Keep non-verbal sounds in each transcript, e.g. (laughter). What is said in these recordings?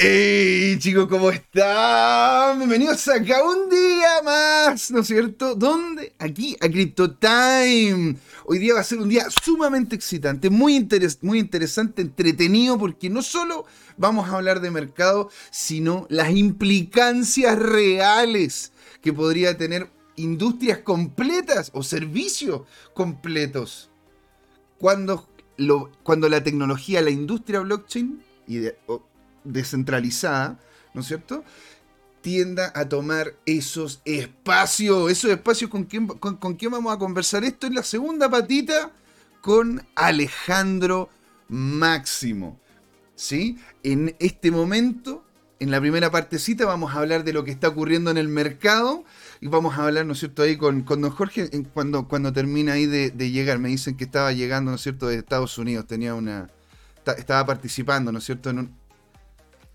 ¡Hey chicos, ¿cómo están? Bienvenidos acá un día más, ¿no es cierto? ¿Dónde? Aquí, a Crypto Time. Hoy día va a ser un día sumamente excitante, muy, muy interesante, entretenido, porque no solo vamos a hablar de mercado, sino las implicancias reales que podría tener industrias completas o servicios completos. Cuando, la tecnología, la industria blockchain y descentralizada, ¿no es cierto? tienda a tomar esos espacios. Esos espacios con quién, con, quién vamos a conversar. Esto es la segunda patita con Alejandro Máximo. ¿Sí? En este momento, en la primera partecita, vamos a hablar de lo que está ocurriendo en el mercado. Y vamos a hablar, ¿no es cierto?, ahí con, con don Jorge, cuando, cuando termina ahí de, de, llegar. Me dicen que estaba llegando, ¿no es cierto?, de Estados Unidos. Tenía una. Estaba participando, ¿no es cierto?, en un,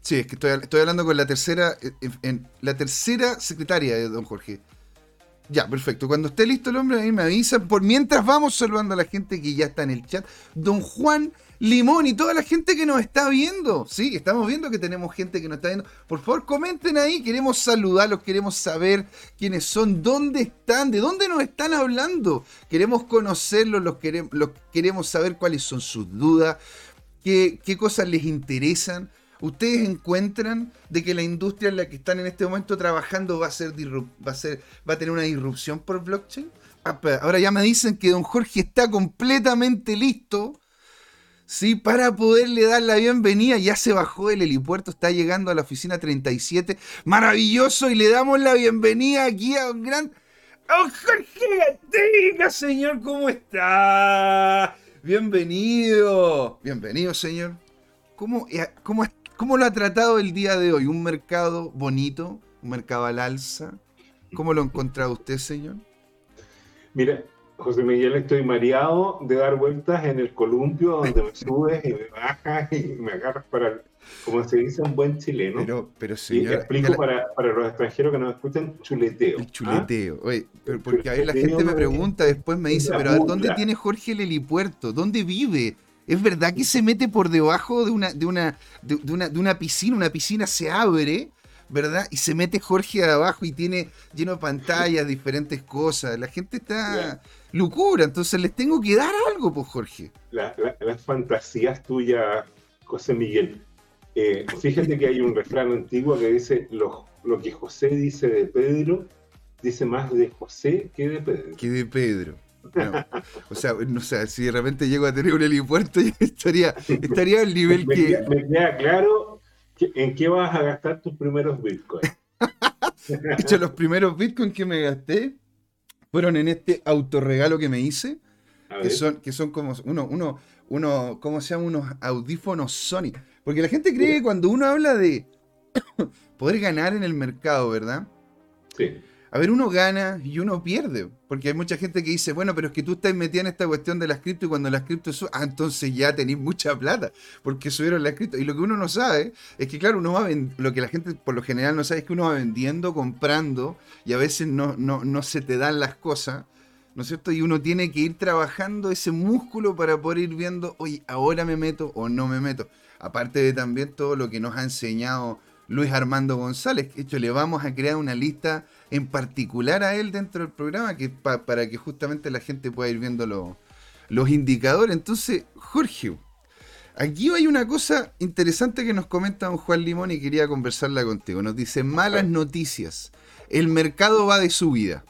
Sí, es que estoy, hablando con la tercera, eh, la tercera secretaria de don Jorge. Ya, perfecto. Cuando esté listo el hombre, ahí me avisan. Por mientras vamos saludando a la gente que ya está en el chat. Don Juan Limón y toda la gente que nos está viendo. Sí, estamos viendo que tenemos gente que nos está viendo. Por favor, comenten ahí. Queremos saludarlos, queremos saber quiénes son, dónde están, de dónde nos están hablando. Queremos conocerlos, los queremos, queremos saber cuáles son sus dudas, qué, qué cosas les interesan. ¿Ustedes encuentran de que la industria en la que están en este momento trabajando va a ser, va a, ser va a tener una disrupción por blockchain? Ah, ahora ya me dicen que don Jorge está completamente listo ¿sí? para poderle dar la bienvenida. Ya se bajó el helipuerto, está llegando a la oficina 37. Maravilloso, y le damos la bienvenida aquí a un gran. ¡Oh, Jorge Diga, señor! ¿Cómo está? Bienvenido. Bienvenido, señor. ¿Cómo, eh, cómo, ¿Cómo lo ha tratado el día de hoy? ¿Un mercado bonito? ¿Un mercado al alza? ¿Cómo lo ha encontrado usted, señor? Mira, José Miguel, estoy mareado de dar vueltas en el columpio donde me subes y me bajas y me agarras para, como se dice un buen chileno. Pero, pero señor, y explico para, para, los extranjeros que nos escuchan, chuleteo. El chuleteo. ¿ah? Oye, pero porque a ver, la gente me pregunta, después me dice, pero a ver, ¿dónde tiene Jorge el helipuerto? ¿Dónde vive? ¿Es verdad que se mete por debajo de una, de una, de, una, de una piscina? Una piscina se abre, ¿verdad? Y se mete Jorge abajo y tiene lleno de pantallas, diferentes cosas. La gente está locura, entonces les tengo que dar algo, pues Jorge. las fantasías tuyas, José Miguel. Eh, fíjate que hay un refrán antiguo que dice, lo, lo que José dice de Pedro, dice más de José que de Pedro. Que de Pedro. O sea, no sé, si de repente llego a tener un helipuerto, (laughs) estaría, estaría al nivel que. me queda claro en qué vas a gastar tus primeros bitcoins. de hecho, los primeros bitcoins que me gasté fueron en este autorregalo que me hice, que son, que son como uno, uno, uno, ¿cómo se llama? Unos audífonos Sony. Porque la gente cree que cuando uno habla de (coughs) poder ganar en el mercado, ¿verdad? Sí a ver, uno gana y uno pierde. Porque hay mucha gente que dice, bueno, pero es que tú estás metida en esta cuestión de las cripto y cuando las cripto suben, ah, entonces ya tenéis mucha plata, porque subieron las cripto. Y lo que uno no sabe es que, claro, uno va lo que la gente por lo general no sabe es que uno va vendiendo, comprando, y a veces no, no, no se te dan las cosas. ¿no es cierto? Y uno tiene que ir trabajando ese músculo para poder ir viendo, oye, ahora me meto o no me meto. Aparte de también todo lo que nos ha enseñado Luis Armando González. De hecho, le vamos a crear una lista en particular a él dentro del programa que para que justamente la gente pueda ir viendo los indicadores. Entonces, Jorge, aquí hay una cosa interesante que nos comenta don Juan Limón y quería conversarla contigo. Nos dice, malas noticias. El mercado va de subida.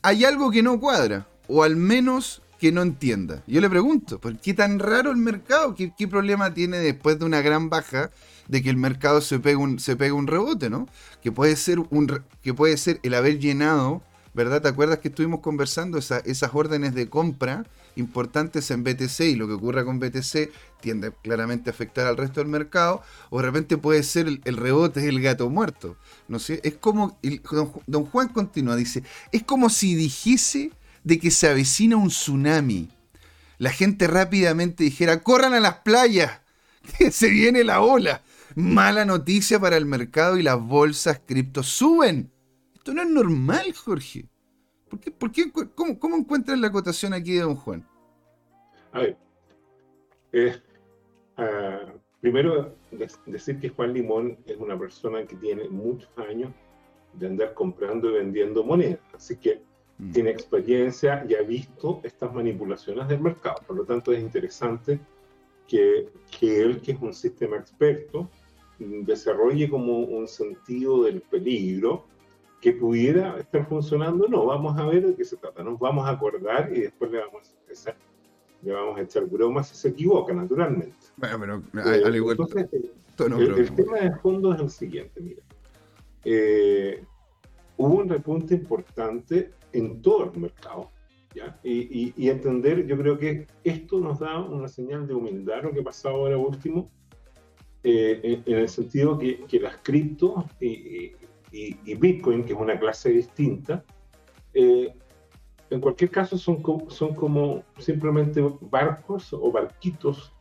Hay algo que no cuadra, o al menos que no entienda. Yo le pregunto, ¿por qué tan raro el mercado? ¿Qué, problema tiene después de una gran baja? de que el mercado se pega un, se un rebote, ¿no? Que puede ser un que puede ser el haber llenado, ¿verdad? ¿Te acuerdas que estuvimos conversando esas órdenes de compra importantes en BTC y lo que ocurra con BTC tiende claramente a afectar al resto del mercado, o de repente puede ser el, rebote es el gato muerto. No sé, es como don, don Juan continúa, dice, es como si dijese de que se avecina un tsunami. La gente rápidamente dijera, corran a las playas, (laughs) que se viene la ola. Mala noticia para el mercado y las bolsas cripto suben. Esto no es normal, Jorge. ¿Por qué, cómo, ¿Cómo encuentras la cotación aquí de don Juan? A ver, ah, primero, decir que Juan Limón es una persona que tiene muchos años de andar comprando y vendiendo monedas, así que mm. tiene experiencia y ha visto estas manipulaciones del mercado. Por lo tanto, es interesante que, que él, que es un sistema experto, desarrolle como un sentido del peligro que pudiera estar funcionando. No, vamos a ver de qué se trata. Nos vamos a acordar y después le vamos a echar, le vamos a echar bromas si se equivoca, naturalmente. Bueno, pero eh, al igual Entonces, el, tema de fondo es el siguiente, mira. Eh, hubo un repunte importante en todo el mercado. ¿ya? Y, y, entender, yo creo que esto nos da una señal de humildad, lo que ha pasado ahora último, eh, en, el sentido que, que las criptos y, y, Bitcoin, que es una clase distinta, eh, en cualquier caso son, son como simplemente barcos o barquitos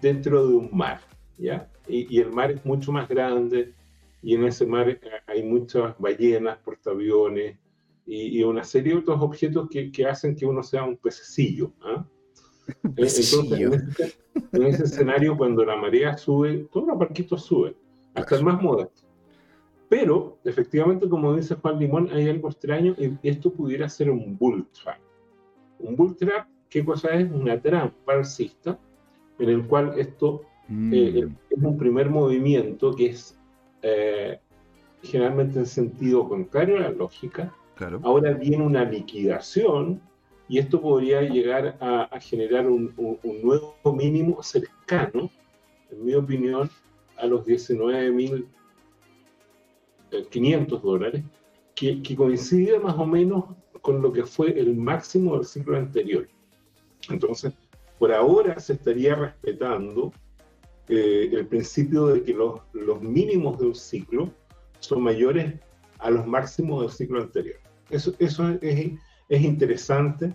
dentro de un mar, ¿ya? Y, el mar es mucho más grande y en ese mar hay muchas ballenas, portaaviones y, y una serie de otros objetos que, que, hacen que uno sea un pececillo. ¿ah? (laughs) Entonces, en ese, en ese, escenario, cuando la marea sube, todos los barquitos suben, hasta el más modesto. Pero, efectivamente, como dice Juan Limón, hay algo extraño y esto pudiera ser un bull trap. Un bull trap, ¿qué cosa es? Una trampa alcista en el cual esto mm. eh, es un primer movimiento que es eh, generalmente en sentido contrario a la lógica. Ahora viene una liquidación y esto podría llegar a, generar un, nuevo mínimo cercano, en mi opinión, a los 19.500 eh, dólares, que, coincide más o menos con lo que fue el máximo del ciclo anterior. Entonces, por ahora se estaría respetando eh, el principio de que los mínimos de un ciclo son mayores a los máximos del ciclo anterior. Eso, eso es, es interesante.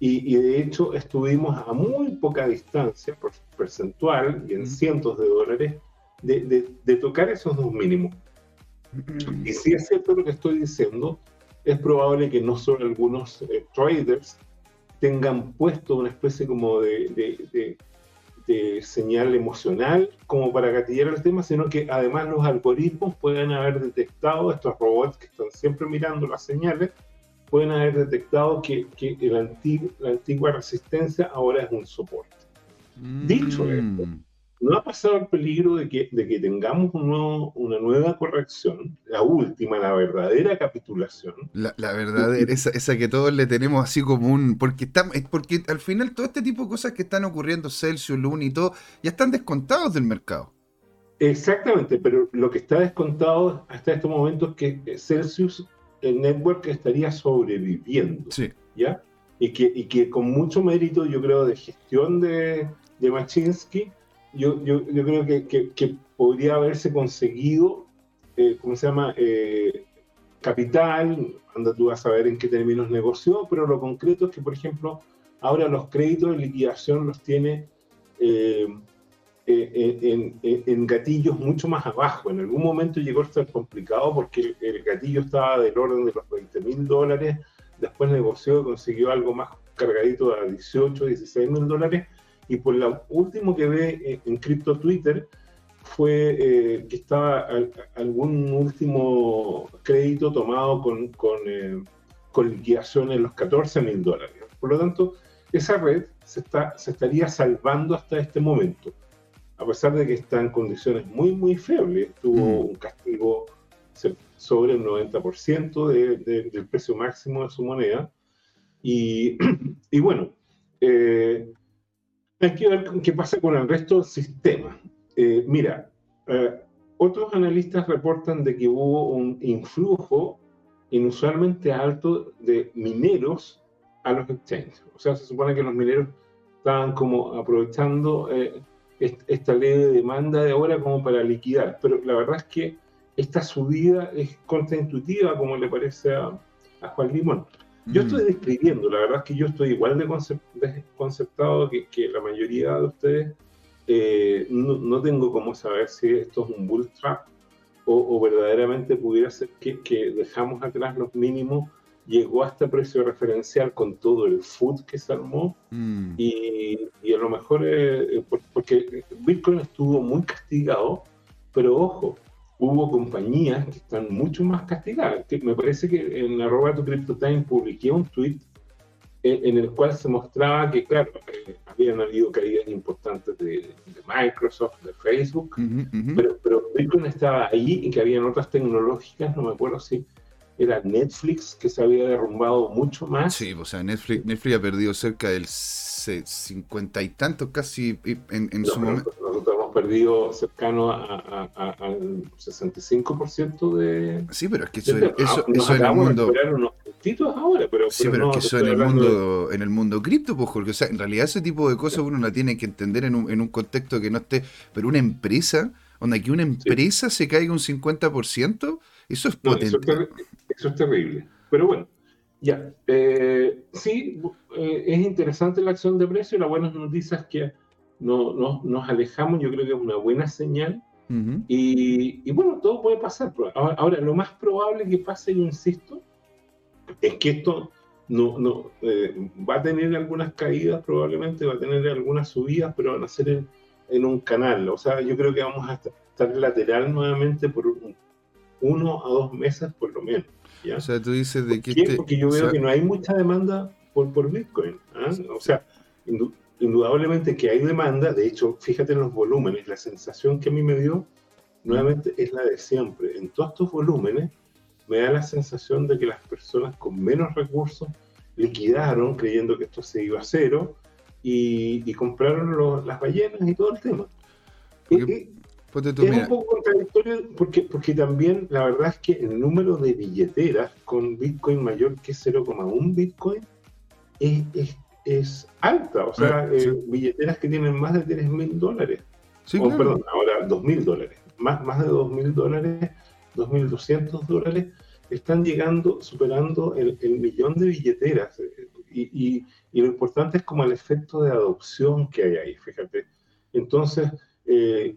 Y, de hecho estuvimos a muy poca distancia por percentual y en cientos de dólares de, de, tocar esos dos mínimos. Y si es cierto lo que estoy diciendo, es probable que no solo algunos eh, traders tengan puesto una especie como de, de, de, señal emocional como para gatillar el tema, sino que además los algoritmos pueden haber detectado estos robots que están siempre mirando las señales pueden haber detectado que, que el la antigua resistencia ahora es un soporte. Dicho mm. esto, no ha pasado el peligro de que, de que tengamos un nuevo, una nueva corrección, la última, la verdadera capitulación. La, la verdadera, esa, esa, que todos le tenemos así como un... Porque, está, porque al final todo este tipo de cosas que están ocurriendo, Celsius, Luna y todo, ya están descontados del mercado. Exactamente, pero lo que está descontado hasta este momento es que Celsius el network estaría sobreviviendo. Sí. ¿Ya? Y que, y que con mucho mérito, yo creo, de gestión de, de Machinsky, yo, yo, yo creo que, que, podría haberse conseguido, eh, ¿cómo se llama? Eh, capital, anda tú vas a ver en qué términos negoció, pero lo concreto es que, por ejemplo, ahora los créditos de liquidación los tiene eh, eh, en, gatillos mucho más abajo. En algún momento llegó a estar complicado porque el, gatillo estaba del orden de los 20 mil dólares, después negoció y consiguió algo más cargadito a 18, 16 mil dólares, y por lo último que ve en cripto Twitter fue eh, que estaba algún último crédito tomado con, con, eh, con liquidación en los 14 mil dólares. Por lo tanto, esa red se, está, se estaría salvando hasta este momento a pesar de que está en condiciones muy, muy febles, tuvo mm. un castigo sobre el 90% del precio máximo de su moneda. Y, (clears throat) y bueno, eh, hay que ver qué pasa con el resto del sistema. Eh, mira, eh, otros analistas reportan de que hubo un influjo inusualmente alto de mineros a los exchanges. O sea, se supone que los mineros estaban como aprovechando esta ley de demanda de ahora como para liquidar. Pero la verdad es que esta subida es contraintuitiva, como le parece a, Juan Limón. Yo estoy mm. describiendo, la verdad es que yo estoy igual de conceptado que, que la mayoría de ustedes. Eh, no, tengo cómo saber si esto es un bull trap o, verdaderamente pudiera ser que, que, dejamos atrás los mínimos llegó a este precio referencial con todo el food que se armó mm. y, y, a lo mejor eh, porque Bitcoin estuvo muy castigado, pero ojo, hubo compañías que están mucho más castigadas. Que me parece que en arroba tu CryptoTime publiqué un tweet en, el cual se mostraba que, claro, eh, habían habido caídas importantes de, Microsoft, de Facebook, Pero, pero Bitcoin estaba ahí y que habían otras tecnológicas, no me acuerdo si era Netflix que se había derrumbado mucho más. Sí, o sea, Netflix, Netflix ha perdido cerca del cincuenta y tanto casi en, su momento. Nosotros hemos perdido cercano al 65% de... Sí, pero es que eso, eso, en el mundo... Ahora, pero, sí, pero, es que eso en el mundo, en el mundo cripto, pues, Jorge. O sea, en realidad ese tipo de cosas uno la tiene que entender en un, en un contexto que no esté. Pero una empresa, donde que una empresa se caiga un 50%, eso es potente. eso, es terrible. Pero bueno, ya. Eh, sí, eh, es interesante la acción de precio. La buena noticia es que no, no, nos alejamos. Yo creo que es una buena señal. y, y, bueno, todo puede pasar. Ahora, lo más probable que pase, yo insisto, es que esto no, no eh, va a tener algunas caídas, probablemente va a tener algunas subidas, pero van a ser en, en un canal. O sea, yo creo que vamos a estar lateral nuevamente por un, uno a dos meses por lo menos. O sea, tú dices de que... Este, Porque yo veo que no hay mucha demanda por, por Bitcoin. ¿ah? O sea, indudablemente que hay demanda, de hecho, fíjate en los volúmenes, la sensación que a mí me dio, nuevamente, es la de siempre. En todos estos volúmenes, me da la sensación de que las personas con menos recursos liquidaron creyendo que esto se iba a cero y, compraron las ballenas y todo el tema. Pues es un poco contradictorio porque, porque también la verdad es que el número de billeteras con Bitcoin mayor que 0,1 Bitcoin es, es, alta. O sea, ah, eh, billeteras que tienen más de 3 mil dólares. o, perdón, ahora 2 mil dólares. Más, más de 2 mil dólares, 2.200 dólares, están llegando, superando el, millón de billeteras. Y, y, y, lo importante es como el efecto de adopción que hay ahí, fíjate. Entonces, eh,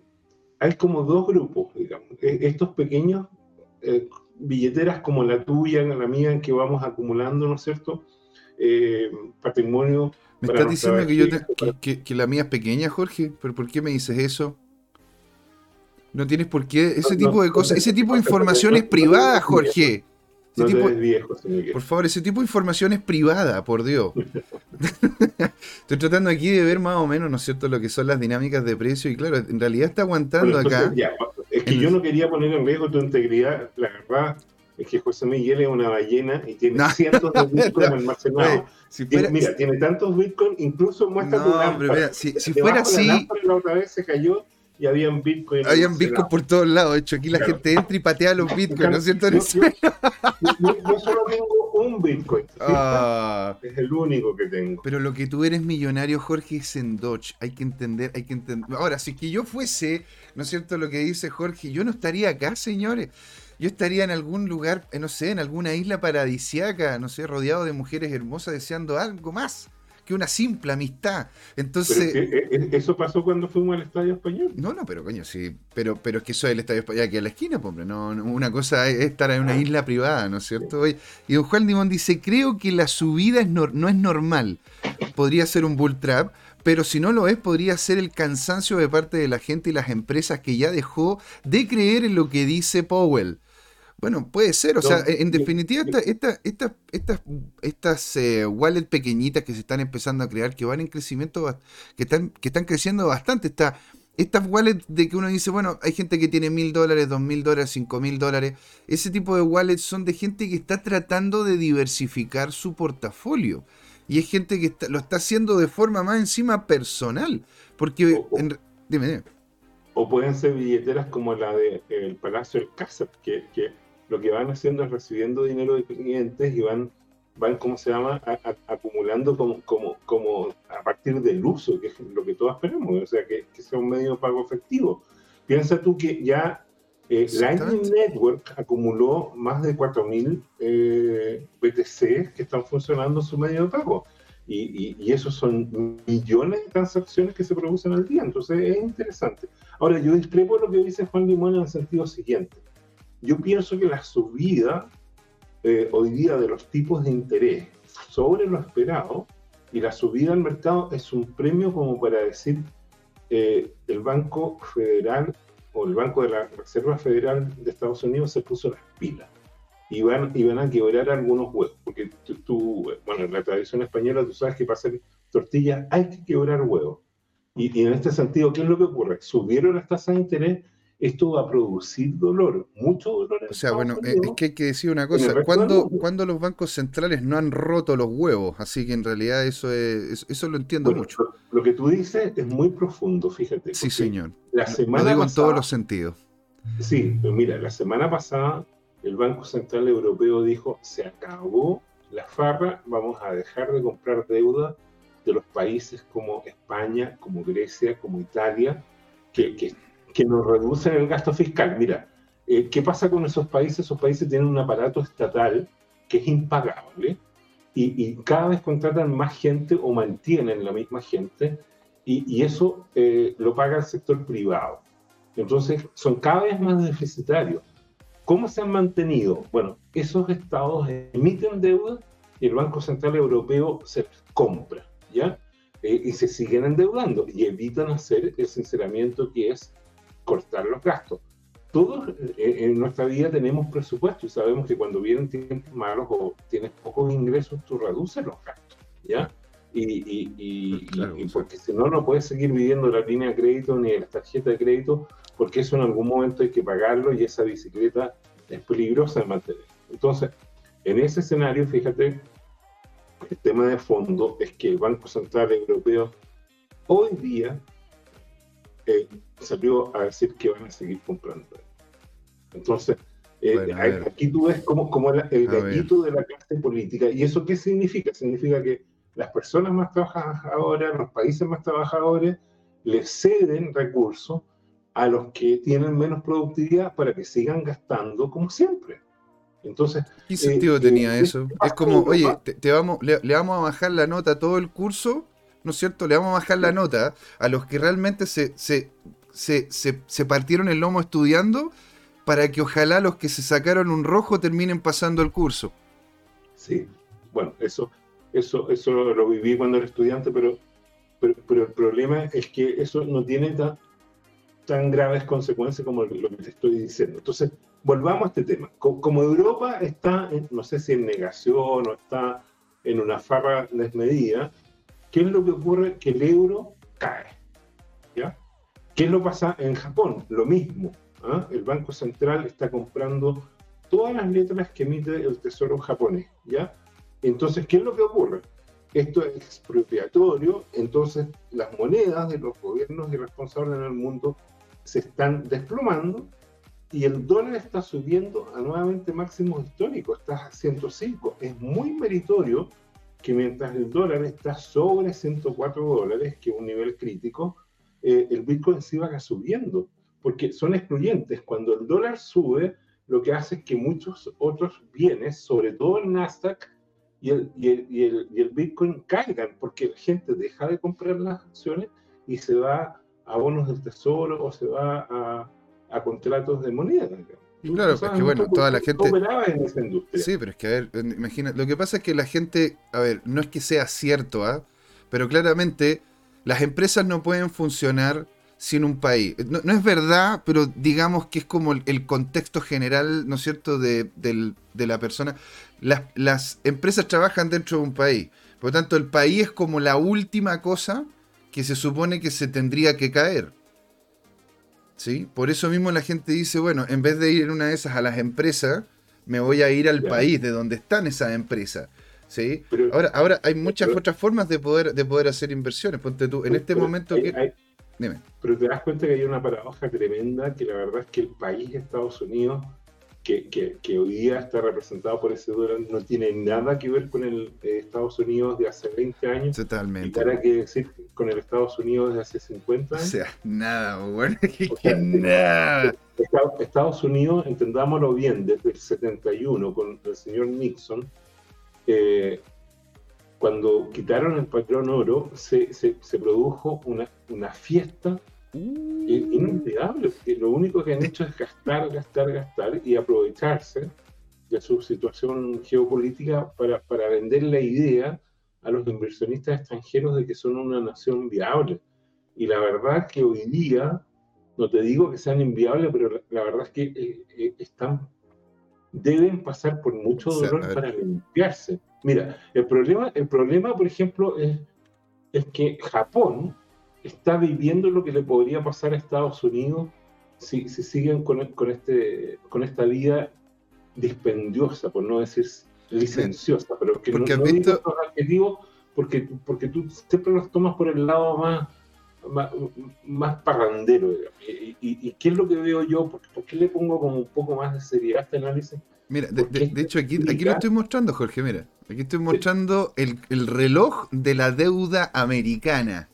hay como dos grupos, digamos. E, estos pequeños eh, billeteras como la tuya, la mía, que vamos acumulando, ¿no es cierto? Eh, patrimonio. ¿Me estás diciendo que, yo que, la mía es pequeña, Jorge? ¿Pero por qué me dices eso? No tienes por qué. Ese tipo de cosas, ese tipo de información es privada, Jorge. No tipo, viejo, por favor, ese tipo de información es privada, por Dios. (laughs) Estoy tratando aquí de ver más o menos, ¿no es cierto?, lo que son las dinámicas de precio y claro, en realidad está aguantando acá. es que yo no quería poner en riesgo tu integridad, la verdad es que José Miguel es una ballena y tiene cientos de bitcoins (laughs) almacenados. Mira, tiene tantos bitcoins, incluso muestra no, tu lámpara. si, si fuera así... La, la otra vez se cayó y habían bitcoin. Habían bitcoin por todos lados. De hecho, aquí la gente entra y patea los bitcoins, ¿no es cierto? Yo, solo tengo un bitcoin. (laughs) Ah. Es el único que tengo. Pero lo que tú eres millonario, Jorge, es en Dodge. Hay que entender, hay que entender. Ahora, si que yo fuese, ¿no es cierto? Lo que dice Jorge, yo no estaría acá, señores. Yo estaría en algún lugar, eh, no sé, en alguna isla paradisiaca, no sé, rodeado de mujeres hermosas deseando algo más que una simple amistad. Entonces. Eh, eh, ¿Eso pasó cuando fuimos al Estadio Español? No, no, pero coño, sí. Pero, pero es que eso es el Estadio Español aquí a la esquina, hombre. No, una cosa es estar en una ah. isla privada, ¿no es cierto? Y don Juan Dimón dice: Creo que la subida es no, es normal. Podría ser un bull trap. Pero si no lo es, podría ser el cansancio de parte de la gente y las empresas que ya dejó de creer en lo que dice Powell. Bueno, puede ser, o sea, en definitiva, estas esta, esta, estas eh, wallets pequeñitas que se están empezando a crear, que van en crecimiento, que están, que están creciendo bastante, está, estas wallets de que uno dice, bueno, hay gente que tiene mil dólares, dos mil dólares, cinco mil dólares, ese tipo de wallets son de gente que está tratando de diversificar su portafolio. Y es gente que lo está haciendo de forma más encima personal. Porque, dime, dime. O pueden ser billeteras como la del de, Palacio del Casa, que, que lo que van haciendo es recibiendo dinero de clientes y van, van ¿cómo se llama?, acumulando como, como, como a partir del uso, que es lo que todos esperamos, o sea, que, sea un medio de pago efectivo. Piensa tú que ya eh, Lightning Network acumuló más de 4.000 eh, BTC que están funcionando su medio de pago. Y, y, esos son millones de transacciones que se producen al día. Entonces es interesante. Ahora, yo discrepo de lo que dice Juan Limón en el sentido siguiente yo pienso que la subida eh, hoy día de los tipos de interés sobre lo esperado y la subida al mercado es un premio como para decir eh, el Banco Federal o el Banco de la Reserva Federal de Estados Unidos se puso las pilas y van, y van a quebrar algunos huevos, porque tú, bueno, en la tradición española tú sabes que para hacer tortillas hay que quebrar huevos. Y, y, en este sentido, ¿qué es lo que ocurre? Subieron las tasas de interés esto va a producir dolor, mucho dolor. o sea, bueno, eh, es que hay que decir una cosa, cuando, cuando los bancos centrales no han roto los huevos, así que en realidad eso es, eso lo entiendo mucho. Lo que tú dices es muy profundo, fíjate. Sí, señor. La semana lo digo en todos los sentidos. Sí, pero mira, la semana pasada el Banco Central Europeo dijo, se acabó la farra, vamos a dejar de comprar deuda de los países como España, como Grecia, como Italia, que, que que nos reducen el gasto fiscal. Mira, eh, ¿qué pasa con esos países? Esos países tienen un aparato estatal que es impagable y, cada vez contratan más gente o mantienen la misma gente y, eso eh, lo paga el sector privado. Entonces son cada vez más deficitarios. ¿Cómo se han mantenido? Bueno, esos estados emiten deuda y el Banco Central Europeo se compra, ¿ya? Eh, y se siguen endeudando y evitan hacer el sinceramiento que es cortar los gastos. Todos eh, en nuestra vida tenemos presupuesto y sabemos que cuando vienen tiempos malos o tienes pocos ingresos, tú reduces los gastos, ¿ya? Y, y, y, porque si no, no puedes seguir viviendo la línea de crédito ni la tarjeta de crédito, porque eso en algún momento hay que pagarlo y esa bicicleta es peligrosa de mantener. Entonces, en ese escenario, fíjate, el tema de fondo es que el Banco Central Europeo hoy día eh, salió a decir que van a seguir comprando. Entonces, eh, aquí tú ves como, como el gallito de la clase política. ¿Y eso qué significa? Significa que las personas más trabajadoras, los países más trabajadores, le ceden recursos a los que tienen menos productividad para que sigan gastando como siempre. Entonces, ¿qué sentido eh, tenía eso? Es como, oye, te, vamos, le, le, vamos a bajar la nota a todo el curso ¿no es cierto? Le vamos a bajar la nota a los que realmente se, se, partieron el lomo estudiando para que ojalá los que se sacaron un rojo terminen pasando el curso. Sí, bueno, eso, eso, eso lo viví cuando era estudiante, pero, pero, el problema es que eso no tiene tan, tan graves consecuencias como lo que te estoy diciendo. Entonces, volvamos a este tema. Como, Europa está, no sé si en negación o está en una farra desmedida, ¿Qué es lo que ocurre? Que el euro cae. ¿Qué lo pasa en Japón? Lo mismo. ¿ah? El Banco Central está comprando todas las letras que emite el Tesoro japonés. ¿ya? Entonces, ¿qué es lo que ocurre? Esto es expropiatorio, entonces las monedas de los gobiernos irresponsables en el mundo se están desplomando y el dólar está subiendo a nuevamente máximos históricos, está a 105. Es muy meritorio que mientras el dólar está sobre 104 dólares, que es un nivel crítico, eh, el Bitcoin sí va subiendo, porque son excluyentes. Cuando el dólar sube, lo que hace es que muchos otros bienes, sobre todo el Nasdaq y el, y el, y el, y el Bitcoin, caigan, porque la gente deja de comprar las acciones y se va a bonos del tesoro o se va a, a contratos de moneda. Claro, es que bueno, toda la gente. Sí, pero es que, a ver, imagina, lo que pasa es que la gente, a ver, no es que sea cierto, ¿ah? Pero claramente las empresas no pueden funcionar sin un país. No, es verdad, pero digamos que es como el, contexto general, ¿no es cierto?, de, la persona. Las, las, empresas trabajan dentro de un país. Por lo tanto, el país es como la última cosa que se supone que se tendría que caer. ¿sí? Por eso mismo la gente dice, bueno, en vez de ir en una de esas a las empresas, me voy a ir al país de donde están esas empresas. ¿Sí? ahora, ahora hay muchas otras formas de poder, de poder hacer inversiones. Ponte tú, en este momento que... Dime. Pero te das cuenta que hay una paradoja tremenda, que la verdad es que el país Estados Unidos que, que, hoy día está representado por ese dólar no tiene nada que ver con el eh, Estados Unidos de hace 20 años. Totalmente. Y para que decir con el Estados Unidos de hace 50 años. (laughs) O sea, nada, bueno, que, nada. Estados Unidos, entendámoslo bien, desde el 71 con el señor Nixon, eh, cuando quitaron el patrón oro, se, se, se produjo una, una fiesta Uh. inolvidable, porque lo único que han hecho es gastar, gastar, gastar y aprovecharse de su situación geopolítica para, para vender la idea a los inversionistas extranjeros de que son una nación viable. Y la verdad que hoy día, no te digo que sean inviables, pero la, verdad es que eh, eh, están, deben pasar por mucho dolor para limpiarse. Mira, el problema, el problema por ejemplo, es, es que Japón está viviendo lo que le podría pasar a Estados Unidos si, si siguen con, con, este, con esta vida dispendiosa, por no decir licenciosa, pero que porque no, no visto... adjetivos porque, porque tú siempre los tomas por el lado más, más, parrandero. Y, y, qué es lo que veo yo? ¿Por, ¿Por, qué le pongo como un poco más de seriedad a este análisis? Mira, de, de, hecho aquí, aquí lo estoy mostrando, Jorge, mira. Aquí estoy mostrando el, el reloj de la deuda americana.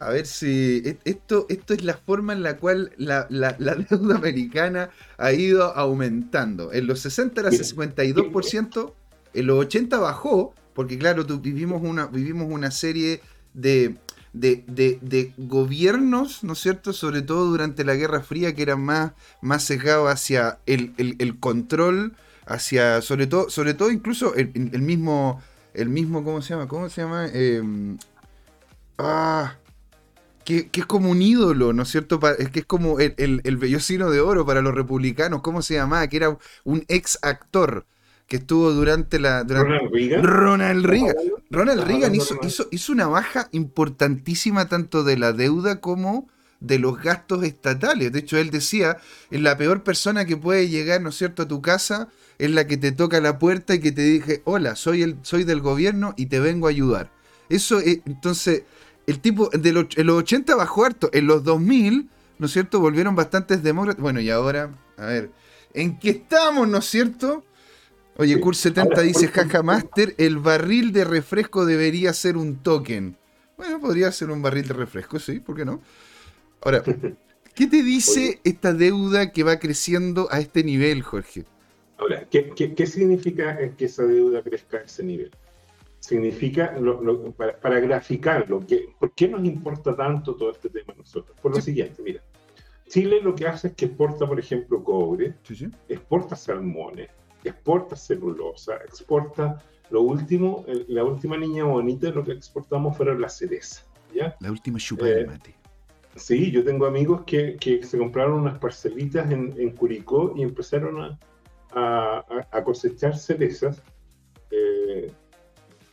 A ver si e, esto, esto es la forma en la cual la, la, la (laughs) deuda americana ha ido aumentando. En los 60 era 52%, en los 80 bajó, porque claro, tú, vivimos, una, vivimos una serie de, de, de, de, gobiernos, ¿no es cierto? Sobre todo durante la Guerra Fría, que eran más, más sesgados hacia el, el, el, control, hacia, sobre todo, sobre todo incluso el, mismo, el mismo, ¿cómo se llama? ¿Cómo se llama? Eh, ah, que, que, es como un ídolo, ¿no es cierto? Es que es como el, el, el de oro para los republicanos, ¿cómo se llamaba? Que era un ex actor que estuvo durante la... Durante Ronald Reagan. Ronald Reagan. Ronald Reagan hizo, hizo, hizo, una baja importantísima tanto de la deuda como de los gastos estatales. De hecho, él decía, es la peor persona que puede llegar, ¿no es cierto?, a tu casa, es la que te toca la puerta y que te dije, hola, soy, el, soy del gobierno y te vengo a ayudar. Eso, es, entonces, el tipo, de los, en los 80 bajó harto, en los 2000, ¿no es cierto?, volvieron bastantes demócratas. Bueno, y ahora, a ver, ¿en qué estamos, ¿no es cierto?, Oye, Cur70 dice, jaja master, el barril de refresco debería ser un token. Bueno, podría ser un barril de refresco, sí, ¿por qué no? Ahora, (laughs) ¿qué te dice esta deuda que va creciendo a este nivel, Jorge? Ahora, ¿qué, qué, qué significa que esa deuda crezca a ese nivel? Significa, lo, lo, para, para, graficarlo, que, ¿por qué nos importa tanto todo este tema a nosotros? Por lo sí. siguiente, mira, Chile lo que hace es que exporta, por ejemplo, cobre, sí, sí. exporta salmones, exporta celulosa, exporta lo último, la última niña bonita, lo que exportamos fueron las cerezas. ¿ya? La última chupa eh, de mate. Sí, yo tengo amigos que, que se compraron unas parcelitas en, en Curicó y empezaron a, a, a cosechar cerezas eh,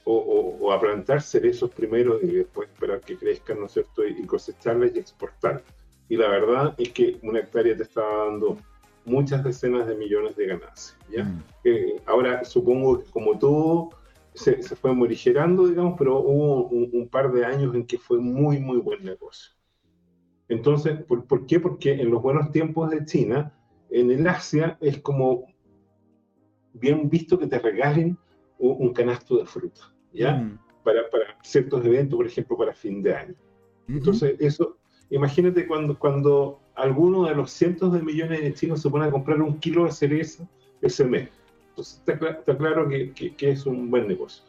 o, o, o, a plantar cerezos primero y después esperar que crezcan, ¿no es cierto? Y, y cosecharlas y exportar. Y la verdad es que una hectárea te estaba dando muchas decenas de millones de ganancias. ¿ya? Mm. Eh, ahora, supongo que como todo se, se, fue morigerando, digamos, pero hubo un, un, par de años en que fue muy, muy buen negocio. Entonces, ¿por, ¿por, qué? Porque en los buenos tiempos de China, en el Asia es como bien visto que te regalen un, un canasto de fruta, ¿ya? Mm. Para, para, ciertos eventos, por ejemplo, para fin de año. Entonces, eso, imagínate cuando, cuando alguno de los cientos de millones de chinos se pone a comprar un kilo de cereza ese mes. Entonces está, está claro que, que, que, es un buen negocio.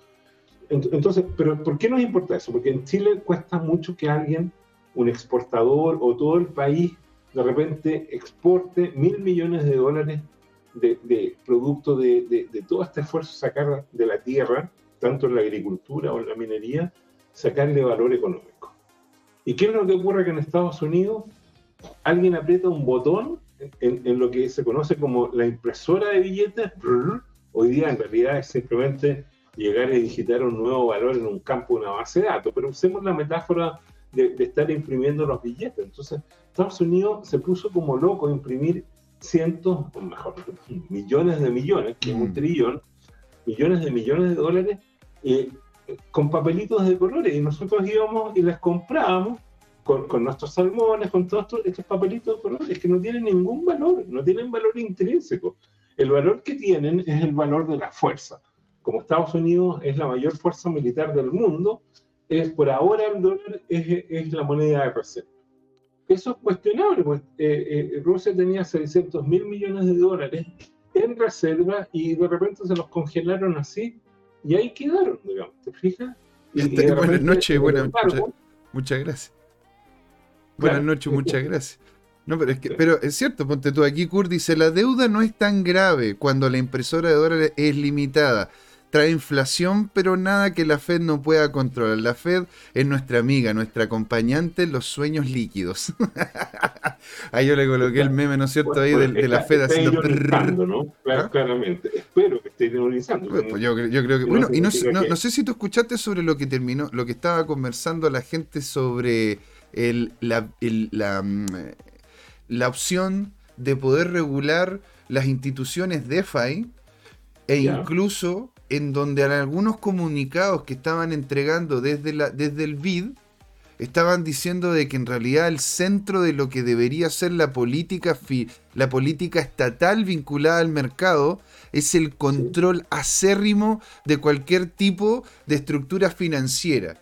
Entonces, pero ¿por qué nos importa eso? Porque en Chile cuesta mucho que alguien, un exportador o todo el país, de repente exporte mil millones de dólares de, de producto de, de, de, todo este esfuerzo sacar de la tierra, tanto en la agricultura o en la minería, sacarle valor económico. ¿Y qué es lo que ocurre que en Estados Unidos alguien aprieta un botón en, en, lo que se conoce como la impresora de billetes, hoy día en realidad es simplemente llegar y digitar un nuevo valor en un campo, una base de datos, pero usemos la metáfora de, de estar imprimiendo los billetes. Entonces, Estados Unidos se puso como loco a imprimir cientos, o mejor, millones de millones, que es un trillón, millones de millones de dólares, eh, con papelitos de colores, y nosotros íbamos y les comprábamos con, con, nuestros salmones, con todos estos, estos papelitos de colores que no tienen ningún valor, no tienen valor intrínseco. El valor que tienen es el valor de la fuerza. Como Estados Unidos es la mayor fuerza militar del mundo, es, por ahora el dólar es, es la moneda de reserva. Eso es cuestionable, pues eh, eh, Rusia tenía 600 mil millones de dólares en reserva y de repente se los congelaron así y ahí quedaron, digamos, ¿te fijas? Y, y buenas noches, buenas, muchas, muchas gracias. Buenas claro. noches, muchas (laughs) gracias. No, pero es, que, pero es cierto, ponte tú aquí, Kurt dice, la deuda no es tan grave cuando la impresora de dólares es limitada. Trae inflación, pero nada que la Fed no pueda controlar. La Fed es nuestra amiga, nuestra acompañante en los sueños líquidos. (laughs) Ahí yo le coloqué el meme, ¿no es cierto? Ahí de, la Fed haciendo... ¿no? ¿Ah? Claramente. Espero que esté ironizando. Pues, pues yo, creo que... Bueno, y no, no, sé si tú escuchaste sobre lo que terminó, lo que estaba conversando la gente sobre el, la, la mm, la opción de poder regular las instituciones DeFi e incluso en donde algunos comunicados que estaban entregando desde, la, desde el BID estaban diciendo de que en realidad el centro de lo que debería ser la política, la política estatal vinculada al mercado es el control acérrimo de cualquier tipo de estructura financiera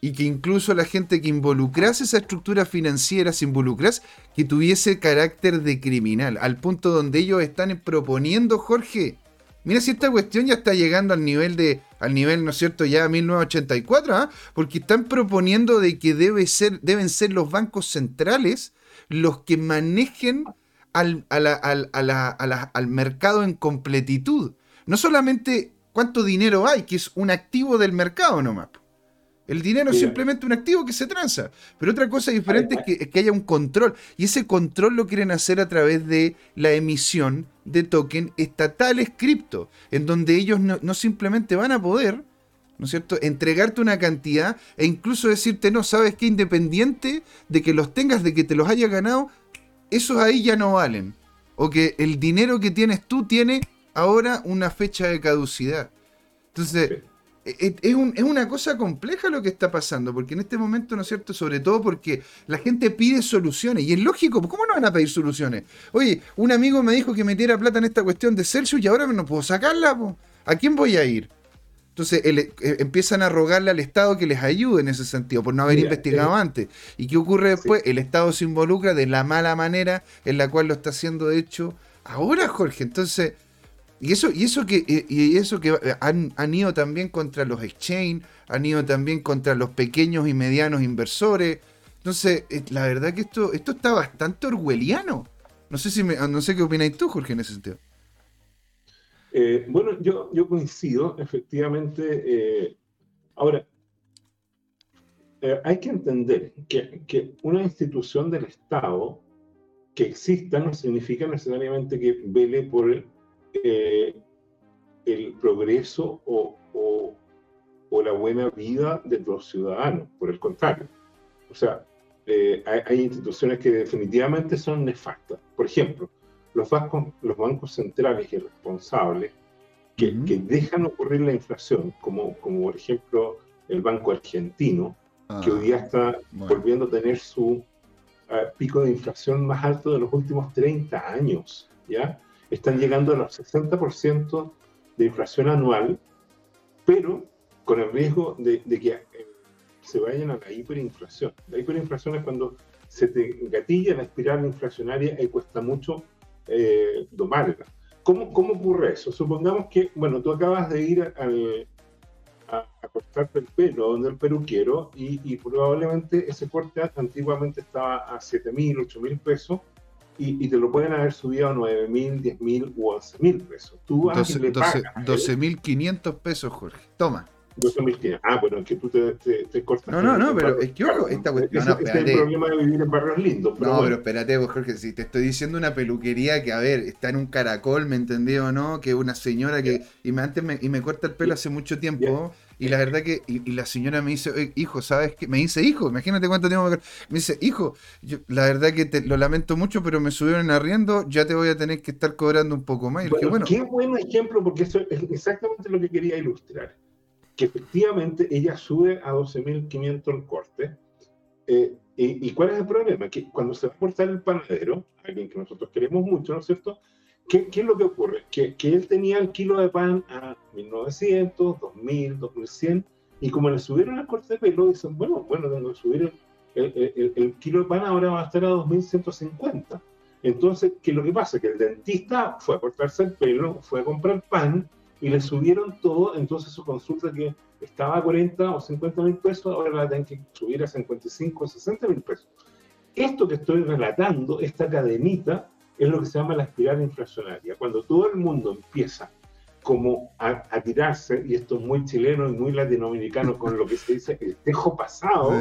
y que incluso la gente que involucrase esa estructura financiera, se involucrase, que tuviese carácter de criminal, al punto donde ellos están proponiendo, Jorge, mira si esta cuestión ya está llegando al nivel de, al nivel, ¿no es cierto?, ya 1984, ¿ah? porque están proponiendo de que debe ser, deben ser los bancos centrales los que manejen al, al mercado en completitud. No solamente cuánto dinero hay, que es un activo del mercado nomás. El dinero es simplemente un activo que se transa. Pero otra cosa diferente es que, haya un control. Y ese control lo quieren hacer a través de la emisión de token estatales cripto, en donde ellos no, simplemente van a poder, ¿no es cierto?, entregarte una cantidad e incluso decirte, no, sabes qué, independiente de que los tengas, de que te los haya ganado, esos ahí ya no valen. O que el dinero que tienes tú tiene ahora una fecha de caducidad. Entonces, e, e, es, es, una cosa compleja lo que está pasando, porque en este momento, ¿no es cierto? Sobre todo porque la gente pide soluciones, y es lógico, ¿cómo no van a pedir soluciones? Oye, un amigo me dijo que metiera plata en esta cuestión de Celsius y ahora no puedo sacarla, ¿a quién voy a ir? Entonces eh, empiezan a rogarle al Estado que les ayude en ese sentido, por no haber investigado eh, antes. ¿Y qué ocurre después? El Estado se involucra de la mala manera en la cual lo está haciendo, de hecho, ahora, Jorge. Entonces y eso, y eso que, y eso que han, han, ido también contra los exchange, han ido también contra los pequeños y medianos inversores. Entonces, eh, la verdad que esto, esto está bastante orwelliano. No sé si no sé qué opináis tú, Jorge, en ese sentido. Eh, bueno, yo, yo coincido, efectivamente. Eh, ahora, hay que entender que, que, una institución del Estado que exista no significa necesariamente que vele por el eh, el progreso o, la buena vida de los ciudadanos, por el contrario. O sea, eh, hay, instituciones que definitivamente son nefastas. Por ejemplo, los bancos, los bancos centrales irresponsables que, que dejan ocurrir la inflación, como, como por ejemplo el Banco Argentino, que hoy día ah, está volviendo a tener su ah, pico de inflación más alto de los últimos 30 años, ¿ya? Están llegando a los 60% de inflación anual, pero con el riesgo de, que eh, se vayan a la hiperinflación. La hiperinflación es cuando se te gatilla la espiral inflacionaria y cuesta mucho eh, domarla. ¿Cómo, ¿Cómo, ocurre eso? Supongamos que, bueno, tú acabas de ir a, cortarte el pelo donde el peluquero y, y probablemente ese corte antiguamente estaba a 7 mil, 8 mil pesos y, te lo pueden haber subido a 9 mil, 10 mil u 11 mil pesos. Tú vas 12, y le 12 mil 500 pesos, Jorge. Toma. 12 mil 500. Ah, bueno, es que tú te, te, cortas. No, no, no, pero es que ojo, esta cuestión. no, es el problema de vivir en barrios lindos. Pero no, pero espérate, Jorge, si te estoy diciendo una peluquería que, a ver, está en un caracol, ¿me entendió o no? Que una señora que. Y me, antes me, y me corta el pelo hace mucho tiempo. Y la verdad que, y, la señora me dice, hijo, ¿sabes qué? Me dice, hijo, imagínate cuánto tiempo me... Me dice, hijo, yo, la verdad que te, lo lamento mucho, pero me subieron en arriendo, ya te voy a tener que estar cobrando un poco más. bueno, Qué buen ejemplo, porque eso es exactamente lo que quería ilustrar. Que efectivamente ella sube a 12.500 el corte. Eh, y, y, cuál es el problema? Que cuando se va a cortar el panadero, alguien que nosotros queremos mucho, ¿no es cierto? ¿Qué, es lo que ocurre? Que, él tenía el kilo de pan a 1900, 2000, 2100, y como le subieron el corte de pelo, dicen, bueno, bueno, tengo que subir el, kilo de pan ahora va a estar a 2150. Entonces, ¿qué es lo que pasa? Que el dentista fue a cortarse el pelo, fue a comprar pan y le subieron todo, entonces su consulta que estaba a 40 o 50 mil pesos, ahora la tienen que subir a 55 o 60 mil pesos. esto que estoy relatando, esta cadenita, es lo que se llama la espiral inflacionaria. Cuando todo el mundo empieza como a, tirarse, y esto es muy chileno y muy latinoamericano con lo que se dice el tejo pasado,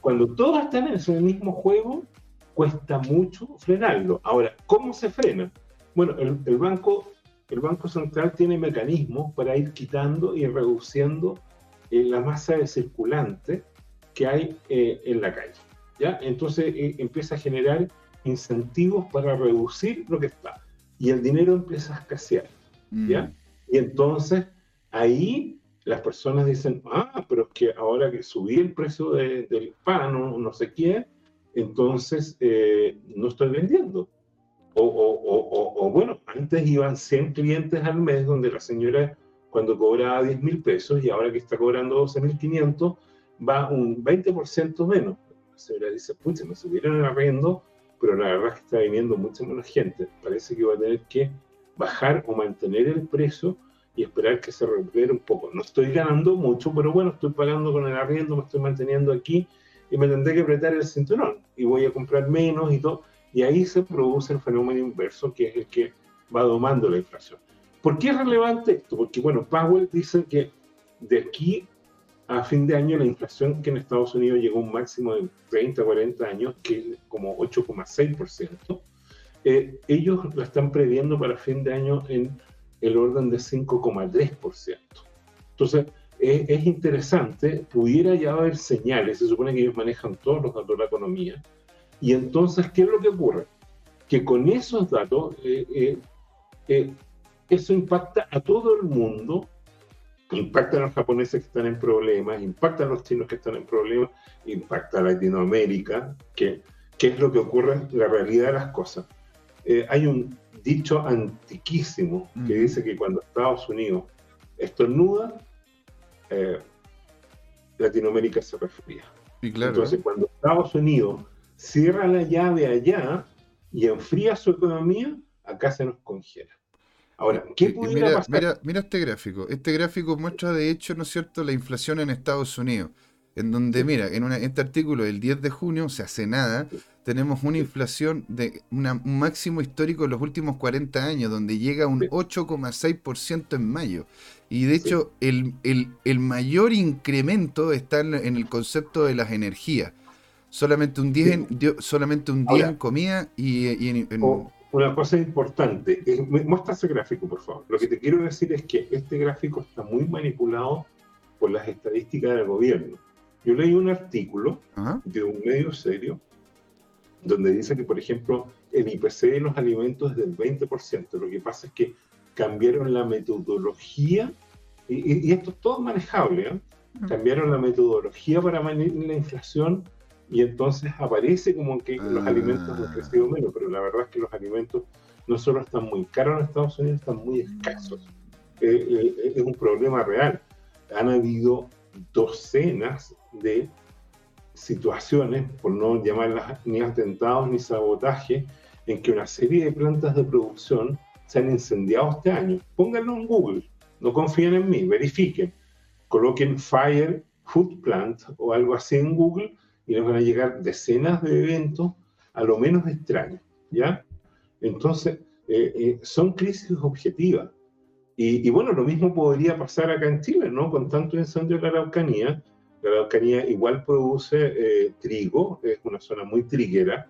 cuando todos están en ese mismo juego, cuesta mucho frenarlo. Ahora, ¿cómo se frena? Bueno, el, banco, el Banco Central tiene mecanismos para ir quitando y reduciendo eh, la masa de circulante que hay eh, en la calle. ¿ya? Entonces eh, empieza a generar incentivos para reducir lo que está. Y el dinero empieza a escasear. ¿ya? Mm. Y entonces ahí las personas dicen, ah, pero es que ahora que subí el precio del pan o no sé qué, entonces eh, no estoy vendiendo. O, o, o, bueno, antes iban 100 clientes al mes donde la señora cuando cobraba 10 mil pesos y ahora que está cobrando 12 mil 500 va un 20% menos. La señora dice, pucha, me subieron el arriendo, pero la verdad es que está viniendo mucha menos gente. Parece que va a tener que bajar o mantener el precio y esperar que se recupere un poco. No estoy ganando mucho, pero bueno, estoy pagando con el arriendo, me estoy manteniendo aquí y me tendré que apretar el cinturón y voy a comprar menos y todo. Y ahí se produce el fenómeno inverso, que es el que va domando la inflación. ¿Por qué es relevante esto? Porque, bueno, Powell dice que de aquí a fin de año la inflación que en Estados Unidos llegó a un máximo de 30, 40 años, que es como 8,6%, eh, ellos la están previendo para fin de año en el orden de 5,3%. Entonces, es, interesante, pudiera ya haber señales, se supone que ellos manejan todos los datos de la economía, y entonces, ¿qué es lo que ocurre? Que con esos datos, eh, eh, eh, eso impacta a todo el mundo, impacta a los japoneses que están en problemas, impacta a los chinos que están en problemas, impacta a Latinoamérica, que, ¿qué es lo que ocurre en la realidad de las cosas. hay un dicho antiquísimo que dice que cuando Estados Unidos estornuda, eh, Latinoamérica se refugia. Entonces, cuando Estados Unidos cierra la llave allá y enfría su economía, acá se nos congela. Ahora, ¿qué pudiera mira, pasar? Mira, este gráfico. Este gráfico muestra, de hecho, ¿no es cierto?, la inflación en Estados Unidos. En donde, mira, en este artículo del 10 de junio, o sea, hace nada, tenemos una inflación de un máximo histórico en los últimos 40 años, donde llega a un 8,6% en mayo. Y de hecho, el, mayor incremento está en, el concepto de las energías. Solamente un 10, en, solamente un 10 en comida y, en, Una cosa importante, muestra ese gráfico, por favor. Lo que te quiero decir es que este gráfico está muy manipulado por las estadísticas del gobierno. Yo leí un artículo de un medio serio donde dice que, por ejemplo, el IPC de los alimentos es del 20%. Lo que pasa es que cambiaron la metodología, y, esto es todo manejable, ¿eh? cambiaron la metodología para manejar la inflación y entonces aparece como que los alimentos han crecido menos, pero la verdad es que los alimentos no solo están muy caros en Estados Unidos, están muy escasos. Eh, eh, es un problema real. Han habido docenas de situaciones, por no llamarlas ni atentados ni sabotaje, en que una serie de plantas de producción se han incendiado este año. Pónganlo en Google, no confíen en mí, verifiquen, coloquen Fire Food Plant o algo así en Google y les van a llegar decenas de eventos a lo menos extraños, ¿ya? Entonces, eh, eh, son crisis objetivas. Y, y, bueno, lo mismo podría pasar acá en Chile, ¿no? Con tanto incendio en la Araucanía, la Araucanía igual produce eh, trigo, es una zona muy triguera,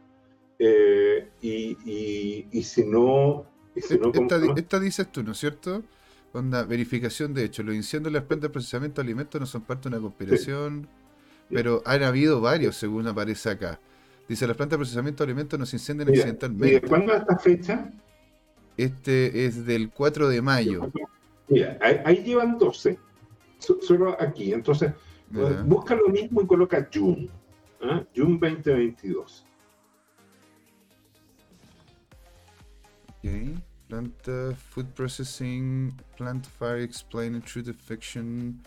eh, y, si no... esta, dices tú, ¿no es cierto? Onda, verificación de hecho, los incendios en las plantas de procesamiento de alimentos no son parte de una conspiración, pero han habido varios, según aparece acá. Dice, las plantas de procesamiento de alimentos no se incendian accidentalmente. ¿Y de cuándo es esta fecha? Este es del 4 de mayo. Mira, ahí, llevan 12, solo aquí. Entonces, Busca lo mismo y coloca June. ¿eh? June 2022. Okay. Plant food processing, plant fire explaining true defection.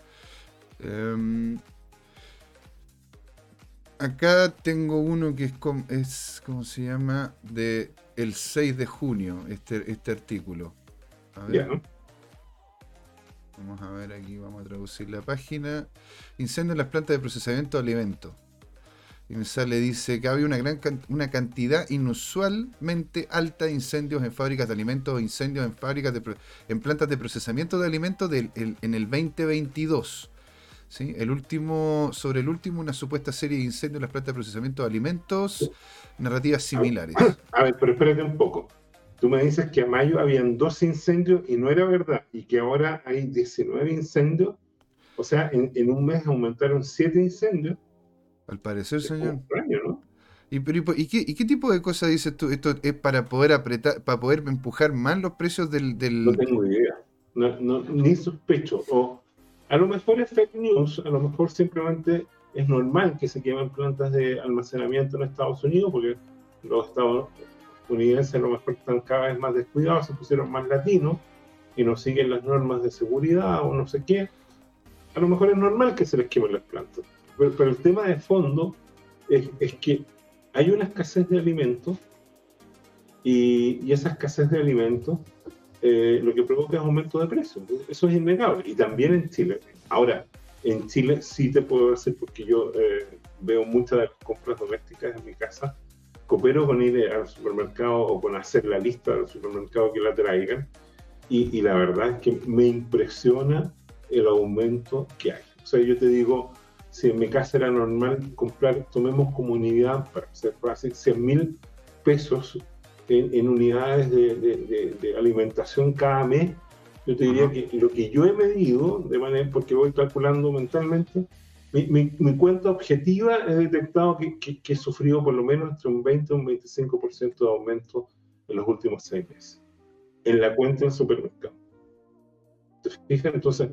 Um, acá tengo uno que es, es, ¿cómo se llama? De el 6 de junio, este, este artículo. A ver. Vamos a ver aquí, vamos a traducir la página. Incendio en las plantas de procesamiento de alimentos. Y me sale, dice que había una gran una cantidad inusualmente alta de incendios en fábricas de alimentos o incendios en fábricas de en plantas de procesamiento de alimentos en el 2022. ¿Sí? El último, sobre el último, una supuesta serie de incendios en las plantas de procesamiento de alimentos, narrativas similares. A ver, pero espérate un poco. Tú me dices que a mayo habían dos incendios y no era verdad, y que ahora hay 19 incendios. O sea, en, un mes aumentaron 7 incendios. Al parecer, señor. ¿Y, qué, tipo de cosas dices tú? ¿Esto es para poder apretar, para poder empujar más los precios del...? No tengo idea. ni sospecho. O a lo mejor es fake news, a lo mejor simplemente es normal que se quemen plantas de almacenamiento en Estados Unidos, porque los estadounidenses a lo mejor están cada vez más descuidados, se pusieron más latinos y no siguen las normas de seguridad o no sé qué. A lo mejor es normal que se les quemen las plantas. Pero, el tema de fondo es, que hay una escasez de alimentos y, y esa escasez de alimentos eh, lo que provoca es aumento de precios. Eso es innegable. Y también en Chile. Ahora, en Chile sí te puedo decir, porque yo eh, veo muchas de las compras domésticas en mi casa, coopero con ir al supermercado o con hacer la lista del supermercado que la traigan. Y, y la verdad es que me impresiona el aumento que hay. O sea, yo te digo, si en mi casa era normal comprar, tomemos comunidad, para ser fácil, 100 mil pesos en, unidades de, alimentación cada mes, yo te diría que lo que yo he medido, de manera, porque voy calculando mentalmente, mi, cuenta objetiva he detectado que, que, he sufrido por lo menos entre un 20 y un 25% de aumento en los últimos seis meses, en la cuenta del supermercado. ¿Te fijas? Entonces,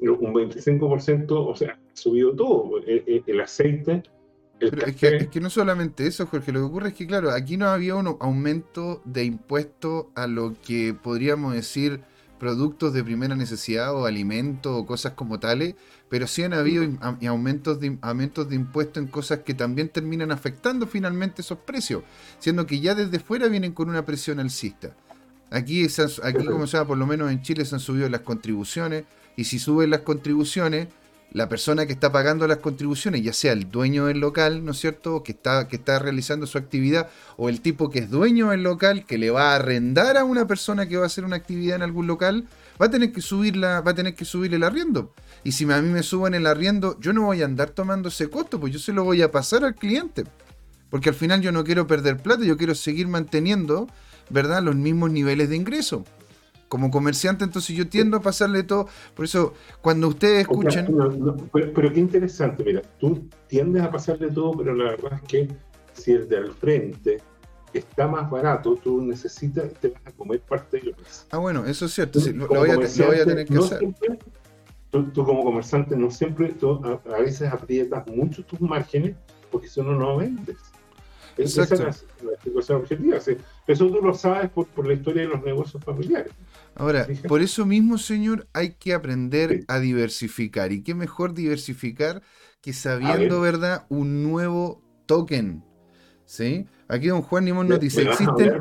un 25%, o sea, ha subido todo. el aceite es, que, no solamente eso, Jorge, lo que ocurre es que, claro, aquí no había un aumento de impuesto a lo que podríamos decir productos de primera necesidad o alimentos o cosas como tales, pero sí han habido aumentos de, aumentos de impuestos en cosas que también terminan afectando finalmente esos precios, siendo que ya desde fuera vienen con una presión alcista. Aquí, aquí como se llama, por lo menos en Chile se han subido las contribuciones, y si suben las contribuciones, la persona que está pagando las contribuciones, ya sea el dueño del local, ¿no es cierto?, que está, que está realizando su actividad, o el tipo que es dueño del local, que le va a arrendar a una persona que va a hacer una actividad en algún local, va a tener que subirla, va a tener que subir el arriendo. Y si a mí me suben el arriendo, yo no voy a andar tomando ese costo, pues yo se lo voy a pasar al cliente. Porque al final yo no quiero perder plata, yo quiero seguir manteniendo, ¿verdad?, los mismos niveles de ingreso como comerciante, entonces yo tiendo a pasarle todo. Por eso, cuando ustedes escuchan. pero, qué interesante, mira, tú tiendes a pasarle todo, pero la verdad es que si el de al frente está más barato, tú necesitas, te vas a comer parte de lo que Ah, bueno, eso es cierto, lo, voy a, tener que hacer. tú, como comerciante no siempre, a, veces aprietas mucho tus márgenes porque si no, no vendes. Esa es la, situación objetiva. Eso tú lo sabes por, por la historia de los negocios familiares. Ahora, por eso mismo, señor, hay que aprender a diversificar. ¿Y qué mejor diversificar que sabiendo, verdad, un nuevo token? ¿Sí? Aquí don Juan Nimón nos dice, ¿existen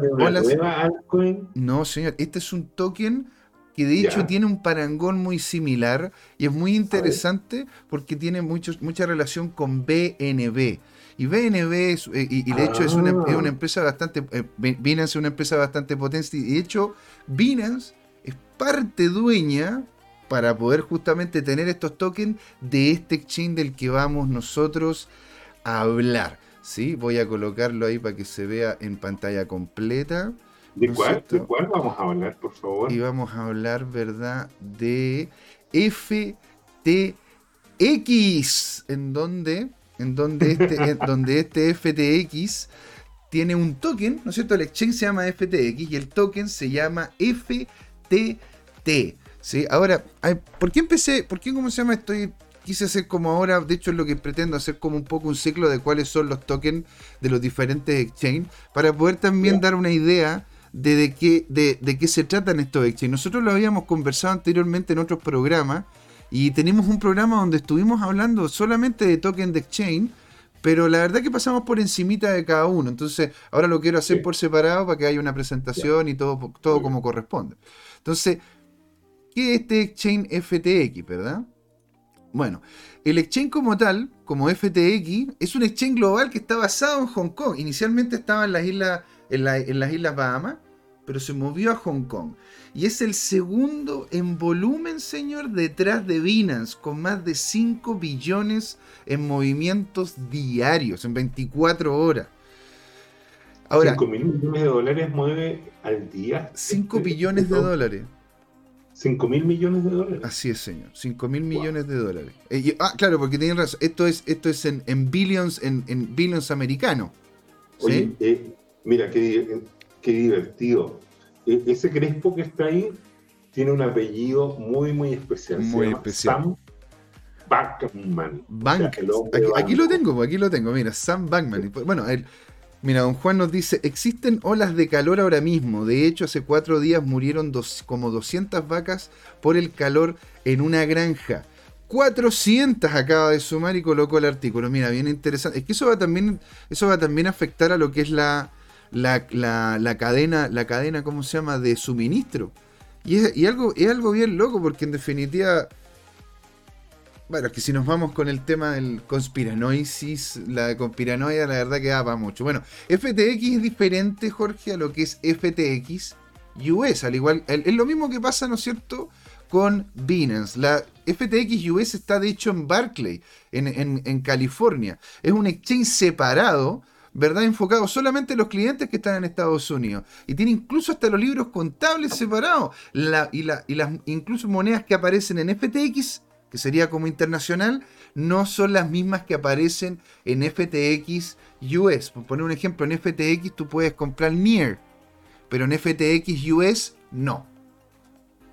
No, señor, este es un token que de hecho tiene un parangón muy similar y es muy interesante porque tiene mucho, mucha relación con BNB. Y BNB, es, eh, y, de hecho es una, es una, ah. empresa bastante, eh, Binance es una empresa bastante potente, y de hecho Binance es parte dueña para poder justamente tener estos tokens de este exchange del que vamos nosotros a hablar. ¿sí? Voy a colocarlo ahí para que se vea en pantalla completa. ¿De, cuál, vamos a hablar, por favor? Y vamos a hablar, ¿verdad? De FTX, en donde, en donde este, (laughs) donde este FTX tiene un token, ¿no es cierto? El exchange se llama FTX y el token se llama FTX TT. ¿sí? Ahora, ¿por qué empecé? ¿Por qué, cómo se llama? Estoy quise hacer como ahora, de hecho es lo que pretendo hacer como un poco un ciclo de cuáles son los tokens de los diferentes exchanges, para poder también dar una idea de, de, qué, de, de, qué se tratan estos exchanges. Nosotros lo habíamos conversado anteriormente en otros programas y tenemos un programa donde estuvimos hablando solamente de tokens de exchange, pero la verdad que pasamos por encimita de cada uno. Entonces ahora lo quiero hacer por separado para que haya una presentación y todo, todo como corresponde. Entonces, ¿qué es este exchange FTX, verdad? Bueno, el exchange como tal, como FTX, es un exchange global que está basado en Hong Kong. Inicialmente estaba en las islas, en, las islas Bahamas, pero se movió a Hong Kong. Y es el segundo en volumen, señor, detrás de Binance, con más de 5 billones en movimientos diarios, en 24 horas. Ahora, 5 mil millones de dólares mueve al día. 5 este billones de dólares. 5 mil millones de dólares. Así es, señor. 5 mil millones de dólares. Eh, ah, claro, porque tienen razón. Esto es, esto es en, billions, en, billions americano. Oye, eh, mira, qué, qué divertido. E, ese Crespo que está ahí tiene un apellido muy, muy especial. Muy especial. Sam Bankman. aquí, lo tengo, aquí lo tengo. Mira, Sam Bankman. Bueno, él. Mira, don Juan nos dice, existen olas de calor ahora mismo. De hecho, hace cuatro días murieron dos, como 200 vacas por el calor en una granja. 400 acaba de sumar y colocó el artículo. Mira, bien interesante. Es que eso va también, eso va también a afectar a lo que es la, la, cadena, la cadena, ¿cómo se llama?, de suministro. Y, es, y algo, es algo bien loco, porque en definitiva bueno, que si nos vamos con el tema del conspiranoisis, la conspiranoia, la verdad que da para mucho. Bueno, FTX es diferente, Jorge, a lo que es FTX US. Al igual, es lo mismo que pasa, ¿no es cierto?, con Binance. La FTX US está de hecho en Barclay, en, en California. Es un exchange separado. ¿Verdad? Enfocado solamente en los clientes que están en Estados Unidos. Y tiene incluso hasta los libros contables separados. Y, y las incluso monedas que aparecen en FTX que sería como internacional, no son las mismas que aparecen en FTX US. Por poner un ejemplo, en FTX tú puedes comprar Near, pero en FTX US no.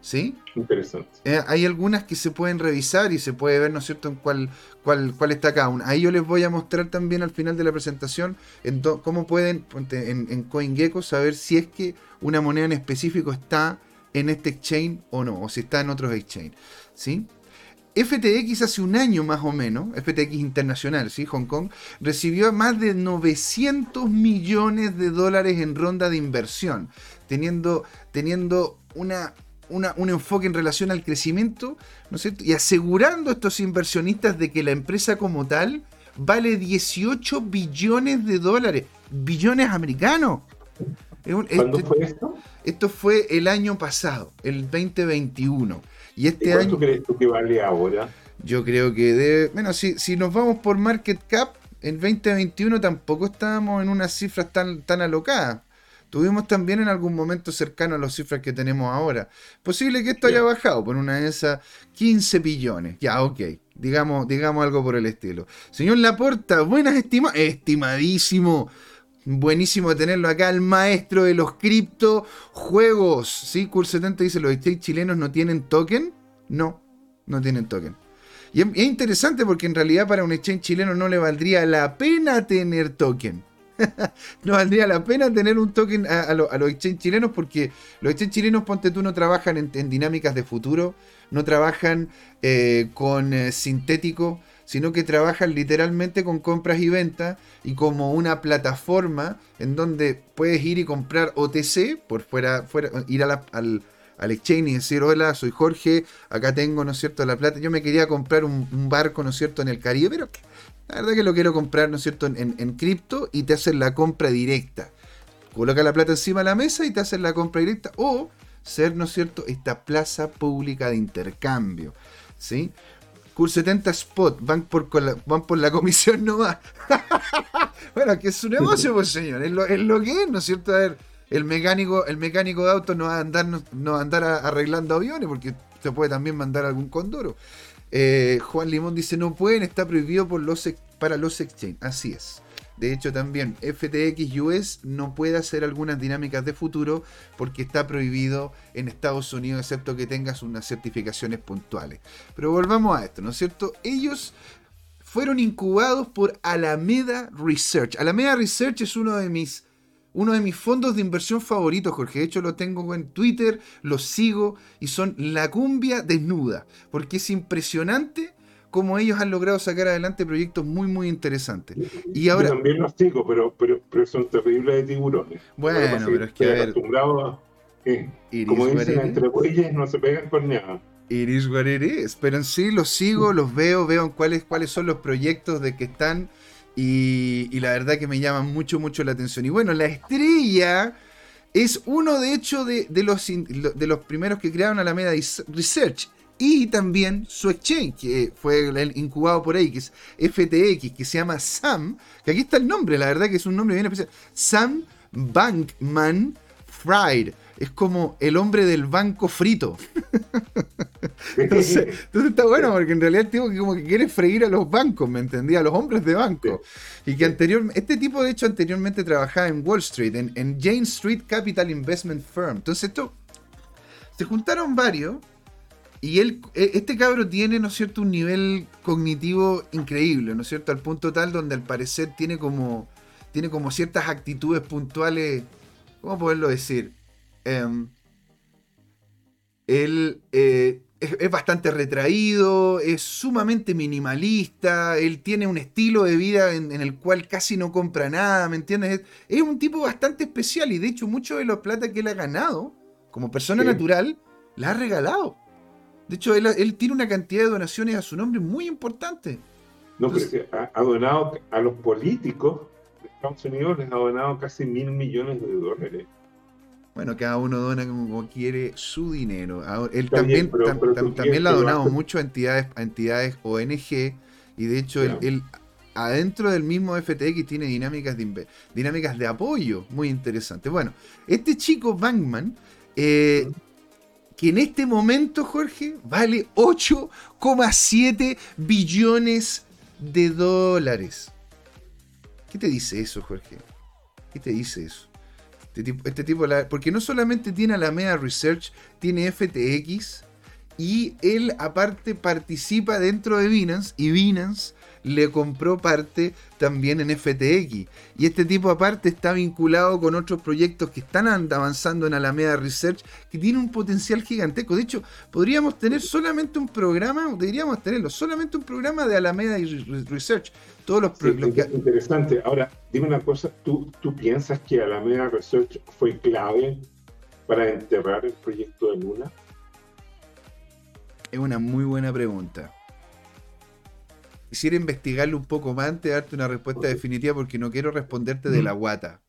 ¿Sí? Interesante. Eh, hay algunas que se pueden revisar y se puede ver, ¿no es cierto?, en cuál, cuál, cuál está cada una. Ahí yo les voy a mostrar también al final de la presentación en cómo pueden en, en CoinGecko saber si es que una moneda en específico está en este exchange o no, o si está en otros exchange. ¿Sí? FTX hace un año más o menos, FTX Internacional, ¿sí? Hong Kong, recibió más de 900 millones de dólares en ronda de inversión, teniendo, teniendo una, un enfoque en relación al crecimiento, ¿no es cierto? Y asegurando a estos inversionistas de que la empresa como tal vale 18 billones de dólares, billones americanos. ¿Cuándo este fue esto? Esto fue el año pasado, el 2021. Y este cuánto crees tú que vale ahora? Yo creo que debe. Bueno, si, si nos vamos por market cap, en 2021 tampoco estábamos en unas cifras tan, tan alocadas. Tuvimos también en algún momento cercano a las cifras que tenemos ahora. Posible que esto haya bajado por una de esas 15 billones. Ya, ok. Digamos, digamos algo por el estilo. Señor Laporta, buenas estimadas. Estimadísimo. Buenísimo tenerlo acá, el maestro de los criptojuegos. ¿Sí? Cool70 dice, ¿los exchange chilenos no tienen token? No, no tienen token. Y es interesante porque en realidad para un exchange chileno no le valdría la pena tener token. (laughs) no valdría la pena tener un token a, los exchange chilenos porque los exchange chilenos, ponte tú, no trabajan en, dinámicas de futuro, no trabajan eh, con eh, sintético sino que trabajan literalmente con compras y ventas y como una plataforma en donde puedes ir y comprar OTC por fuera, fuera ir al, al, exchange y decir, hola, soy Jorge, acá tengo, ¿no es cierto?, la plata. Yo me quería comprar un, barco, ¿no es cierto?, en el Caribe, pero la verdad que lo quiero comprar, ¿no es cierto?, en, cripto y te hacen la compra directa. Coloca la plata encima de la mesa y te hacen la compra directa. O ser, ¿no es cierto?, esta plaza pública de intercambio. ¿Sí? Cur 70 Spot, van por, la, van por la comisión nomás. (laughs) bueno, que es su negocio, pues señor, es lo, que es, ¿no es cierto? A ver, el mecánico, el mecánico de auto no va a andar, no, andar arreglando aviones, porque se puede también mandar algún condoro. Eh, Juan Limón dice, no pueden, está prohibido por los, para los exchange. Así es. De hecho, también FTX US no puede hacer algunas dinámicas de futuro porque está prohibido en Estados Unidos, excepto que tengas unas certificaciones puntuales. Pero volvamos a esto, ¿no es cierto? Ellos fueron incubados por Alameda Research. Alameda Research es uno de mis uno de mis fondos de inversión favoritos, Jorge. De hecho, lo tengo en Twitter, lo sigo y son la cumbia desnuda, porque es impresionante cómo ellos han logrado sacar adelante proyectos muy, muy interesantes. Y ahora... Yo también los sigo, pero, pero, pero son terribles de tiburones. Bueno, pero es que a ver... como dicen, entre bueyes no se pegan con nada. It is what it is. Pero en sí los sigo, los veo, veo cuáles, cuáles son los proyectos de que están. Y, la verdad que me llaman mucho, mucho la atención. Y bueno, la estrella es uno, de hecho, de, de los, de los primeros que crearon Alameda Research. Y también su exchange, que fue incubado por ahí, FTX, que se llama Sam, que aquí está el nombre, la verdad que es un nombre bien especial. Sam Bankman Fried. Es como el hombre del banco frito. (laughs) entonces, está bueno porque en realidad el que como que quiere freír a los bancos, ¿me entendía? A los hombres de banco. Y que anteriormente, este tipo de hecho anteriormente trabajaba en Wall Street, en, en Jane Street Capital Investment Firm. Entonces esto, se juntaron varios y él, e, este cabro tiene, ¿no es cierto?, un nivel cognitivo increíble, ¿no es cierto?, al punto tal donde al parecer tiene como, tiene como ciertas actitudes puntuales, ¿cómo poderlo decir? Em, él eh, es, bastante retraído, es sumamente minimalista, él tiene un estilo de vida en, el cual casi no compra nada, ¿me entiendes? Es, un tipo bastante especial y de hecho mucho de la plata que él ha ganado como persona natural la ha regalado. De hecho, él, tiene una cantidad de donaciones a su nombre muy importante. No, pero ha, donado a los políticos de Estados Unidos, les ha donado casi mil millones de dólares. Bueno, cada uno dona como quiere su dinero. él también, también le ha donado mucho a entidades, a entidades ONG y de hecho él, adentro del mismo FTX tiene dinámicas de, dinámicas de apoyo muy interesantes. Bueno, este chico Bankman, eh, que en este momento, Jorge, vale 8,7 billones de dólares. ¿Qué te dice eso, Jorge? ¿Qué te dice eso? Este tipo, este porque no solamente tiene Alameda Research, tiene FTX y él aparte participa dentro de Binance y Binance le compró parte también en FTX. Y este tipo aparte está vinculado con otros proyectos que están avanzando en Alameda Research que tiene un potencial gigantesco. De hecho, podríamos tener solamente un programa, deberíamos tenerlo, solamente un programa de Alameda Research todos los sí, Interesante. Ahora, dime una cosa, ¿tú, ¿tú piensas que Alameda Research fue clave para enterrar el proyecto de Luna? Es una muy buena pregunta. Quisiera investigarlo un poco más antes de darte una respuesta definitiva porque no quiero responderte de la guata.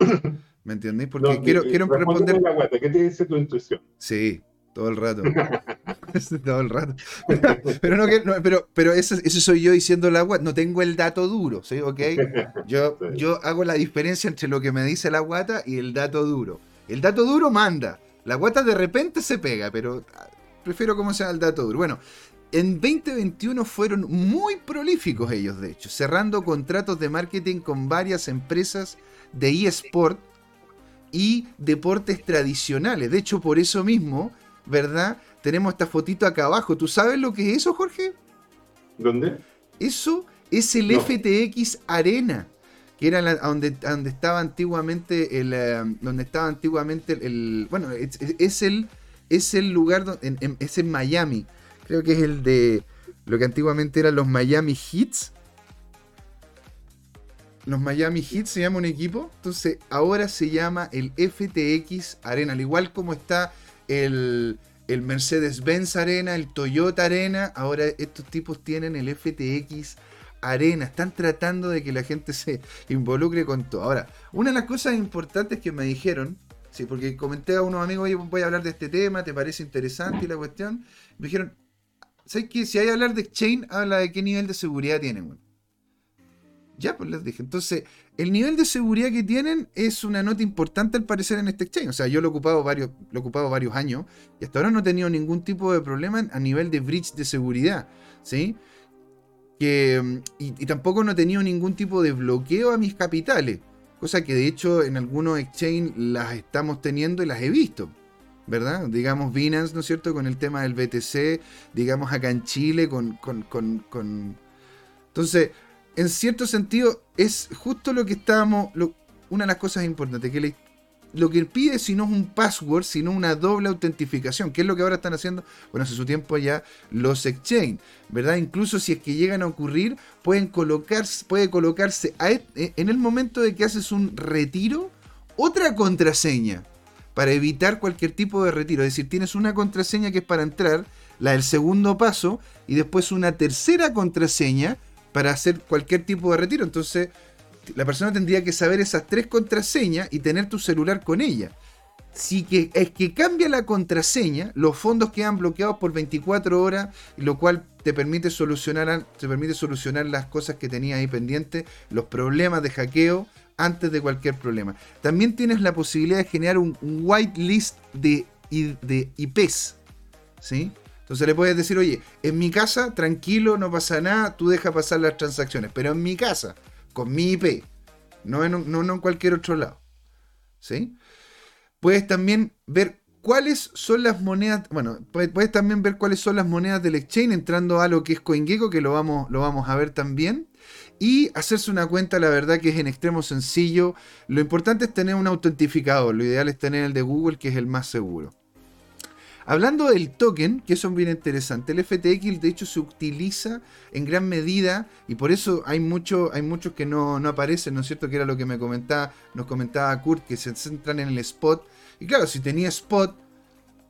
(coughs) ¿Me entendés? Porque quiero, quiero responder. De la guata. ¿Qué te dice tu intuición? Sí, todo el rato. (laughs) (laughs) todo el rato. (laughs) pero no, pero, pero eso, soy yo diciendo la guata. No tengo el dato duro, ¿sí? ¿Ok? Yo, yo hago la diferencia entre lo que me dice la guata y el dato duro. El dato duro manda. La guata de repente se pega, pero ah, prefiero cómo sea el dato duro. Bueno, en 2021 fueron muy prolíficos ellos, de hecho, cerrando contratos de marketing con varias empresas de eSport y deportes tradicionales. De hecho, por eso mismo ¿verdad? Tenemos esta fotito acá abajo. ¿Tú sabes lo que es eso, Jorge? ¿Dónde? Eso es el FTX Arena, que era donde, donde estaba antiguamente el, eh, donde estaba antiguamente el, bueno, es, el es el lugar donde, es en Miami. Creo que es el de lo que antiguamente eran los Miami Heats. Los Miami Heat se llama un equipo, entonces ahora se llama el FTX Arena, al igual como está el, Mercedes-Benz Arena, el Toyota Arena, ahora estos tipos tienen el FTX Arena, están tratando de que la gente se involucre con todo. Ahora, una de las cosas importantes que me dijeron, sí, porque comenté a unos amigos, voy a hablar de este tema, ¿te parece interesante la cuestión? Me dijeron, ¿sabes qué? Si hay que hablar de Exchange, habla de qué nivel de seguridad tienen, Ya, pues les dije. Entonces, el nivel de seguridad que tienen es una nota importante al parecer en este exchange. O sea, yo lo he ocupado varios, lo he varios años y hasta ahora no he tenido ningún tipo de problema a nivel de breach de seguridad. ¿Sí? Que, y, tampoco no he tenido ningún tipo de bloqueo a mis capitales. Cosa que de hecho en algunos exchanges las estamos teniendo y las he visto. ¿Verdad? Digamos Binance, ¿no es cierto? Con el tema del BTC. Digamos acá en Chile con... con, con. Entonces en cierto sentido, es justo lo que estábamos. una de las cosas importantes, que lo que pide si no es un password, sino una doble autentificación, que es lo que ahora están haciendo, bueno, hace su tiempo ya los exchange, ¿verdad? Incluso si es que llegan a ocurrir, pueden colocarse, puede colocarse e, en el momento de que haces un retiro, otra contraseña para evitar cualquier tipo de retiro. Es decir, tienes una contraseña que es para entrar, la del segundo paso, y después una tercera contraseña para hacer cualquier tipo de retiro. Entonces, la persona tendría que saber esas tres contraseñas y tener tu celular con ella. Si que, es que cambia la contraseña, los fondos quedan bloqueados por 24 horas, lo cual te permite solucionar, te permite solucionar las cosas que tenías ahí pendientes, los problemas de hackeo antes de cualquier problema. También tienes la posibilidad de generar un, whitelist de, de IPs. ¿sí? Entonces le puedes decir, oye, en mi casa, tranquilo, no pasa nada, tú deja pasar las transacciones, pero en mi casa, con mi IP, no en, no, en cualquier otro lado. ¿Sí? Puedes también ver cuáles son las monedas, bueno, puedes, también ver cuáles son las monedas del exchange entrando a lo que es CoinGecko, que lo vamos, lo vamos a ver también. Y hacerse una cuenta, la verdad que es en extremo sencillo. Lo importante es tener un autentificador, lo ideal es tener el de Google, que es el más seguro. Hablando del token, que eso es bien interesante, el FTX de hecho se utiliza en gran medida y por eso hay, mucho, hay muchos que no, aparecen, ¿no es cierto? Que era lo que me comentaba, nos comentaba Kurt, que se centran en el spot. Y claro, si tenía spot,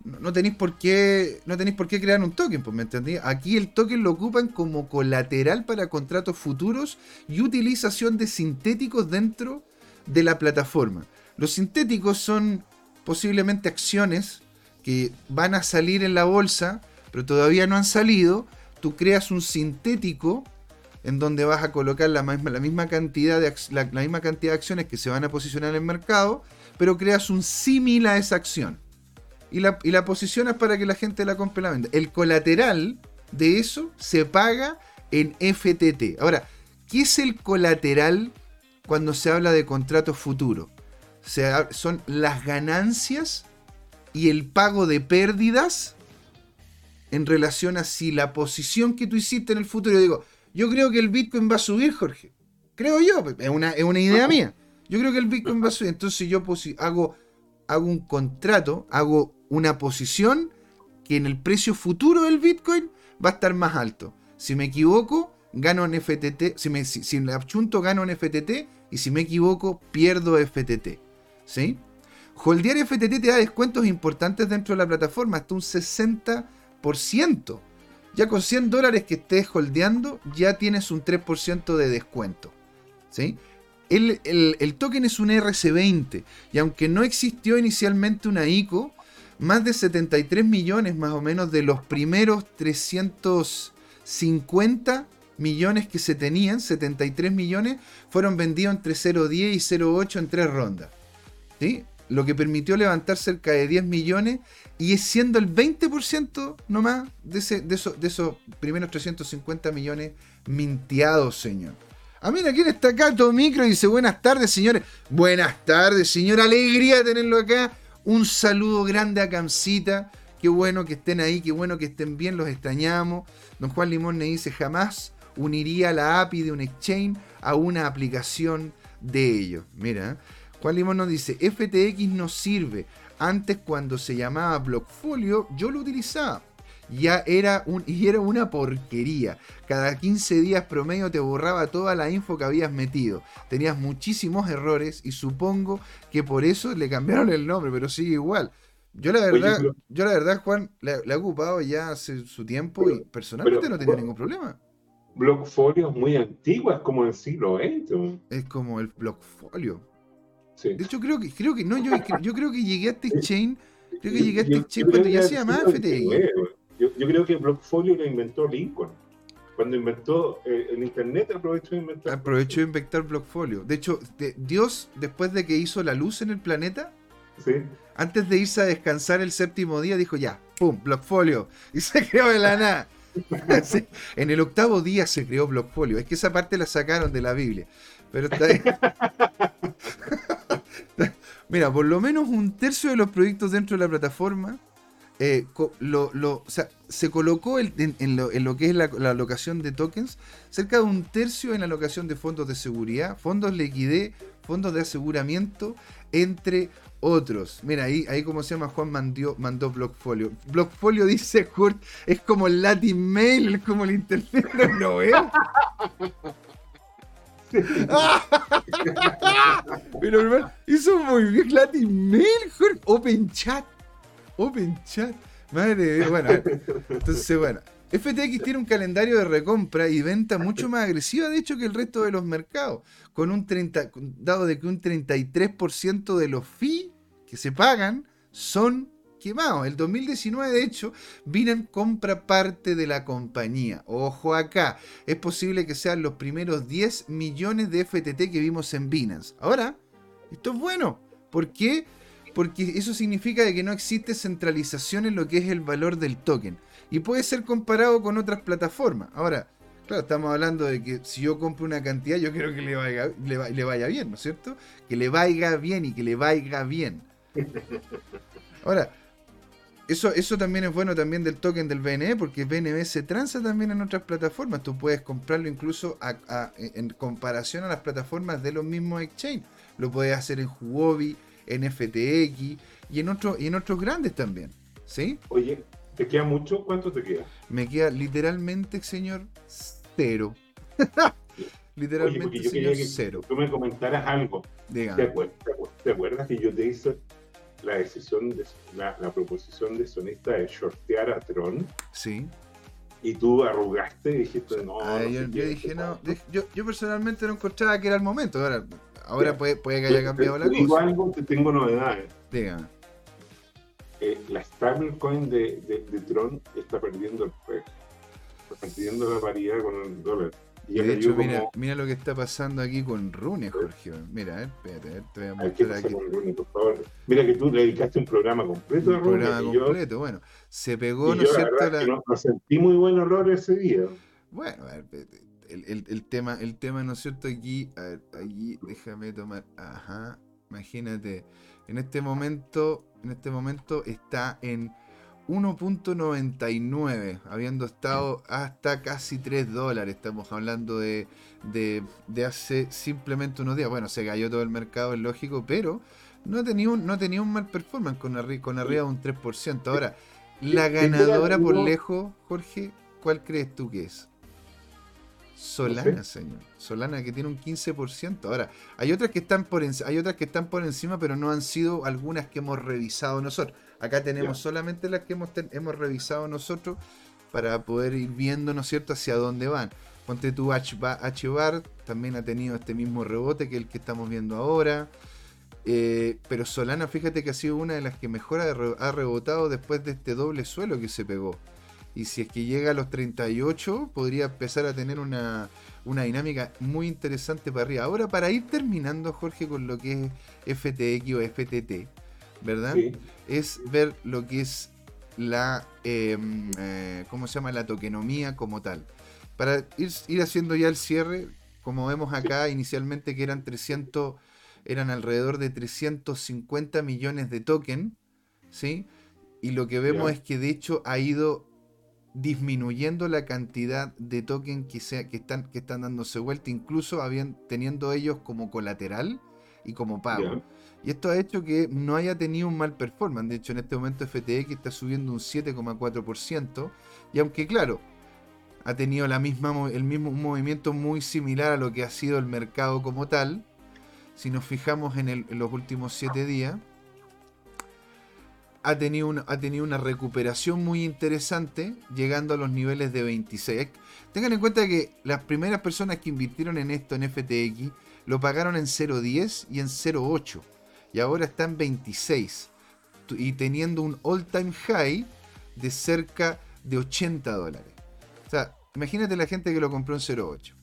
no tenéis por qué no tenéis por qué crear un token, pues me entendí. Aquí el token lo ocupan como colateral para contratos futuros y utilización de sintéticos dentro de la plataforma. Los sintéticos son posiblemente acciones que van a salir en la bolsa, pero todavía no han salido, tú creas un sintético en donde vas a colocar la misma, la misma, cantidad, de, la, misma cantidad de acciones que se van a posicionar en el mercado, pero creas un símil a esa acción. Y la, y la posicionas para que la gente la compre la venda. El colateral de eso se paga en FTT. Ahora, ¿qué es el colateral cuando se habla de contratos futuros? son las ganancias y el pago de pérdidas en relación a si la posición que tú hiciste en el futuro. Yo digo, yo creo que el Bitcoin va a subir, Jorge. Creo yo, es una, es una idea mía. Yo creo que el Bitcoin va a subir. Entonces yo hago, hago un contrato, hago una posición que en el precio futuro del Bitcoin va a estar más alto. Si me equivoco, gano en FTT. Si me, si, gano en FTT. Y si me equivoco, pierdo FTT. ¿Sí? Holdear FTT te da descuentos importantes dentro de la plataforma, hasta un 60%. Ya con 100 dólares que estés holdeando, ya tienes un 3% de descuento. ¿sí? El, el, token es un RC20 y aunque no existió inicialmente una ICO, más de 73 millones más o menos de los primeros 350 millones que se tenían, 73 millones, fueron vendidos entre 0.10 y 0.8 en tres rondas. ¿sí? lo que permitió levantar cerca de 10 millones y es siendo el 20% nomás de, ese, de, de esos primeros 350 millones minteados, señor. Ah, mira, ¿quién está acá? Todo micro dice buenas tardes, señores. Buenas tardes, señor. Alegría tenerlo acá. Un saludo grande a Camcita. Qué bueno que estén ahí, qué bueno que estén bien, los extrañamos. Don Juan Limón me dice, jamás uniría la API de un exchange a una aplicación de ellos. Mira, Juan Limón nos dice, FTX no sirve. Antes cuando se llamaba Blockfolio, yo lo utilizaba. Ya era, un, y era una porquería. Cada 15 días promedio te borraba toda la info que habías metido. Tenías muchísimos errores y supongo que por eso le cambiaron el nombre, pero sigue igual. Yo la verdad, yo la verdad, Juan, le, he ocupado ya hace su tiempo y personalmente no tenía ningún problema. Blockfolio es muy antiguo, es como el siglo XX. Es como el Blockfolio. De hecho, creo que, creo que no, yo, yo creo que llegué a este chain, creo que llegué a este chain cuando ya se llamaba FTX. Yo, yo, creo que Blockfolio lo inventó Lincoln. Cuando inventó eh, el internet, aprovechó de inventar. Aprovechó de inventar Blockfolio. De hecho, Dios, después de que hizo la luz en el planeta, antes de irse a descansar el séptimo día, dijo ya, pum, Blockfolio. (laughs) Y se creó de la nada. (laughs) En el octavo día se creó Blockfolio. Es que esa parte la sacaron de la Biblia. Pero está ahí. (laughs) Mira, por lo menos un tercio de los proyectos dentro de la plataforma eh, se colocó en, lo, que es la, alocación de tokens, cerca de un tercio en la alocación de fondos de seguridad, fondos liquidez, fondos de aseguramiento, entre otros. Mira, ahí, ahí como se llama Juan mandó, mandó Blockfolio. Blockfolio dice Kurt, es como el Latin Mail, es como el internet no (laughs) Pero hermano, hizo muy bien Latin Mail, Open Chat. Open Chat. Madre bueno. Entonces, bueno. FTX tiene un calendario de recompra y venta mucho más agresiva, de hecho, que el resto de los mercados. Con un 30, dado de que un 33% de los fees que se pagan son quemados. El 2019, de hecho, Binance compra parte de la compañía. Ojo acá, es posible que sean los primeros 10 millones de FTT que vimos en Binance. Ahora, esto es bueno. ¿Por qué? Porque eso significa que no existe centralización en lo que es el valor del token. Y puede ser comparado con otras plataformas. Ahora, claro, estamos hablando de que si yo compro una cantidad, yo quiero que le vaya, le, vaya bien, ¿no es cierto? Que le vaya bien y que le vaya bien. Ahora, eso, eso también es bueno también del token del BNB, porque BNB se transa también en otras plataformas. Tú puedes comprarlo incluso en comparación a las plataformas de los mismos exchange. Lo puedes hacer en Huobi, en FTX y en, otros y en otros grandes también. ¿Sí? Oye, ¿te queda mucho? ¿Cuánto te queda? Me queda literalmente, señor, cero. (laughs) literalmente, señor, cero. Tú me comentaras algo. ¿Te acuerdas, ¿Te acuerdas que yo te hice la decisión, de, la, proposición de sonista de shortear a Tron. Sí. Y tú arrugaste y dijiste, no. Ah, yo, dije, no. Yo, yo, personalmente no encontraba que era el momento. Ahora, ahora puede, puede, que haya cambiado la cosa. Digo algo, te tengo novedades. Dígame. Eh, la stablecoin de, de, de, Tron está perdiendo el precio. Está perdiendo la paridad con el dólar. de hecho, mira, mira lo que está pasando aquí con Rune, Jorge. Mira, a ver, espérate, te voy a mostrar aquí. Rune, por favor. Mira que tú le dedicaste un programa completo un a Rune. Un programa completo, bueno. Se pegó, ¿no es cierto? La... No, sentí muy buen horror ese día. Bueno, a ver, el, el, el, tema, el tema, ¿no es cierto? Aquí, a ver, aquí, déjame tomar. Ajá, imagínate. En este momento, en este momento está en 1.99, habiendo estado hasta casi 3 dólares. Estamos hablando de, de, hace simplemente unos días. Bueno, se cayó todo el mercado, es lógico, pero no tenía un, no un mal performance con, con arriba de un 3%. Ahora, la ganadora por lejos, Jorge, ¿cuál crees tú que es? Solana, señor. Solana que tiene un 15%. Ahora, hay otras que están por hay otras que están por encima, pero no han sido algunas que hemos revisado nosotros. Acá tenemos solamente las que hemos, hemos revisado nosotros para poder ir viendo, ¿no es cierto?, hacia dónde van. Ponte tu H-Bar, también ha tenido este mismo rebote que el que estamos viendo ahora. Eh, pero Solana, fíjate que ha sido una de las que mejor ha rebotado después de este doble suelo que se pegó. Y si es que llega a los 38, podría empezar a tener una, dinámica muy interesante para arriba. Ahora, para ir terminando, Jorge, con lo que es FTX o FTT, ¿verdad? Es ver lo que es la, em, eh, ¿cómo se llama? La tokenomía como tal. Para ir, ir haciendo ya el cierre, como vemos acá inicialmente que eran 300, eran alrededor de 350 millones de token, ¿sí? Y lo que vemos es que de hecho ha ido disminuyendo la cantidad de token que, sea, que, están, que están dándose vuelta, incluso habían, teniendo ellos como colateral y como pago. Y esto ha hecho que no haya tenido un mal performance. De hecho, en este momento FTX está subiendo un 7,4%. Y aunque, claro, ha tenido la misma, el mismo movimiento muy similar a lo que ha sido el mercado como tal, si nos fijamos en, en los últimos 7 días, ha tenido, una, recuperación muy interesante, llegando a los niveles de 26. Tengan en cuenta que las primeras personas que invirtieron en esto, en FTX, lo pagaron en 0.10 y en 0.8. Y ahora está en 26. Y teniendo un all-time high de cerca de 80 dólares. O sea, imagínate la gente que lo compró en 0.8.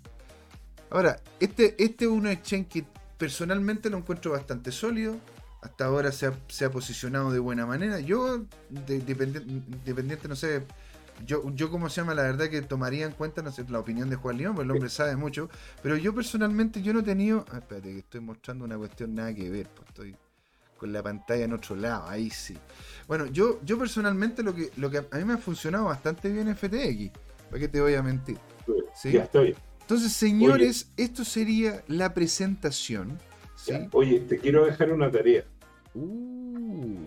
Ahora, este, este es un exchange que personalmente lo encuentro bastante sólido hasta ahora se ha, posicionado de buena manera. Yo, dependiente, no sé, yo, yo como se llama, la verdad que tomaría en cuenta no sé, la opinión de Juan León, porque el hombre sabe mucho, pero yo personalmente yo no he tenido... Ah, espérate, que estoy mostrando una cuestión nada que ver, pues estoy con la pantalla en otro lado, ahí sí. Bueno, yo, yo personalmente lo que, lo que a mí me ha funcionado bastante bien en FTX, ¿para qué te voy a mentir? ¿Sí? Ya estoy. Entonces, señores, esto sería la presentación Oye, te quiero dejar una tarea. Uh.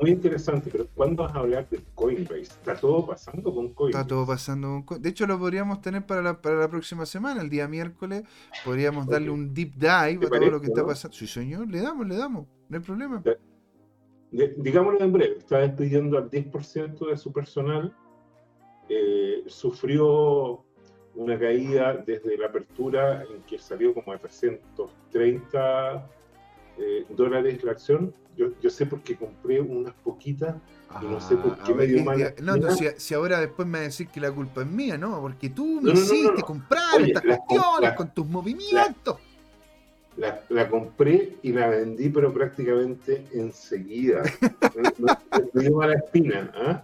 Muy interesante, pero ¿cuándo vas a hablar de Coinbase? ¿Está todo pasando con Coinbase? Está todo pasando con Coinbase. De hecho, lo podríamos tener para la, para la próxima semana, el día miércoles. Podríamos darle un deep dive a todo lo que está pasando. Sí, señor, le damos, le damos. No hay problema. digámoslo en breve, está despidiendo al 10% de su personal, eh, sufrió una caída desde la apertura en que salió como a 330 eh, dólares la acción. Yo, yo sé porque compré unas poquitas y no sé por ah, qué me dio mal. No, no si, si, ahora después me decir que la culpa es mía, ¿no? Porque tú me hiciste comprar estas cuestiones con tus movimientos. La, la, compré y la vendí, pero prácticamente enseguida. (laughs) me, dio mala espina. ¿ah?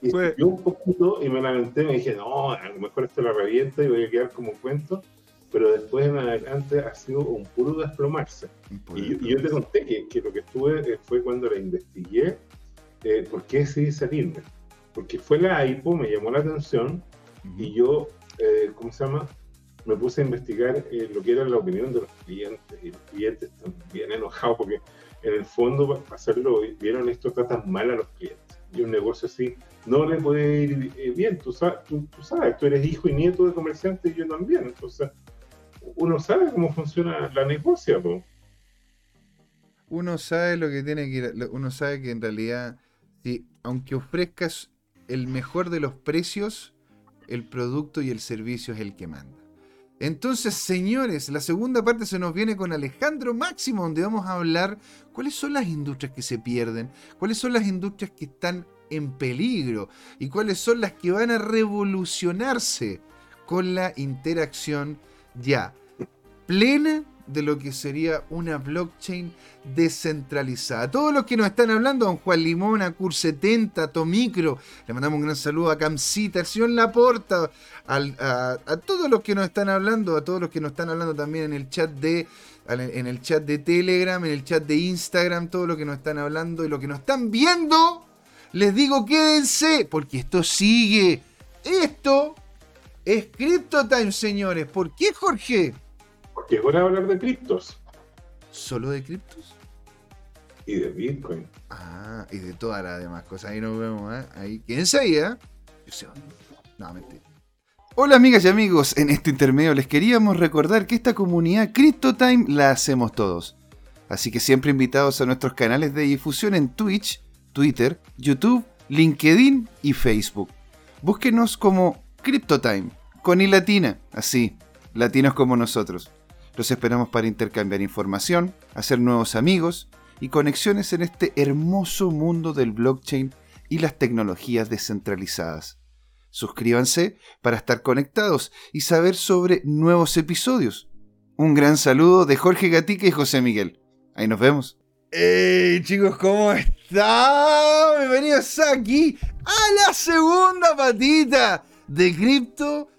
Y pues, un poquito y me lamenté. Me dije, no, a lo mejor esto la revienta y voy a quedar como cuento. Pero después en adelante ha sido un puro desplomarse. Y, yo te conté que, que, lo que estuve eh, fue cuando la investigué, eh, ¿por qué decidí salirme? Porque fue la AIPO, me llamó la atención y yo, eh, ¿cómo se llama? Me puse a investigar eh, lo que era la opinión de los clientes y los clientes están bien enojados porque en el fondo para hacerlo vieron esto tratan mal a los clientes. Y un negocio así no le puede ir eh, bien. Tú sabes, tú, sabes tú eres hijo y nieto de comerciantes y yo también. Entonces uno sabe cómo funciona la negocia uno sabe lo que tiene que ir uno sabe que en realidad si aunque ofrezcas el mejor de los precios el producto y el servicio es el que manda entonces, señores, la segunda parte se nos viene con Alejandro Máximo, donde vamos a hablar cuáles son las industrias que se pierden, cuáles son las industrias que están en peligro y cuáles son las que van a revolucionarse con la interacción ya plena de lo que sería una blockchain descentralizada. Todos los que nos están hablando, don Juan Limón, a Cur70, Tomicro, le mandamos un gran saludo a Camcita, al señor Laporta, a, todos los que nos están hablando, a todos los que nos están hablando también en el chat de en el chat de Telegram, en el chat de Instagram, todos los que nos están hablando y los que nos están viendo, les digo quédense, porque esto sigue. Esto es CryptoTime, señores. ¿Por qué, Jorge? Es hora de hablar de criptos. ¿Solo de criptos? Y de Bitcoin. Ah, y de todas las demás cosas. Ahí nos vemos, ¿eh? Ahí, quédense ahí, ¿eh? Yo sé No, mentira. Hola amigas y amigos, en este intermedio les queríamos recordar que esta comunidad CryptoTime la hacemos todos. Así que siempre invitados a nuestros canales de difusión en Twitch, Twitter, YouTube, LinkedIn y Facebook. Búsquenos como CryptoTime, con y latina, así, latinos como nosotros. Los esperamos para intercambiar información, hacer nuevos amigos y conexiones en este hermoso mundo del blockchain y las tecnologías descentralizadas. Suscríbanse para estar conectados y saber sobre nuevos episodios. Un gran saludo de Jorge Gatica y José Miguel. Ahí nos vemos. ¡Hey chicos! ¿Cómo están? Bienvenidos aquí a la segunda patita de Crypto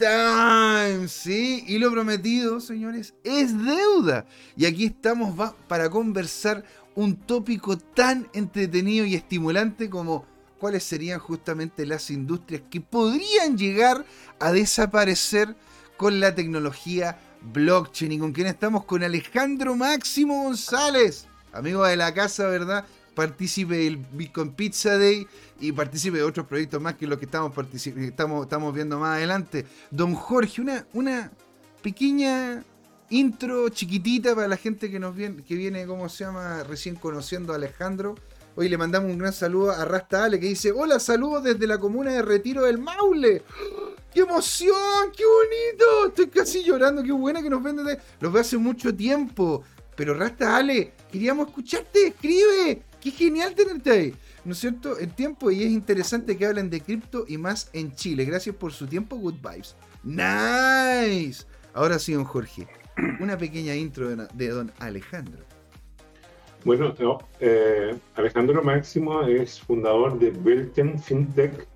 Time, sí, y lo prometido, señores, es deuda. Y aquí estamos para conversar un tópico tan entretenido y estimulante como cuáles serían justamente las industrias que podrían llegar a desaparecer con la tecnología blockchain. Y con quien estamos con Alejandro Máximo González, amigo de la casa, ¿verdad? Partícipe del Bitcoin Pizza Day y participe de otros proyectos más que los que estamos, estamos, viendo más adelante. Don Jorge, una, una pequeña intro chiquitita para la gente que nos viene, que viene, ¿cómo se llama? Recién conociendo a Alejandro. Hoy le mandamos un gran saludo a Rasta Ale que dice, hola, saludos desde la comuna de Retiro del Maule. ¡Qué emoción! ¡Qué bonito! Estoy casi llorando, qué buena que nos venden. Los veo hace mucho tiempo. Pero Rasta Ale, queríamos escucharte, escribe. Qué genial tenerte ahí. ¿No es cierto? El tiempo y es interesante que hablen de cripto y más en Chile. Gracias por su tiempo, good vibes. Nice. Ahora sí, don Jorge, una pequeña intro de, don Alejandro. Bueno, eh, Alejandro Máximo es fundador de Belten FinTech.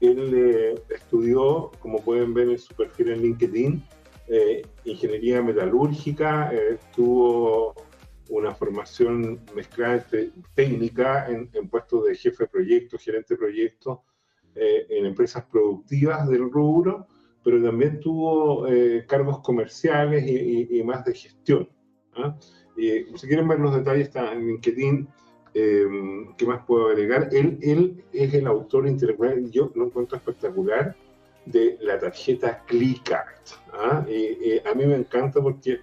Él eh, estudió, como pueden ver en su perfil en LinkedIn, eh, ingeniería metalúrgica, estuvo una formación mezclada técnica en, puestos de jefe de proyecto, gerente de proyecto, eh, en empresas productivas del rubro, pero también tuvo eh, cargos comerciales y, más de gestión. ¿ah? si quieren ver los detalles, está en LinkedIn. Eh, ¿Qué más puedo agregar? Él, él es el autor intelectual, yo lo encuentro espectacular, de la tarjeta ClickArt. ¿ah? a mí me encanta porque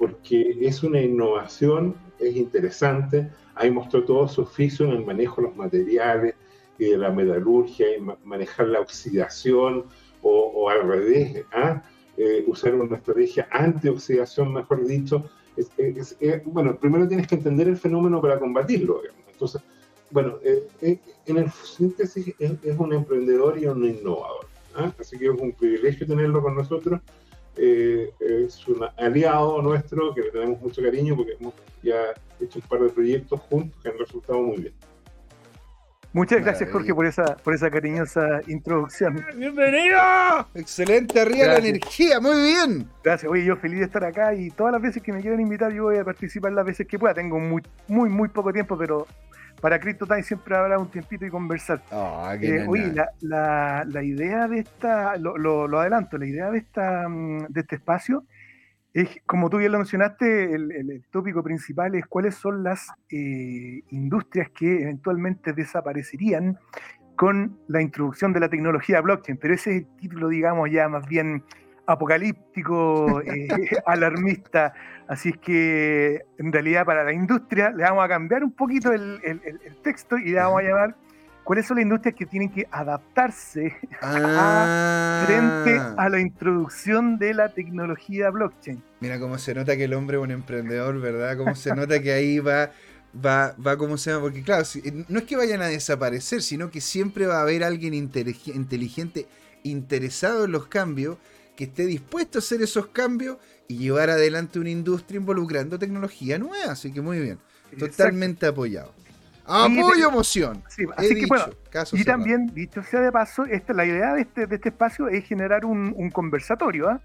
porque es una innovación, es interesante, ahí mostró todo su oficio en el manejo de los materiales y de la metalurgia, manejar la oxidación o, al revés, ¿ah? eh, usar una estrategia antioxidación, mejor dicho. bueno, primero tienes que entender el fenómeno para combatirlo. Entonces, bueno, eh, eh, en el síntesis es, un emprendedor y un innovador. ¿ah? Así que es un privilegio tenerlo con nosotros. Eh, es un aliado nuestro que le tenemos mucho cariño porque hemos ya hecho un par de proyectos juntos que han resultado muy bien. Muchas gracias, Jorge, por esa, por esa cariñosa introducción. ¡Bienvenido! Excelente, arriba la energía, muy bien. Gracias, oye, yo feliz de estar acá y todas las veces que me quieran invitar, yo voy a participar las veces que pueda. Tengo muy, muy, muy poco tiempo, pero para Cristo Time siempre habrá un tiempito y conversar. Oh, eh, oye, la, la, idea de esta, lo, lo, adelanto, la idea de, esta, mm, de este espacio es, como tú bien lo mencionaste, el, tópico principal es cuáles son las eh, industrias que eventualmente desaparecerían con la introducción de la tecnología blockchain, pero ese es el título, digamos, ya más bien apocalíptico, eh, (laughs) alarmista. Así es que en realidad para la industria le vamos a cambiar un poquito el, texto y le vamos a llamar cuáles son las industrias que tienen que adaptarse (laughs) ah. frente a la introducción de la tecnología blockchain. Mira cómo se nota que el hombre es un emprendedor, ¿verdad? Cómo se nota que ahí va va, va como se llama, porque claro, no es que vayan a desaparecer, sino que siempre va a haber alguien inteligente interesado en los cambios que esté dispuesto a hacer esos cambios y llevar adelante una industria involucrando tecnología nueva. Así que muy bien, totalmente apoyado. Apoyo, emoción. así que bueno, y también, dicho sea de paso, esta, la idea de este, de este espacio es generar un, conversatorio. ¿ah?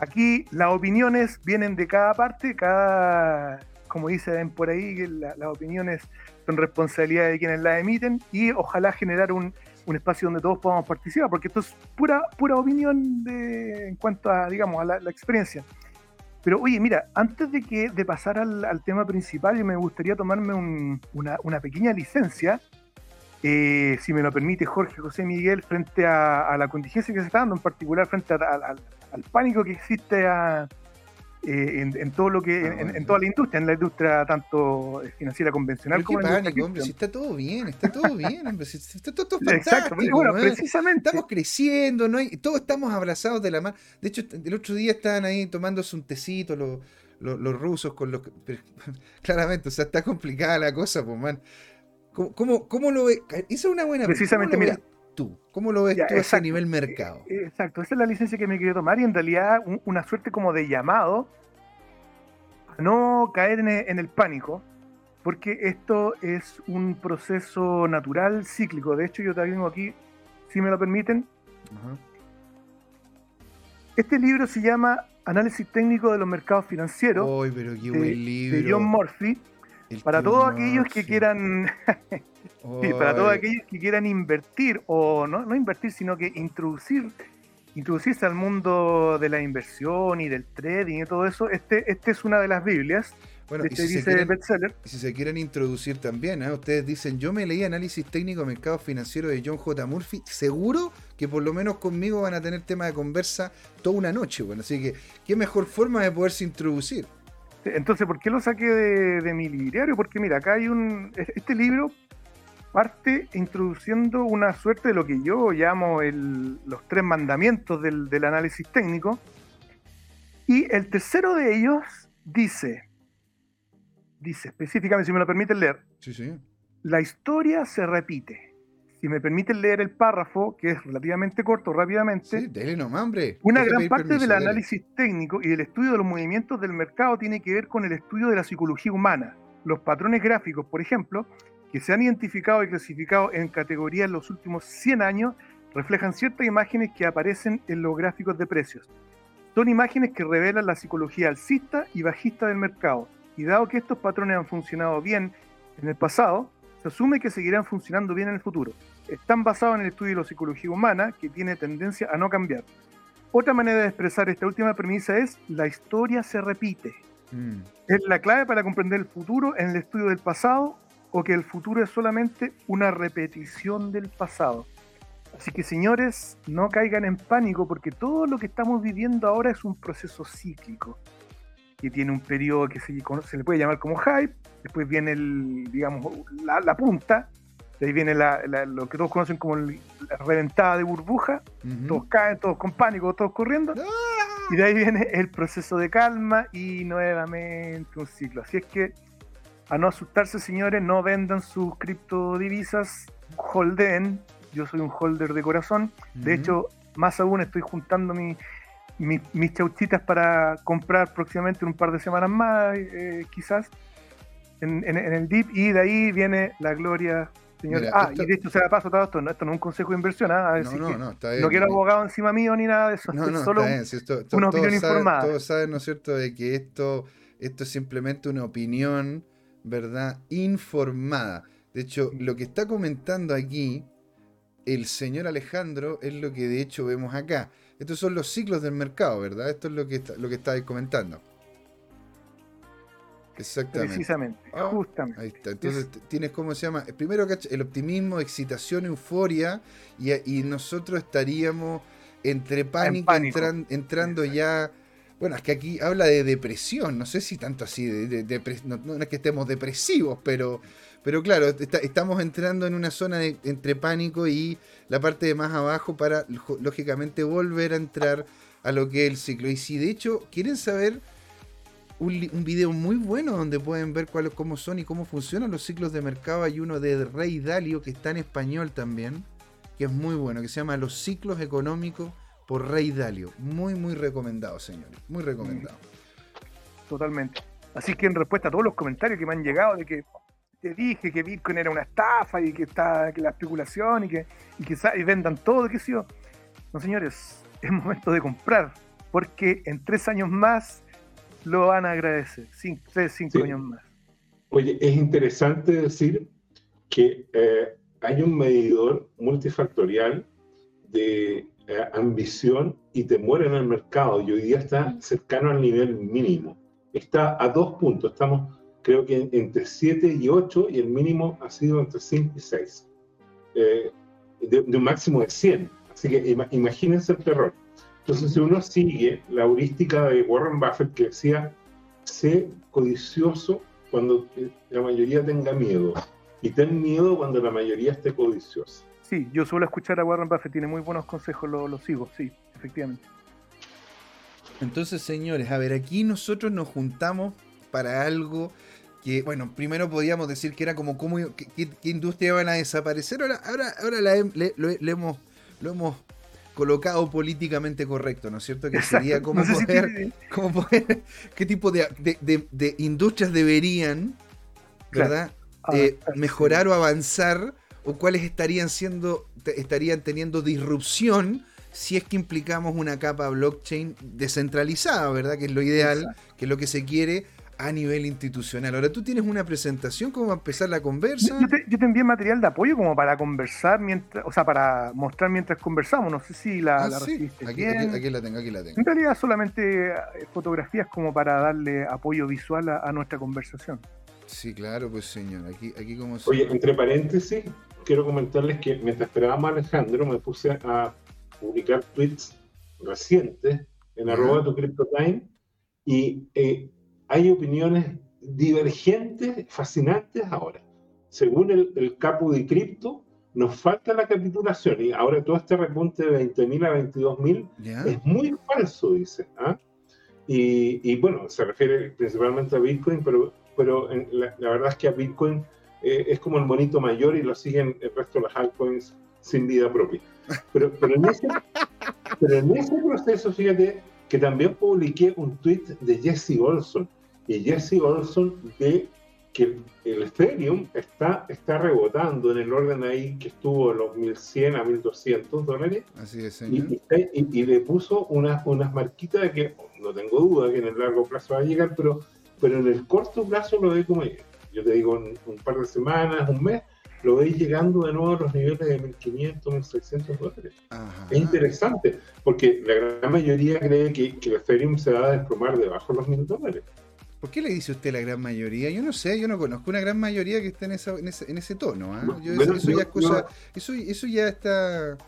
Aquí las opiniones vienen de cada parte, cada, como dicen por ahí, las opiniones son responsabilidad de quienes las emiten y ojalá generar un, un espacio donde todos podamos participar, porque esto es pura, pura opinión de, en cuanto a, digamos, a la, experiencia. Pero oye, mira, antes de, que, de pasar al, tema principal, me gustaría tomarme una, una, pequeña licencia, eh, si me lo permite Jorge José Miguel, frente a, la contingencia que se está dando, en particular frente al pánico que existe a, eh, en, todo lo que, ah, en, toda la industria, en la industria tanto financiera convencional como en la hombre, si está todo bien, está todo bien, hombre, si está todo, (laughs) fantástico. bueno, precisamente. Estamos creciendo, no hay, todos estamos abrazados de la mano. De hecho, el otro día estaban ahí tomándose un tecito los, los, rusos con los... (laughs) claramente, o sea, está complicada la cosa, pues, man. ¿Cómo, cómo, cómo lo ve? Esa es una buena Precisamente, mira? ¿Cómo lo ves tú a nivel mercado? Eh, exacto, esa es la licencia que me quería tomar y en realidad una suerte como de llamado a no caer en el, pánico, porque esto es un proceso natural, cíclico. De hecho, yo te tengo aquí, si me lo permiten. Este libro se llama Análisis técnico de los mercados financieros pero qué buen libro. de John Murphy. Para todos aquellos que quieran (laughs) Sí, para todos aquellos que quieran invertir, o no, no invertir, sino que introducir, introducirse al mundo de la inversión y del trading y todo eso, este, este es una de las Biblias. Bueno, este y, si dice bestseller. y si se quieren introducir también, ¿eh? ustedes dicen, yo me leí análisis técnico de mercados financieros de John J. Murphy, seguro que por lo menos conmigo van a tener tema de conversa toda una noche, bueno, así que qué mejor forma de poderse introducir. Entonces, ¿por qué lo saqué de, de mi librario? Porque mira, acá hay un, este libro parte introduciendo una suerte de lo que yo llamo los tres mandamientos del, análisis técnico. Y el tercero de ellos dice, dice específicamente, si me lo permiten leer, la historia se repite. Si me permiten leer el párrafo, que es relativamente corto, rápidamente. Una gran parte del análisis técnico y del estudio de los movimientos del mercado tiene que ver con el estudio de la psicología humana. Los patrones gráficos, por ejemplo, que se han identificado y clasificado en categorías en los últimos 100 años reflejan ciertas imágenes que aparecen en los gráficos de precios. Son imágenes que revelan la psicología alcista y bajista del mercado, y dado que estos patrones han funcionado bien en el pasado, se asume que seguirán funcionando bien en el futuro. Están basados en el estudio de la psicología humana, que tiene tendencia a no cambiar. Otra manera de expresar esta última premisa es la historia se repite. Mm. Es la clave para comprender el futuro en el estudio del pasado o que el futuro es solamente una repetición del pasado. Así que señores, no caigan en pánico porque todo lo que estamos viviendo ahora es un proceso cíclico. que tiene un periodo que se, se le puede llamar como hype, después viene el, digamos, la, punta, de ahí viene lo que todos conocen como la reventada de burbuja, todos caen, todos con pánico, todos corriendo, y de ahí viene el proceso de calma y nuevamente un ciclo. Así es que a no asustarse, señores, no vendan sus criptodivisas, holden. Yo soy un holder de corazón. De hecho, más aún estoy juntando mis chauchitas para comprar próximamente en un par de semanas más, eh, quizás, en, el DIP. Y de ahí viene la gloria señores. ah, y de hecho se la paso todo esto, no, esto no es un consejo de inversión, ¿ah? no, no, no, está bien, no quiero abogado encima mío ni nada de eso, no, es solo una opinión informada. todos saben, ¿no es cierto?, de que esto, esto es simplemente una opinión ¿verdad? Informada. De hecho, lo que está comentando aquí el señor Alejandro es lo que de hecho vemos acá. Estos son los ciclos del mercado, ¿verdad? Esto es lo que está, lo que estáis comentando. Exactamente. Precisamente, ah, justamente. Ahí está. Entonces tienes, ¿cómo se llama? Primero, el optimismo, excitación, euforia, y, nosotros estaríamos entre pánico, entrando ya bueno, es que aquí habla de depresión, no sé si tanto así, de, no, es que estemos depresivos, pero, pero claro, estamos entrando en una zona de, entre pánico y la parte de más abajo para, lógicamente, volver a entrar a lo que es el ciclo. Y si de hecho quieren saber un, video muy bueno donde pueden ver cuál, cómo son y cómo funcionan los ciclos de mercado, hay uno de Rey Dalio que está en español también, que es muy bueno, que se llama Los ciclos económicos por Rey Dalio. Muy, muy recomendado, señores. Muy recomendado. Totalmente. Así que en respuesta a todos los comentarios que me han llegado de que te dije que Bitcoin era una estafa y que está que la especulación y que, y que vendan todo, qué sé yo. No, señores, es momento de comprar, porque en tres años más lo van a agradecer. Cinco, tres, cinco años más. Oye, es interesante decir que eh, hay un medidor multifactorial de eh, ambición y temor en el mercado y hoy día está cercano al nivel mínimo. Está a dos puntos, estamos creo que entre 7 y 8 y el mínimo ha sido entre 5 y 6, eh, de, un máximo de 100. Así que imagínense el terror. Entonces, si uno sigue la heurística de Warren Buffett que decía, sé codicioso cuando la mayoría tenga miedo y ten miedo cuando la mayoría esté codiciosa sí, yo suelo escuchar a Warren Buffett, tiene muy buenos consejos, lo, sigo, sí, efectivamente. Entonces, señores, a ver, aquí nosotros nos juntamos para algo que, bueno, primero podíamos decir que era como cómo, qué, industria van a desaparecer. Ahora, ahora, ahora le, hemos, lo hemos colocado políticamente correcto, ¿no es cierto? Que sería como, poder, (laughs) qué tipo de, industrias deberían, ¿verdad? Eh, mejorar o avanzar o cuáles estarían siendo estarían teniendo disrupción si es que implicamos una capa blockchain descentralizada, ¿verdad? Que es lo ideal, que es lo que se quiere a nivel institucional. Ahora tú tienes una presentación, ¿cómo va a empezar la conversa? Yo te, yo te, envié material de apoyo como para conversar mientras, o sea, para mostrar mientras conversamos. No sé si la, ah, sí. aquí, aquí, la tengo, aquí la tengo. En realidad solamente eh, fotografías como para darle apoyo visual a, nuestra conversación. Sí, claro, pues señor. Aquí, aquí como Oye, entre paréntesis, quiero comentarles que mientras esperábamos a Alejandro, me puse a publicar tweets recientes en arroba tu CryptoTime y eh, hay opiniones divergentes, fascinantes ahora. Según el, el capo de cripto, nos falta la capitulación y ahora todo este repunte de 20.000 a 22.000 es muy falso, dice. ¿ah? Y, bueno, se refiere principalmente a Bitcoin, pero, pero la, la verdad es que a Bitcoin eh, es como el monito mayor y lo siguen el resto de las altcoins sin vida propia. Pero, pero, en ese, pero en ese proceso, fíjate que también publiqué un tweet de Jesse Olson. Y Jesse Olson ve que el Ethereum está, está rebotando en el orden ahí que estuvo en los 1100 a 1200 dólares. Así es, señor. Y, le puso unas, unas marquitas de que no tengo duda que en el largo plazo va a llegar, pero, pero en el corto plazo lo ve como yo te digo, en un par de semanas, un mes, lo veis llegando de nuevo a los niveles de 1.500, 1.600 dólares. Es interesante, porque la gran mayoría cree que, que el Ethereum se va a desplomar debajo de los 1.000 dólares. ¿Por qué le dice usted la gran mayoría? Yo no sé, yo no conozco una gran mayoría que esté en, esa, en, ese, tono. ¿ah? eso, ya es cosa, eso, eso ya está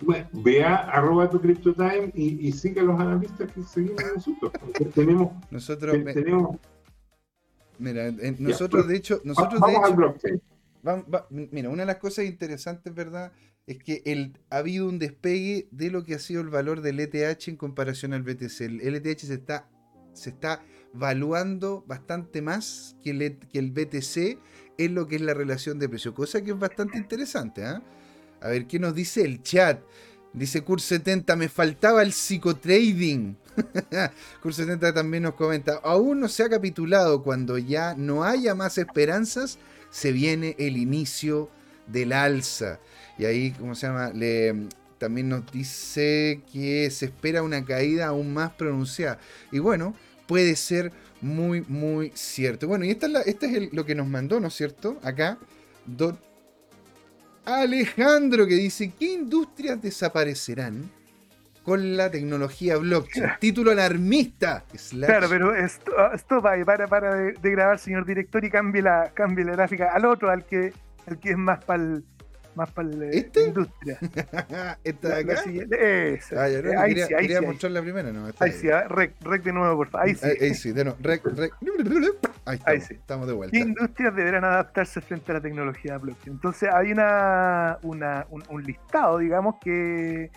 Bueno, vea arroba tu CryptoTime y, y siga a los analistas que seguimos nosotros. tenemos, nosotros, tenemos Mira, nosotros de hecho, nosotros vamos de hecho, al blockchain. mira, una de las cosas interesantes, ¿verdad? Es que el, ha habido un despegue de lo que ha sido el valor del ETH en comparación al BTC. El, ETH se está, se está valuando bastante más que el, que el BTC en lo que es la relación de precio, cosa que es bastante interesante. ¿ah? A ver, ¿qué nos dice el chat? Dice Cur 70, me faltaba el psicotrading. (laughs) Cur 70 también nos comenta, aún no se ha capitulado, cuando ya no haya más esperanzas, se viene el inicio del alza. Y ahí, ¿cómo se llama? Le, también nos dice que se espera una caída aún más pronunciada. Y bueno, puede ser muy, muy cierto. Bueno, y esta es, es lo que nos mandó, ¿no es cierto? Acá, Don Alejandro que dice, ¿qué industrias desaparecerán con la tecnología blockchain? Título alarmista. Claro, pero esto, esto va, para, para de, grabar, señor director, y cambie la, cambie la gráfica al otro, al que, al que es más para el más para la ¿Este? industria. (laughs) ¿Esta de acá? esa. Ah, no, ahí quería, sí, ahí quería sí, mostrar la primera, ¿no? ahí, sí, ah, rec, rec, de nuevo, por favor. Ahí sí. Ahí, sí, de nuevo, rec, rec. (laughs) Ahí estamos, ahí sí. estamos de vuelta. ¿Qué industrias deberán adaptarse frente a la tecnología blockchain? Entonces hay una, una un, un, listado, digamos, que,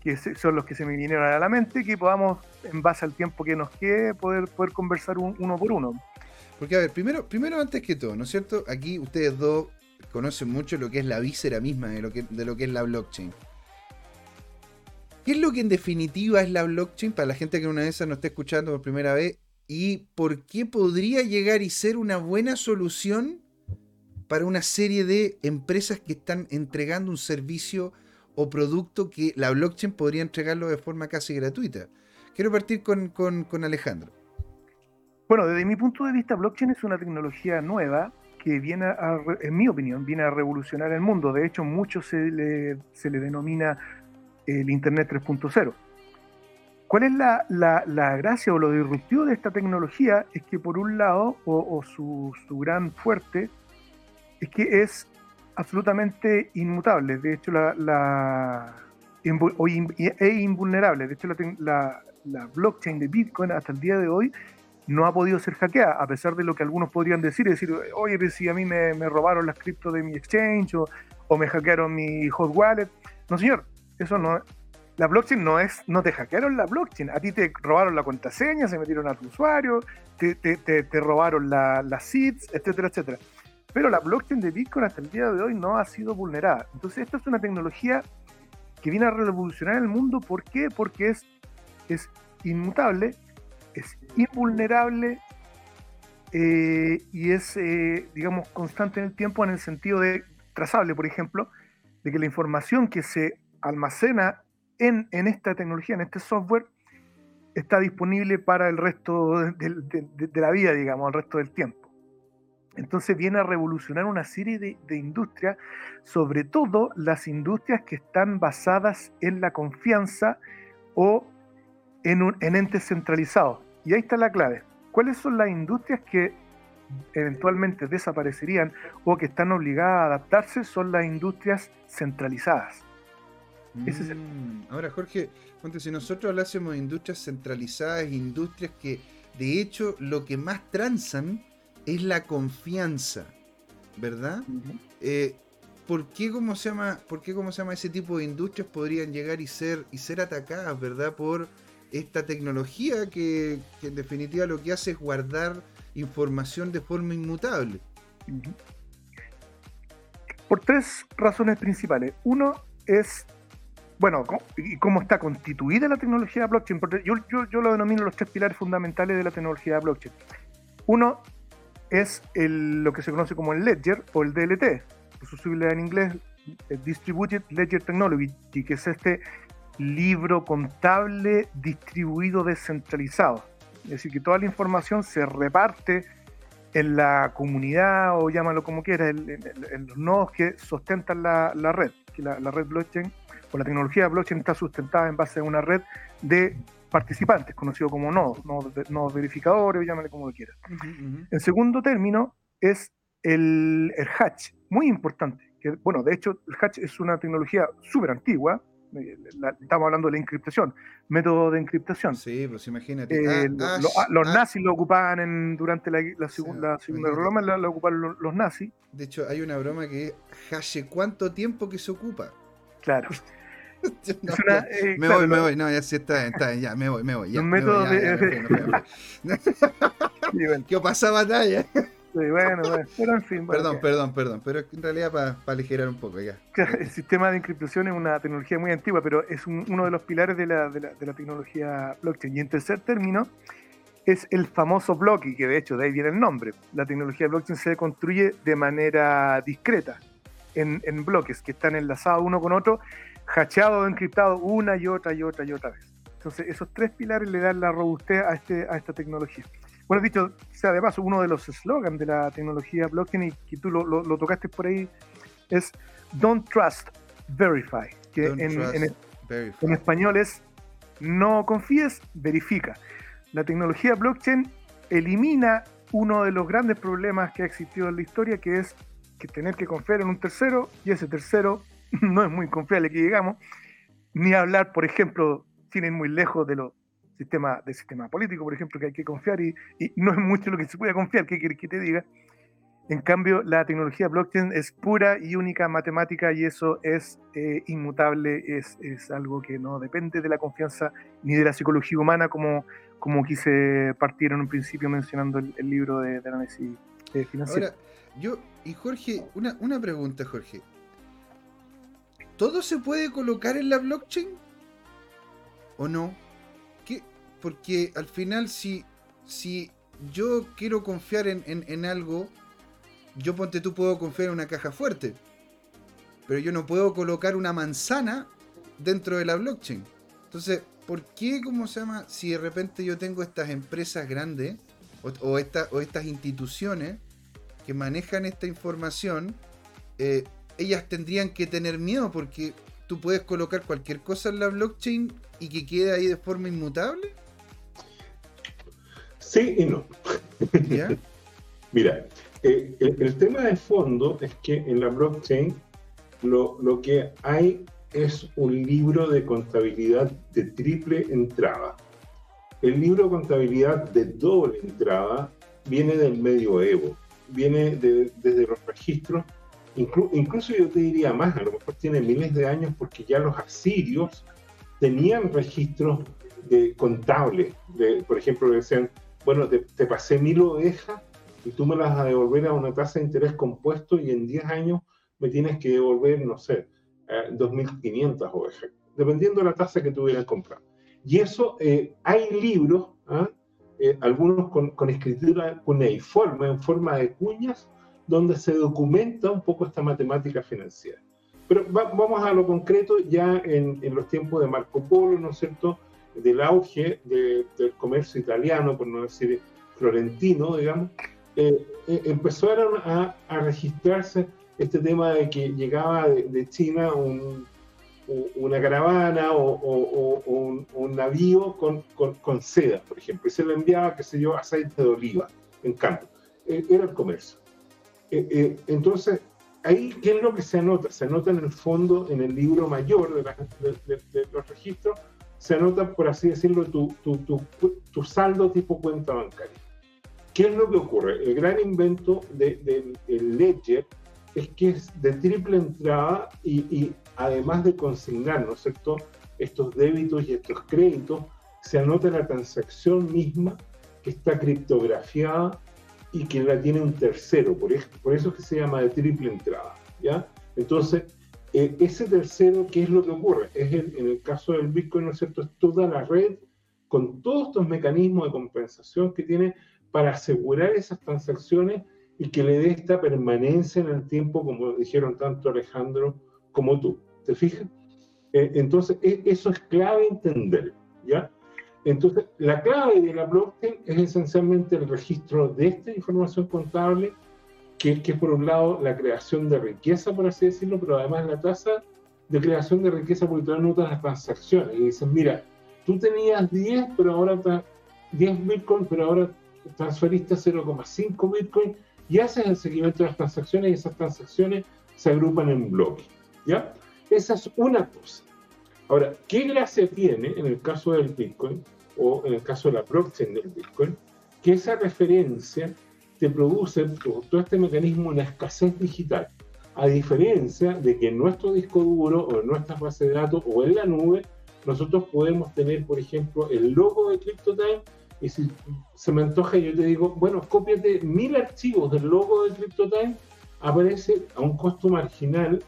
que son los que se me vinieron a la mente, que podamos, en base al tiempo que nos quede, poder, poder conversar un, uno por uno. Porque, a ver, primero, primero antes que todo, ¿no es cierto? Aquí ustedes dos conocen mucho lo que es la víscera misma de lo que, de lo que es la blockchain. ¿Qué es lo que en definitiva es la blockchain para la gente que una vez no esté escuchando por primera vez? ¿Y por qué podría llegar y ser una buena solución para una serie de empresas que están entregando un servicio o producto que la blockchain podría entregarlo de forma casi gratuita? Quiero partir con, con Alejandro. Bueno, desde mi punto de vista, blockchain es una tecnología nueva que viene, a, en mi opinión, viene a revolucionar el mundo. De hecho, mucho se le, se le denomina el Internet 3.0. ¿Cuál es la, la, la, gracia o lo disruptivo de esta tecnología? Es que por un lado, o, su, su, gran fuerte, es que es absolutamente inmutable. De hecho, la, la e invulnerable. De hecho, la, la blockchain de Bitcoin hasta el día de hoy no ha podido ser hackeada, a pesar de lo que algunos podrían decir, decir, oye, pero si a mí me, robaron las cripto de mi exchange o, me hackearon mi hot wallet. No, señor, eso no. La blockchain no es, no te hackearon la blockchain, a ti te robaron la contraseña, se metieron a tu usuario, te, te, robaron las la seeds, etcétera, etcétera. Pero la blockchain de Bitcoin hasta el día de hoy no ha sido vulnerada. Entonces, esta es una tecnología que viene a revolucionar el mundo. ¿Por qué? Porque es, es inmutable es invulnerable eh, y es, eh, digamos, constante en el tiempo en el sentido de trazable, por ejemplo, de que la información que se almacena en, en esta tecnología, en este software, está disponible para el resto de, la vida, digamos, el resto del tiempo. Entonces viene a revolucionar una serie de, industrias, sobre todo las industrias que están basadas en la confianza o en, en entes centralizados. Y ahí está la clave. ¿Cuáles son las industrias que eventualmente desaparecerían o que están obligadas a adaptarse? Son las industrias centralizadas. Mm, ahora, Jorge, si nosotros hablásemos de industrias centralizadas, industrias que de hecho lo que más transan es la confianza, ¿verdad? Eh, ¿Por qué, cómo se llama, ¿Por qué, cómo se llama, ese tipo de industrias podrían llegar y ser, y ser atacadas, ¿verdad? Por esta tecnología que, en definitiva lo que hace es guardar información de forma inmutable. Por tres razones principales. Uno es, bueno, y cómo está constituida la tecnología de blockchain. Yo, yo, yo, lo denomino los tres pilares fundamentales de la tecnología de blockchain. Uno es lo que se conoce como el ledger o el DLT, su sigla en inglés, Distributed Ledger Technology, que es este libro contable distribuido descentralizado. Es decir, que toda la información se reparte en la comunidad o llámalo como quieras, en, los nodos que sustentan la, red. Que la, red blockchain o la tecnología blockchain está sustentada en base a una red de participantes, conocido como nodos, nodos, verificadores, llámale como quieras. En segundo término, es el, el hatch, muy importante. Que, bueno, de hecho, el hatch es una tecnología súper antigua, eh, estamos hablando de la encriptación, método de encriptación. Sí, pues imagínate. Eh, ah, ah, los ah. nazis lo ocupaban en, durante la, la, Segunda Roma, lo, ocuparon los, nazis. De hecho, hay una broma que es, ¿hace cuánto tiempo que se ocupa? Claro. (laughs) Eh, me voy, me voy, no, ya sí está, está ya, me voy, me voy. Ya, un método de. ¿Qué pasa batalla? Sí, bueno, bueno, pero en fin. Perdón, perdón, perdón, pero en realidad para aligerar un poco ya. (laughs) El sistema de encriptación es una tecnología muy antigua, pero es uno de los pilares de la, de, la, de la, tecnología blockchain. Y en tercer término, es el famoso blocking, que de hecho de ahí viene el nombre. La tecnología blockchain se construye de manera discreta, en, en bloques que están enlazados uno con otro, hacheados o encriptados una y otra y otra y otra vez. Entonces, esos tres pilares le dan la robustez a, este, a esta tecnología. Bueno, dicho sea de paso, uno de los slogans de la tecnología blockchain, y que tú lo, tocaste por ahí, es Don't Trust, Verify, que en, español es no confíes, verifica. La tecnología blockchain elimina uno de los grandes problemas que ha existido en la historia, que es que tener que confiar en un tercero y ese tercero (laughs) no es muy confiable que digamos, ni hablar, por ejemplo, tienen muy lejos de los sistema, del sistema político, por ejemplo, que hay que confiar y, no es mucho lo que se puede confiar, ¿qué quieres que te diga? En cambio, la tecnología blockchain es pura y única matemática y eso es eh, inmutable, es, es, algo que no depende de la confianza ni de la psicología humana, como, como quise partir en un principio mencionando el, libro de, de, análisis financiero. Ahora, yo, y Jorge, una, una pregunta, Jorge. ¿Todo se puede colocar en la blockchain? ¿O no? Porque al final si, si yo quiero confiar en, algo, yo ponte tú puedo confiar en una caja fuerte, pero yo no puedo colocar una manzana dentro de la blockchain. Entonces, ¿por qué, cómo se llama, si de repente yo tengo estas empresas grandes o, o estas instituciones que manejan esta información, eh, ellas tendrían que tener miedo porque tú puedes colocar cualquier cosa en la blockchain y que quede ahí de forma inmutable? Sí y no. (laughs) Mira, eh, el, tema de fondo es que en la blockchain lo, lo que hay es un libro de contabilidad de triple entrada. El libro de contabilidad de doble entrada viene del medioevo, viene desde los registros, incluso yo te diría más, a lo mejor tiene miles de años porque ya los asirios tenían registros de contables, de, por ejemplo, decían bueno, te, pasé mil ovejas y tú me las vas a devolver a una tasa de interés compuesto y en 10 años me tienes que devolver, no sé, 2.500 eh, ovejas, dependiendo de la tasa que tuvieras comprado. Y eso, eh, hay libros, ¿ah? eh, algunos con, con, escritura cuneiforme, en forma de cuñas, donde se documenta un poco esta matemática financiera. Pero vamos a lo concreto, ya en, en los tiempos de Marco Polo, ¿no es cierto?, del auge del comercio italiano, por no decir florentino, digamos, eh, eh, empezaron a, registrarse este tema de que llegaba de, China una caravana o, un, navío con, con, seda, por ejemplo, y se le enviaba, qué sé yo, aceite de oliva en campo. Eh, era el comercio. entonces, ahí, ¿qué es lo que se anota? Se anota en el fondo, en el libro mayor de los registros, se anota, por así decirlo, tu, tu, tu, saldo tipo cuenta bancaria. ¿Qué es lo que ocurre? El gran invento del de, Ledger es que es de triple entrada y, además de consignar, ¿no es cierto?, estos débitos y estos créditos, se anota la transacción misma que está criptografiada y que la tiene un tercero, por eso es que se llama de triple entrada, ¿ya? Entonces, eh, ese tercero, ¿qué es lo que ocurre? Es en el caso del Bitcoin, ¿no es cierto? Es toda la red con todos estos mecanismos de compensación que tiene para asegurar esas transacciones y que le dé esta permanencia en el tiempo, como dijeron tanto Alejandro como tú. ¿Te fijas? Eh, entonces, e, eso es clave entender, ¿ya? Entonces, la clave de la blockchain es esencialmente el registro de esta información contable que, es por un lado la creación de riqueza, por así decirlo, pero además la tasa de creación de riqueza porque tú anotas las transacciones y dices, mira, tú tenías 10, pero ahora 10 Bitcoin, pero ahora transferiste 0,5 Bitcoin y haces el seguimiento de las transacciones y esas transacciones se agrupan en bloques, ¿ya? Esa es una cosa. Ahora, ¿qué gracia tiene en el caso del Bitcoin o en el caso de la blockchain del Bitcoin? Que esa referencia te produce todo este mecanismo una escasez digital. A diferencia de que en nuestro disco duro o en nuestra base de datos o en la nube, nosotros podemos tener, por ejemplo, el logo de CryptoTime y si se me antoja, yo te digo, bueno, cópiate mil archivos del logo de CryptoTime, aparece a un costo marginal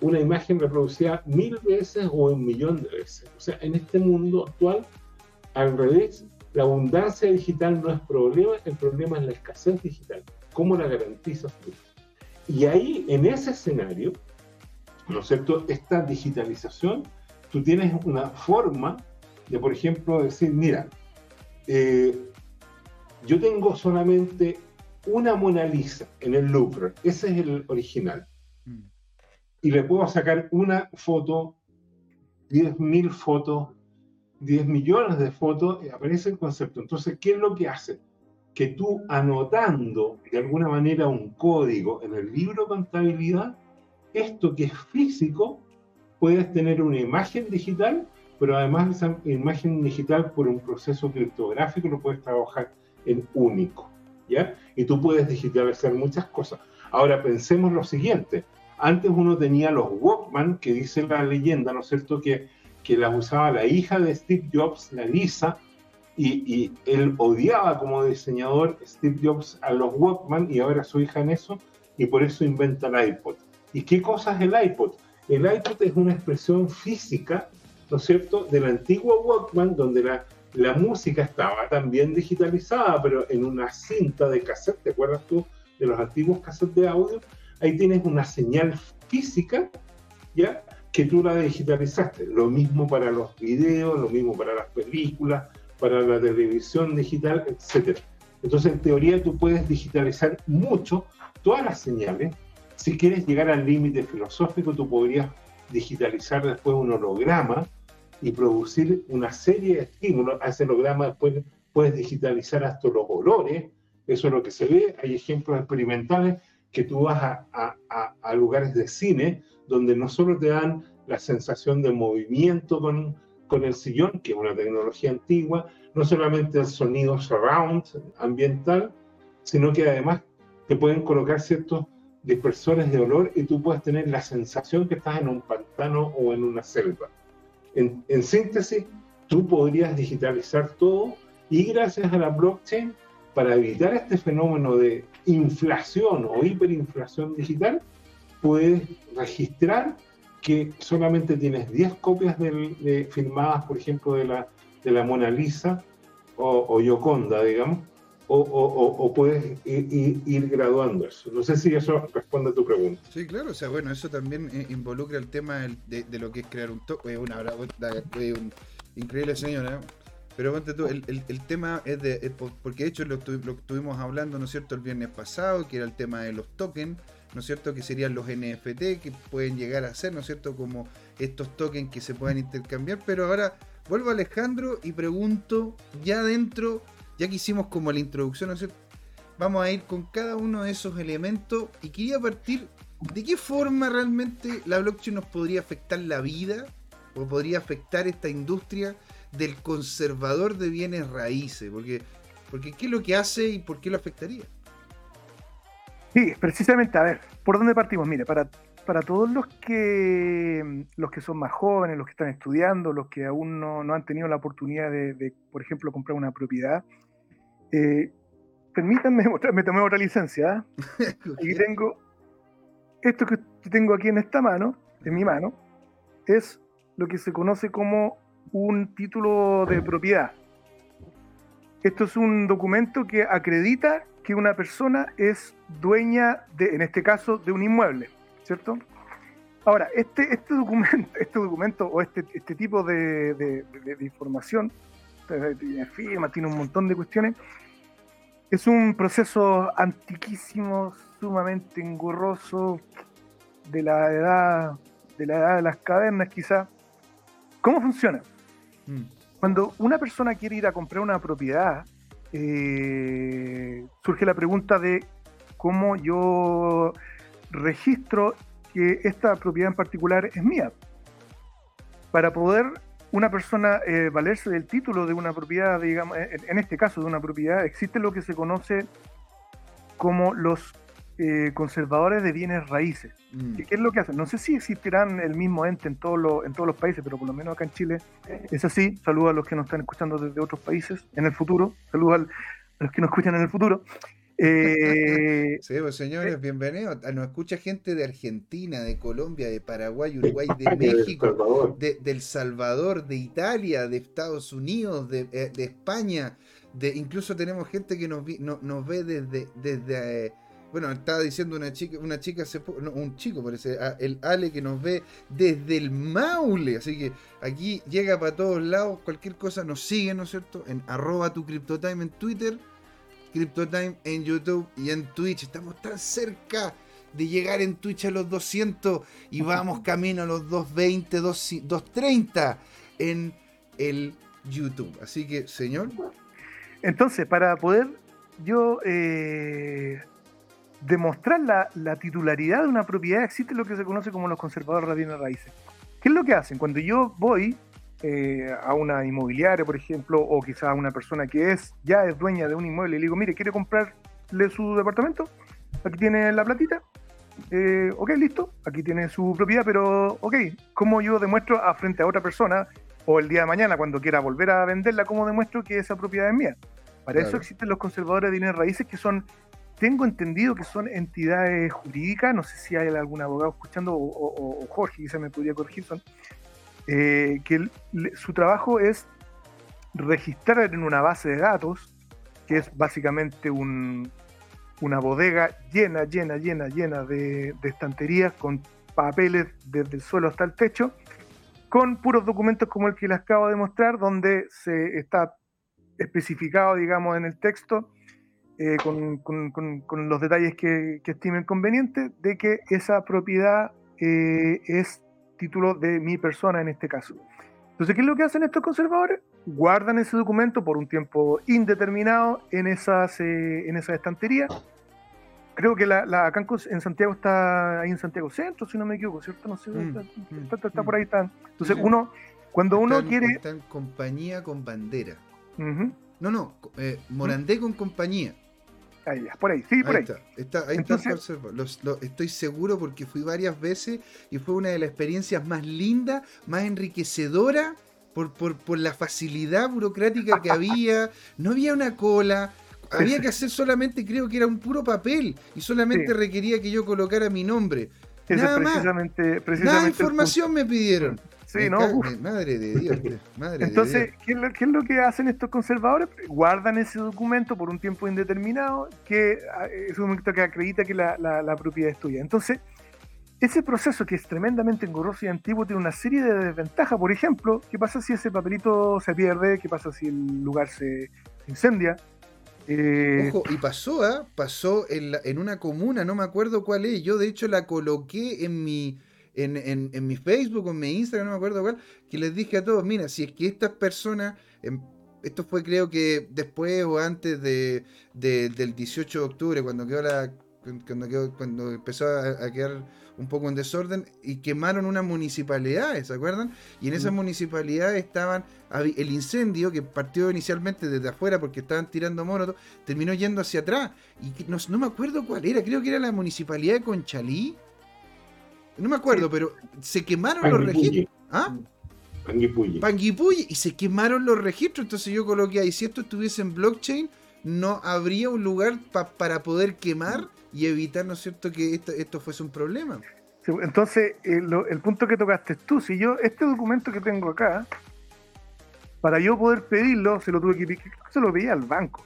una imagen reproducida mil veces o un millón de veces. O sea, en este mundo actual, al revés, la abundancia digital no es problema, el problema es la escasez digital. ¿Cómo la garantizas tú? Y ahí, en ese escenario, ¿no es cierto? Esta digitalización, tú tienes una forma de, por ejemplo, decir, mira, eh, yo tengo solamente una Mona Lisa en el Louvre, ese es el original. Mm. Y le puedo sacar una foto, 10.000 fotos, 10 millones de fotos, aparece el concepto. Entonces, ¿qué es lo que hace? Que tú anotando de alguna manera un código en el libro de contabilidad, esto que es físico, puedes tener una imagen digital pero además esa imagen digital por un proceso criptográfico lo puedes trabajar en único, ¿ya? Y tú puedes digitalizar muchas cosas. Ahora pensemos lo siguiente, antes uno tenía los Walkman, que dice la leyenda, ¿no es cierto?, que, que las usaba la hija de Steve Jobs, la Lisa, y, y, él odiaba como diseñador Steve Jobs a los Walkman y ahora su hija en eso, y por eso inventa el iPod. ¿Y qué cosa es el iPod? El iPod es una expresión física ¿no es cierto?, del antiguo Walkman, donde la, la música estaba también digitalizada, pero en una cinta de cassette, ¿te acuerdas tú de los antiguos cassettes de audio? Ahí tienes una señal física, ¿ya? Que tú la digitalizaste. Lo mismo para los videos, lo mismo para las películas, para la televisión digital, etc. Entonces, en teoría, tú puedes digitalizar mucho todas las señales. Si quieres llegar al límite filosófico, tú podrías digitalizar después un holograma y producir una serie de estímulos. A ese holograma después puedes digitalizar hasta los olores, eso es lo que se ve. Hay ejemplos experimentales que tú vas a, a, a lugares de cine donde no solo te dan la sensación de movimiento con, con el sillón, que es una tecnología antigua, no solamente el sonido surround ambiental, sino que además te pueden colocar ciertos dispersores de olor y tú puedes tener la sensación que estás en un pantano o en una selva. En, síntesis, tú podrías digitalizar todo y gracias a la blockchain, para evitar este fenómeno de inflación o hiperinflación digital, puedes registrar que solamente tienes 10 copias de, filmadas, por ejemplo, de la, de la Mona Lisa o, o Yoconda, digamos, o, puedes ir, graduando eso. No sé si eso responde a tu pregunta. Sí, claro, o sea, bueno, eso también eh, involucra el tema de, lo que es crear un toque. Una, un increíble señora. Pero ponte tú, el, tema es de. porque de hecho lo, estuvimos hablando, ¿no es cierto?, el viernes pasado, que era el tema de los tokens, ¿no es cierto?, que serían los NFT, que pueden llegar a ser, ¿no es cierto?, como estos tokens que se pueden intercambiar. Pero ahora vuelvo a Alejandro y pregunto, ya dentro ya que hicimos como la introducción, vamos a ir con cada uno de esos elementos y quería partir de qué forma realmente la blockchain nos podría afectar la vida o podría afectar esta industria del conservador de bienes raíces, porque, porque qué es lo que hace y por qué lo afectaría. Sí, precisamente, a ver, ¿por dónde partimos? Mire, para, para todos los que, los que son más jóvenes, los que están estudiando, los que aún no, han tenido la oportunidad de, de, por ejemplo, comprar una propiedad, eh, permítanme (laughs) me tomé otra licencia. (laughs) y tengo esto que tengo aquí en esta mano, en mi mano, es lo que se conoce como un título de propiedad. Esto es un documento que acredita que una persona es dueña de, en este caso, de un inmueble, ¿cierto? Ahora, este, este documento, (laughs) este documento o este, este tipo de, de, de información tiene firma, tiene un montón de cuestiones. Es un proceso antiquísimo, sumamente engorroso, de la edad de la edad de las cavernas quizá. ¿Cómo funciona? Mm. Cuando una persona quiere ir a comprar una propiedad, eh, surge la pregunta de cómo yo registro que esta propiedad en particular es mía. para poder una persona eh, valerse del título de una propiedad, digamos, en, este caso de una propiedad, existe lo que se conoce como los eh, conservadores de bienes raíces. Mm. ¿Qué, es lo que hacen? No sé si existirán el mismo ente en, todos los, en todos los países, pero por lo menos acá en Chile es así. Saludos a los que nos están escuchando desde otros países en el futuro. Saludos a los que nos escuchan en el futuro. Eh, (laughs) sí, pues señores, bienvenidos. Nos escucha gente de Argentina, de Colombia, de Paraguay, Uruguay, de México, de, El Salvador, de Italia, de Estados Unidos, de, eh, España. De, incluso tenemos gente que nos, nos ve desde, desde eh, bueno, estaba diciendo una chica, una chica, un chico parece, el Ale que nos ve desde el Maule. Así que aquí llega para todos lados. Cualquier cosa nos sigue, ¿no es cierto? En arroba tu CryptoTime en Twitter CryptoTime en YouTube y en Twitch. Estamos tan cerca de llegar en Twitch a los 200 y vamos camino a los 220, 230 en el YouTube. Así que, señor. Entonces, para poder yo eh, demostrar la, titularidad de una propiedad, existe lo que se conoce como los conservadores de bienes raíces. ¿Qué es lo que hacen? Cuando yo voy eh, a una inmobiliaria, por ejemplo, o quizá a una persona que es ya es dueña de un inmueble y le digo, mire, ¿quiere comprarle su departamento? Aquí tiene la platita. Eh, ok, listo, aquí tiene su propiedad, pero ok, ¿cómo yo demuestro a frente a otra persona o el día de mañana cuando quiera volver a venderla, cómo demuestro que esa propiedad es mía? Para eso existen los conservadores de bienes raíces que son, tengo entendido que son entidades jurídicas, no sé si hay algún abogado escuchando o, Jorge quizá me podría corregir, eh, que su trabajo es registrar en una base de datos, que es básicamente una bodega llena, llena, llena, llena de, estanterías con papeles desde el suelo hasta el techo, con puros documentos como el que les acabo de mostrar, donde se está especificado, digamos, en el texto, eh, con, los detalles que, estimen convenientes, de que esa propiedad eh, es título de mi persona en este caso. Entonces, ¿qué es lo que hacen estos conservadores? Guardan ese documento por un tiempo indeterminado en esas, eh, en esa estantería. Creo que la, la acá en Santiago está ahí en Santiago Centro, si no me equivoco, ¿cierto? No sé, mm, está, mm, por ahí. Está. Entonces, uno, cuando uno quiere. Está en compañía con bandera. No, no, eh, Morandé con compañía. Ahí, por ahí, sí, por ahí. Está, ahí está estoy seguro porque fui varias veces y fue una de las experiencias más lindas, más enriquecedora por, por, la facilidad burocrática que había. No había una cola. Había que hacer solamente, creo que era un puro papel y solamente requería que yo colocara mi nombre. Nada precisamente, más. Nada información me pidieron. Sí, ¿no? madre de Dios. Entonces, ¿qué es, lo, que hacen estos conservadores? Guardan ese documento por un tiempo indeterminado, que ah, es un documento que acredita que la, propiedad es tuya. Entonces, ese proceso que es tremendamente engorroso y antiguo tiene una serie de desventajas. Por ejemplo, ¿qué pasa si ese papelito se pierde? ¿Qué pasa si el lugar se incendia? Eh, Ojo, y pasó, ¿ah? Pasó en, en una comuna, no me acuerdo cuál es. Yo, de hecho, la coloqué en mi en, mi Facebook o en mi Instagram, no me acuerdo cuál, que les dije a todos, mira, si es que estas personas, em, esto fue creo que después o antes de, del 18 de octubre, cuando quedó la cuando, cuando empezó a, quedar un poco en desorden y quemaron unas municipalidades, ¿se acuerdan? Y en esas municipalidades estaban el incendio que partió inicialmente desde afuera porque estaban tirando monos, terminó yendo hacia atrás. Y no, no, me acuerdo cuál era, creo que era la municipalidad de Conchalí no me acuerdo, pero se quemaron los registros. ¿Ah? Panguipulli. Panguipulli. Y se quemaron los registros. Entonces yo coloqué ahí, si esto estuviese en blockchain, no habría un lugar para poder quemar y evitar, ¿no es cierto?, que esto, fuese un problema. entonces, eh, el punto que tocaste tú, si yo, este documento que tengo acá, para yo poder pedirlo, se lo tuve que se lo pedí al banco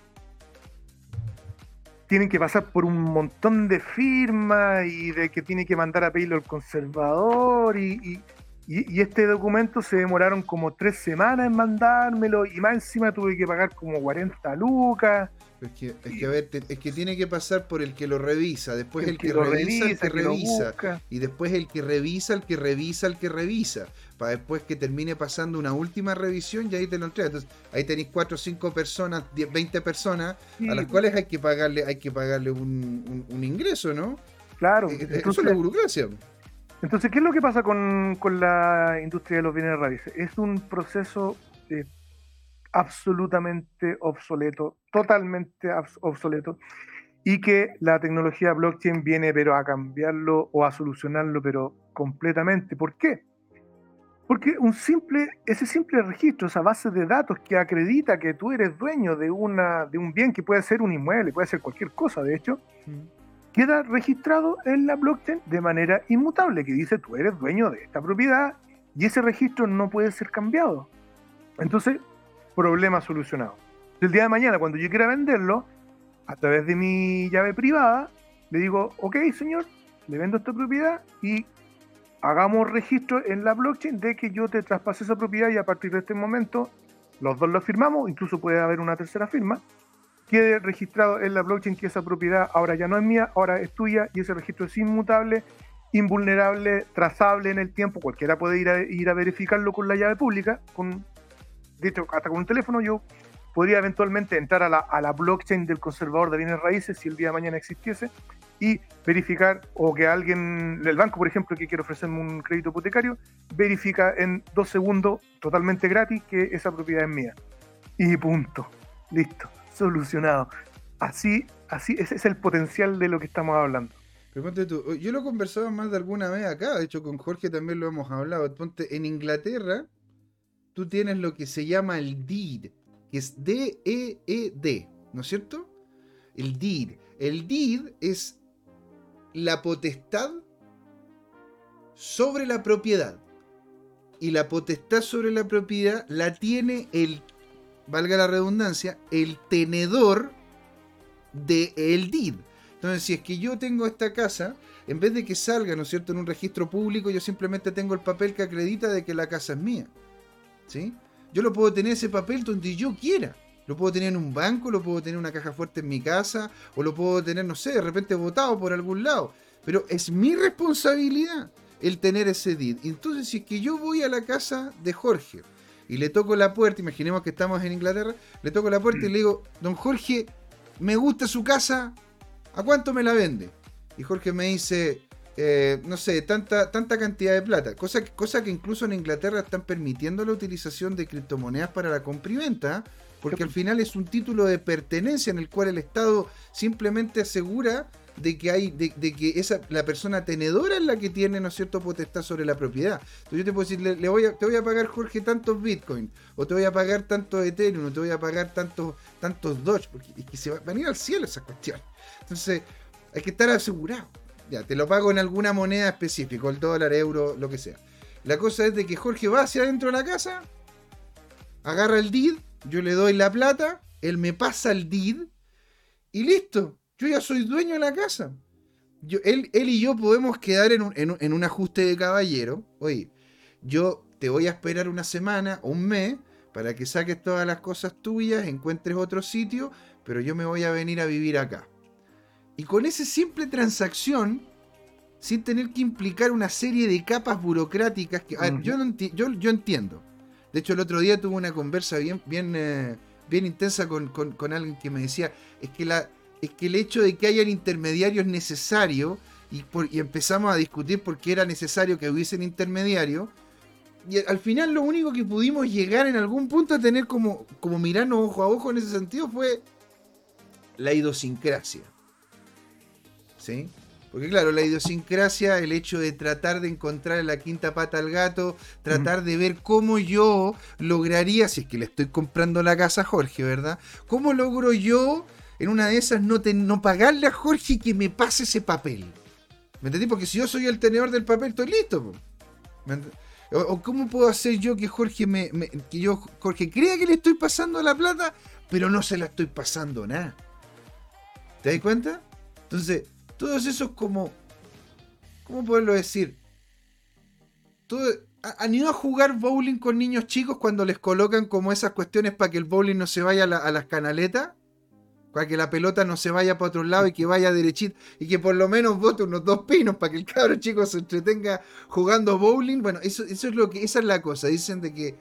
tienen que pasar por un montón de firmas y de que tiene que mandar a pedirlo el conservador y, este documento se demoraron como tres semanas en mandármelo y más encima tuve que pagar como 40 lucas. Es que, es que, a ver, es que tiene que pasar por el que lo revisa, después el, que, revisa, el que, revisa, y después el que revisa, el que revisa, el que revisa, para después que termine pasando una última revisión y ahí te lo entrega. Entonces, ahí tenéis 4 o 5 personas, 10, 20 personas a las cuales hay que pagarle, hay que pagarle un, ingreso, ¿no? Claro. Eh, eso es la burocracia. Entonces, ¿qué es lo que pasa con, la industria de los bienes raíces? Es un proceso eh, absolutamente obsoleto, totalmente obsoleto, y que la tecnología blockchain viene pero a cambiarlo o a solucionarlo, pero completamente. ¿Por qué? Porque un simple, ese simple registro, esa base de datos que acredita que tú eres dueño de, una, de un bien que puede ser un inmueble, puede ser cualquier cosa, de hecho, queda registrado en la blockchain de manera inmutable, que dice tú eres dueño de esta propiedad y ese registro no puede ser cambiado. Entonces, problema solucionado. El día de mañana, cuando yo quiera venderlo, a través de mi llave privada, le digo, ok, señor, le vendo esta propiedad y hagamos registro en la blockchain de que yo te traspase esa propiedad y a partir de este momento los dos lo firmamos, incluso puede haber una tercera firma, quede registrado en la blockchain que esa propiedad ahora ya no es mía, ahora es tuya y ese registro es inmutable, invulnerable, trazable en el tiempo, cualquiera puede ir a, ir a verificarlo con la llave pública, con, de hecho hasta con un teléfono yo podría eventualmente entrar a la, a la blockchain del conservador de bienes raíces si el día de mañana existiese y verificar, o que alguien, el banco por ejemplo, que quiere ofrecerme un crédito hipotecario, verifica en dos segundos, totalmente gratis, que esa propiedad es mía. Y punto. Listo solucionado. Así, así, es el potencial de lo que estamos hablando. Pero tú, yo lo he conversado más de alguna vez acá, de hecho con Jorge también lo hemos hablado. En Inglaterra, tú tienes lo que se llama el deed, que es D-E-E-D, ¿no es cierto? El deed. El deed es la potestad sobre la propiedad. Y la potestad sobre la propiedad la tiene el valga la redundancia, el tenedor del el DID. Entonces, si es que yo tengo esta casa, en vez de que salga, ¿no es cierto?, en un registro público, yo simplemente tengo el papel que acredita de que la casa es mía. ¿Sí? Yo lo puedo tener ese papel donde yo quiera. Lo puedo tener en un banco, lo puedo tener en una caja fuerte en mi casa, o lo puedo tener, no sé, de repente votado por algún lado. Pero es mi responsabilidad el tener ese DID. Entonces, si es que yo voy a la casa de Jorge, y le toco la puerta, imaginemos que estamos en Inglaterra, le toco la puerta y le digo, don Jorge, me gusta su casa, ¿a cuánto me la vende? Y Jorge me dice, eh, no sé, tanta, tanta cantidad de plata, cosa, cosa que incluso en Inglaterra están permitiendo la utilización de criptomonedas para la compra y venta, porque al final es un título de pertenencia en el cual el Estado simplemente asegura de que hay, de, que esa, la persona tenedora es la que tiene, ¿no es cierto?, potestad sobre la propiedad. Entonces yo te puedo decir, le, voy a, te voy a pagar, Jorge, tantos Bitcoin, o te voy a pagar tantos Ethereum, o te voy a pagar tantos, tantos Doge, porque que se van a ir al cielo esa cuestión. Entonces, hay que estar asegurado. Ya, te lo pago en alguna moneda específica, el dólar, euro, lo que sea. La cosa es de que Jorge va hacia adentro de la casa, agarra el DID, yo le doy la plata, él me pasa el DID y listo. Yo ya soy dueño de la casa. Yo, él, él, y yo podemos quedar en un, en, un, ajuste de caballero. Oye, yo te voy a esperar una semana o un mes para que saques todas las cosas tuyas, encuentres otro sitio, pero yo me voy a venir a vivir acá. Y con esa simple transacción, sin tener que implicar una serie de capas burocráticas que... yo, no yo, yo, entiendo. De hecho, el otro día tuve una conversa bien, bien, eh, bien intensa con, con alguien que me decía, es que la, es que el hecho de que hayan intermediarios necesario y, y empezamos a discutir por qué era necesario que hubiesen intermediarios, y al final lo único que pudimos llegar en algún punto a tener como, como mirarnos ojo a ojo en ese sentido fue la idiosincrasia. ¿Sí? Porque claro, la idiosincrasia, el hecho de tratar de encontrar la quinta pata al gato, tratar de ver cómo yo lograría, si es que le estoy comprando la casa a Jorge, ¿verdad? ¿Cómo logro yo en una de esas no, no pagarle a Jorge que me pase ese papel. ¿Me entendí? Porque si yo soy el tenedor del papel, estoy listo. O, cómo puedo hacer yo que Jorge me, que yo Jorge crea que le estoy pasando la plata, pero no se la estoy pasando nada. ¿Te das cuenta? Entonces, todo eso es como. ¿Cómo poderlo decir? Todo, ¿Han ido a jugar bowling con niños chicos cuando les colocan como esas cuestiones para que el bowling no se vaya a las canaletas? Para que la pelota no se vaya para otro lado y que vaya derechito y que por lo menos vote unos dos pinos para que el cabro chico se entretenga jugando bowling. Bueno, eso, eso es lo que, esa es la cosa. Dicen de que,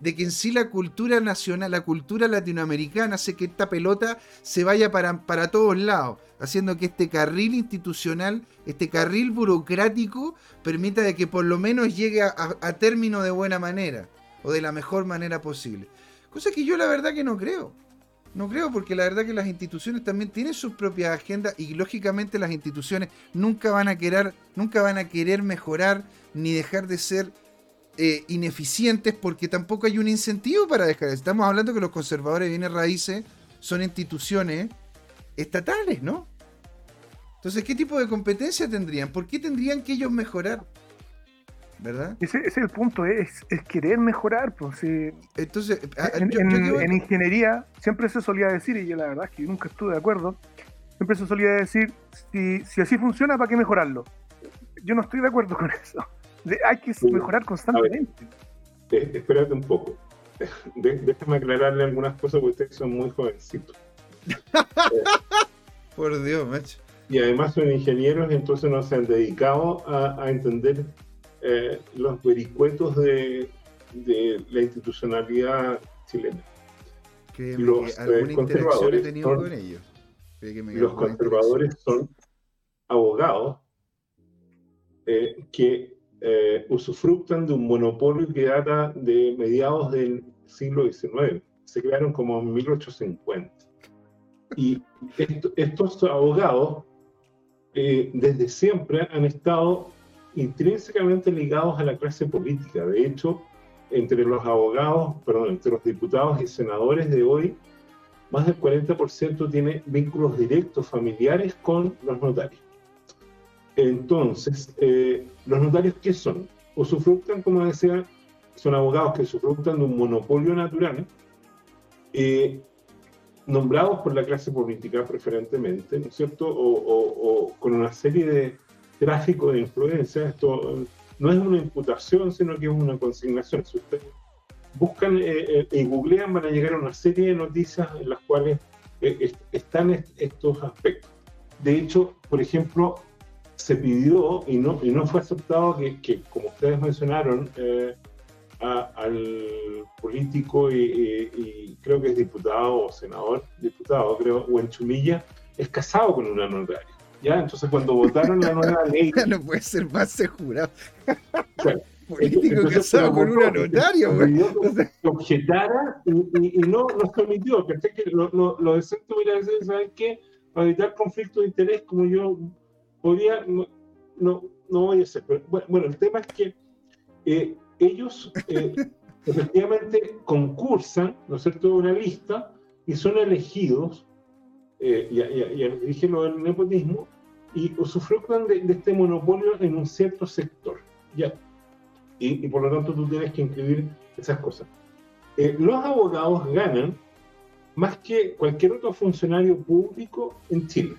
de que en sí la cultura nacional, la cultura latinoamericana hace que esta pelota se vaya para, para todos lados, haciendo que este carril institucional, este carril burocrático, permita de que por lo menos llegue a, a término de buena manera o de la mejor manera posible. Cosa que yo la verdad que no creo. No creo, porque la verdad que las instituciones también tienen sus propias agendas y lógicamente las instituciones nunca van a querer, nunca van a querer mejorar ni dejar de ser eh, ineficientes porque tampoco hay un incentivo para dejar. Estamos hablando que los conservadores de bienes raíces son instituciones estatales, ¿no? Entonces, ¿qué tipo de competencia tendrían? ¿Por qué tendrían que ellos mejorar? ¿Verdad? Ese, es el punto, es, es querer mejorar. Pues, Entonces, en, ingeniería siempre se solía decir, y yo la verdad es que nunca estuve de acuerdo, siempre se solía decir, si, si así funciona, ¿para qué mejorarlo? Yo no estoy de acuerdo con eso. hay que mejorar constantemente. espérate un poco. (laughs) déjame aclararle algunas cosas porque ustedes son muy jovencitos. (laughs) Por Dios, macho. Y además son ingenieros, entonces no se han dedicado a, a entender eh, los vericuetos de, la institucionalidad chilena. los eh, conservadores son, los conservadores son abogados eh, que usufructan de un monopolio que data de mediados del siglo XIX. Se crearon como en 1850. Y estos abogados desde siempre han estado intrínsecamente ligados a la clase política. De hecho, entre los abogados, perdón, entre los diputados y senadores de hoy, más del 40% tiene vínculos directos familiares con los notarios. Entonces, eh, ¿los notarios qué son? Usufructan, como decía, son abogados que usufructan de un monopolio natural, eh, nombrados por la clase política preferentemente, ¿no es cierto? o con una serie de tráfico de influencia. Esto no es una imputación, sino que es una consignación. Si ustedes buscan eh, eh, y googlean, van a llegar a una serie de noticias en las cuales eh, están estos aspectos. De hecho, por ejemplo, se pidió y no, y no fue aceptado que, como ustedes mencionaron, al político y, creo que es diputado o senador, diputado, creo, o en Chumilla, es casado con una notaria. ¿Ya? Entonces cuando votaron la nueva (laughs) ley... no puede ser más seguro. (laughs) Político casado con una notaria, Que objetara y, no nos permitió, que lo, lo, lo decente hubiera decir, ¿saben qué? Para evitar conflictos de interés, como yo podía, no, no, voy a hacer. Pero, bueno, el tema es que eh, ellos eh, (laughs) efectivamente concursan, ¿no es cierto?, una lista y son elegidos, eh, ya, ya, dije lo del nepotismo, y usufructan de, de, este monopolio en un cierto sector. ¿ya? Y, por lo tanto tú tienes que incluir esas cosas. Eh, los abogados ganan más que cualquier otro funcionario público en Chile.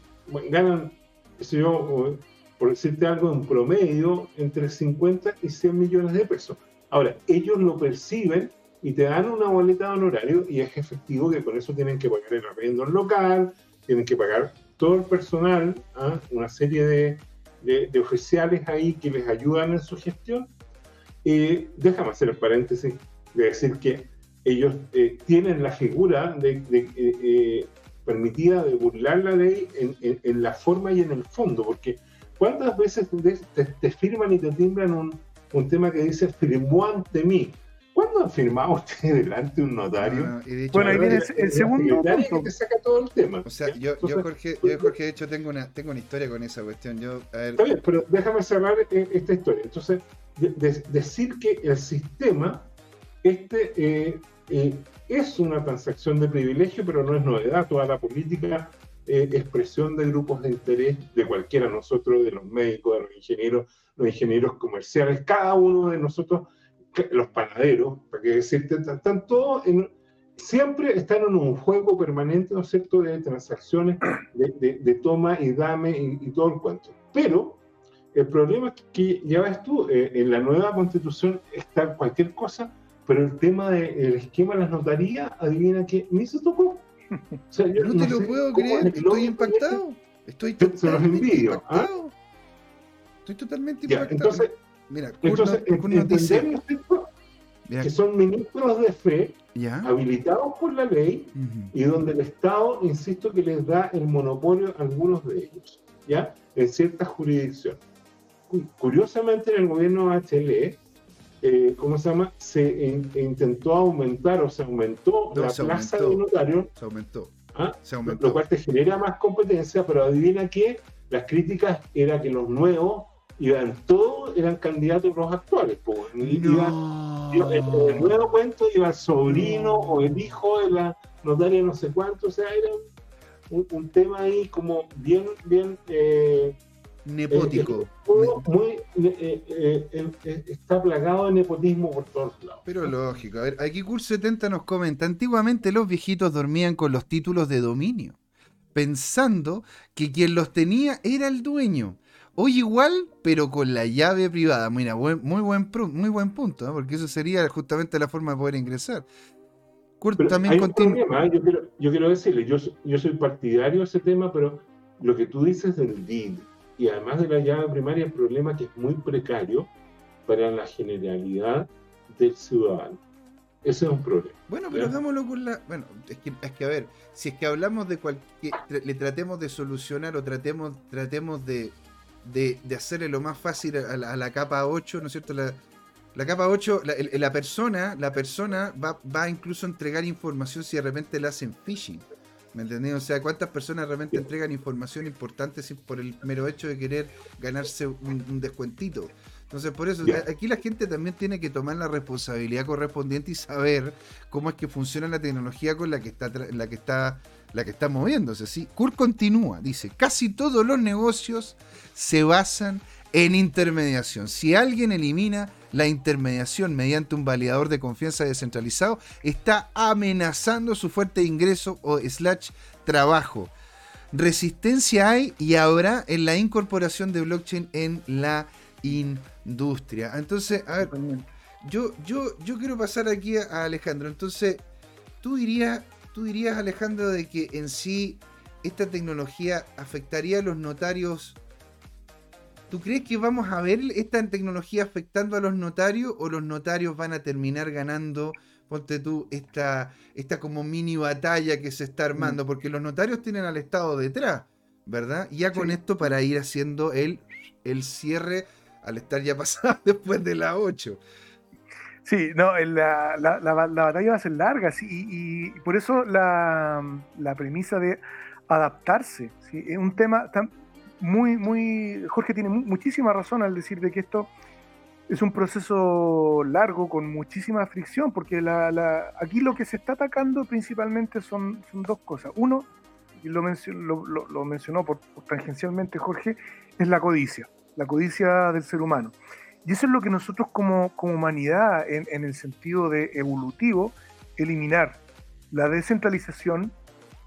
ganan, yo, por decirte algo, en promedio entre 50 y 100 millones de pesos. Ahora, ellos lo perciben y te dan una boleta de honorario y es efectivo que con eso tienen que pagar el arriendo local, tienen que pagar todo el personal, ¿ah? una serie de, de, oficiales ahí que les ayudan en su gestión. Eh, déjame hacer el paréntesis de decir que ellos eh, tienen la figura de, eh, eh, permitida de burlar la ley en, en, la forma y en el fondo, porque ¿cuántas veces te, te firman y te timbran un, un tema que dice firmó ante mí? ¿Cuándo han firmado usted (laughs) delante un notario? Ah, bueno, ahí viene el, segundo punto. Que saca todo el tema. O sea, yo, yo, Jorge, yo, Jorge, de hecho, tengo una, tengo una historia con esa cuestión. Yo, a ver... Está bien, pero déjame cerrar eh, esta historia. Entonces, decir que el sistema este, eh, eh, es una transacción de privilegio, pero no es novedad. Toda la política expresión de grupos de interés de cualquiera de nosotros, de los médicos, de los ingenieros, los ingenieros comerciales, cada uno de nosotros los panaderos, para que decirte, están todos en, siempre están en un juego permanente, ¿no es cierto?, de transacciones, de, toma y dame y, todo el cuento. Pero el problema es que, ya ves tú, eh, en la nueva constitución está cualquier cosa, pero el tema del esquema de las notarías, adivina que ni se tocó. O sea, yo no, te lo puedo creer, estoy impactado. Estoy totalmente ¿ah? impactado. Estoy totalmente impactado. Entonces, Mira, Entonces, que son ministros de fe habilitados por la ley y donde el Estado, insisto, que les da el monopolio a algunos de ellos, ¿ya? En ciertas jurisdicciones. Cu- Curiosamente, en el gobierno HLE, eh, ¿cómo se llama? Se in- intentó aumentar o se aumentó No, la se plaza aumentó. de notario, Se aumentó. ¿ah? Se lo aumentó. cual te genera más competencia, pero adivina qué, las críticas era que los nuevos iban todos, eran candidatos los actuales. y iban- No. en el nuevo cuento iba el sobrino o el hijo de la notaria no sé cuánto, o sea, era un, un tema ahí como bien, bien, eh, Nepótico. eh, muy, eh, eh, eh, eh, está plagado de nepotismo por todos lados. Pero lógico. A ver, aquí Curso 70 nos comenta, antiguamente los viejitos dormían con los títulos de dominio, pensando que quien los tenía era el dueño. Hoy igual, pero con la llave privada. Mira, buen- muy, buen, muy buen punto, ¿eh? porque eso sería justamente la forma de poder ingresar. Kurt Pero también continúa. ¿eh? yo quiero, yo quiero decirle, yo, yo soy partidario de ese tema, pero lo que tú dices del DID y además de la llave primaria, el problema que es muy precario para la generalidad del ciudadano. Ese es un problema. Bueno, pero ¿Ya? hagámoslo con la. Bueno, es que, es que a ver, si es que hablamos de cualquier. Le tratemos de solucionar o tratemos, tratemos de, de, de hacerle lo más fácil a la, a la capa 8, ¿no es cierto? La, la capa 8, la, la persona, la persona va, va incluso a entregar información si de repente le hacen phishing. ¿Me entendés? O sea, ¿cuántas personas realmente entregan información importante sin- por el mero hecho de querer ganarse un, un descuentito? Entonces, por eso, aquí la gente también tiene que tomar la responsabilidad correspondiente y saber cómo es que funciona la tecnología con la que está, la que está, la que está moviéndose. ¿sí? Kurt continúa, dice, casi todos los negocios se basan en intermediación. Si alguien elimina la intermediación mediante un validador de confianza descentralizado, está amenazando su fuerte ingreso o slash trabajo. Resistencia hay y habrá en la incorporación de blockchain en la industria. Entonces, a ver, yo, yo, yo quiero pasar aquí a Alejandro. Entonces, tú dirías, tú dirías, Alejandro, de que en sí esta tecnología afectaría a los notarios. ¿Tú crees que vamos a ver esta tecnología afectando a los notarios o los notarios van a terminar ganando, ponte tú, esta, esta como mini batalla que se está armando? Porque los notarios tienen al Estado detrás, ¿verdad? Y ya con Sí. esto para ir haciendo el, el cierre al estar ya (laughs) pasado después de la 8. Sí, no, la, la- la- la batalla va a ser larga, sí, y, y por eso la, premisa de adaptarse, ¿sí? es un tema tan muy, muy, Jorge tiene mu- muchísima razón al decir de que esto es un proceso largo con muchísima fricción, porque aquí lo que se está atacando principalmente son, son dos cosas. Uno, y lo, mencio- lo- lo- mencionó por tangencialmente Jorge, es la codicia, la codicia del ser humano. Y eso es lo que nosotros como, como humanidad, en, en el sentido de evolutivo, eliminar. La descentralización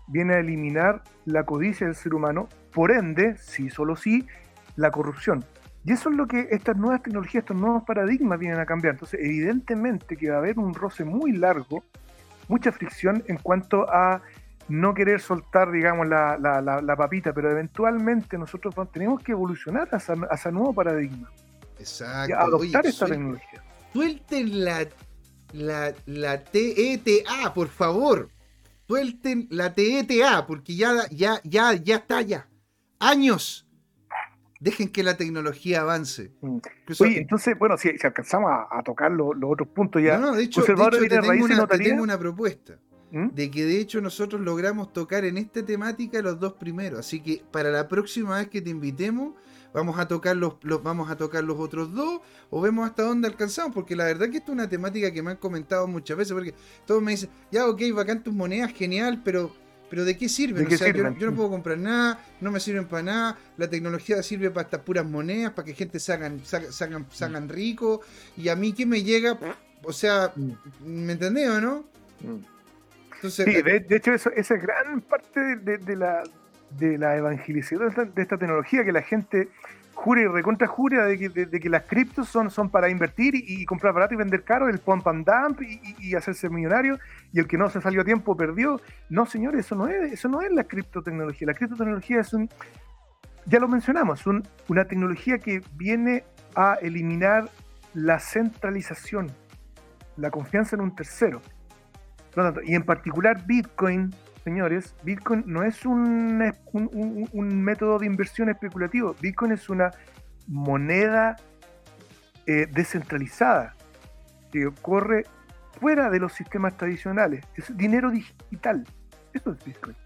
viene a eliminar la codicia del ser humano, por ende, sí, solo sí, la corrupción. Y eso es lo que estas nuevas tecnologías, estos nuevos paradigmas vienen a cambiar. Entonces, evidentemente que va a haber un roce muy largo, mucha fricción en cuanto a no querer soltar, digamos, la, la- la- papita, pero eventualmente nosotros tenemos que evolucionar hacia, hacia nuevo paradigma Exacto. adoptar Oye, esta suel- tecnología. Suelten la, la, la TETA, por favor. Suelten la TETA, porque ya, ya, ya, ya está ya. Años. Dejen que la tecnología avance. Incluso- Oye, entonces, bueno, si, si alcanzamos a, a tocar lo- los otros puntos ya. no, no, de hecho, de hecho, te, una, tengo una propuesta. ¿Mm? De que de hecho nosotros logramos tocar en esta temática los dos primeros. Así que para la próxima vez que te invitemos, vamos a tocar los, los- vamos a tocar los otros dos o vemos hasta dónde alcanzamos. Porque la verdad que esto es una temática que me han comentado muchas veces. Porque todos me dicen, ya ok, bacán tus monedas, genial, pero, pero ¿de qué sirven? ¿De qué o sea, yo no- sirven? Yo, no puedo comprar nada, no me sirven para nada. La tecnología sirve para estas puras monedas, para que gente se hagan- se hagan rico. Y a mí que me llega, o sea, ¿me entendés o no? Mm. Entonces, Sí, de, de hecho, eso, esa es gran parte de la, de la evangelización de esta, tecnología, que la gente jura y recontra jura de que, las criptos son, son para invertir y, comprar barato y vender caro, el pump and dump y, hacerse millonario, y el que no se salió a tiempo perdió. No, señores, eso no es, eso no es la criptotecnología. La criptotecnología es un, ya lo mencionamos, un- una tecnología que viene a eliminar la centralización. la confianza en un tercero. y en particular Bitcoin, señores, Bitcoin no es un, método de inversión especulativo, Bitcoin es una moneda eh, descentralizada que corre fuera de los sistemas tradicionales, es dinero digital, eso es Bitcoin.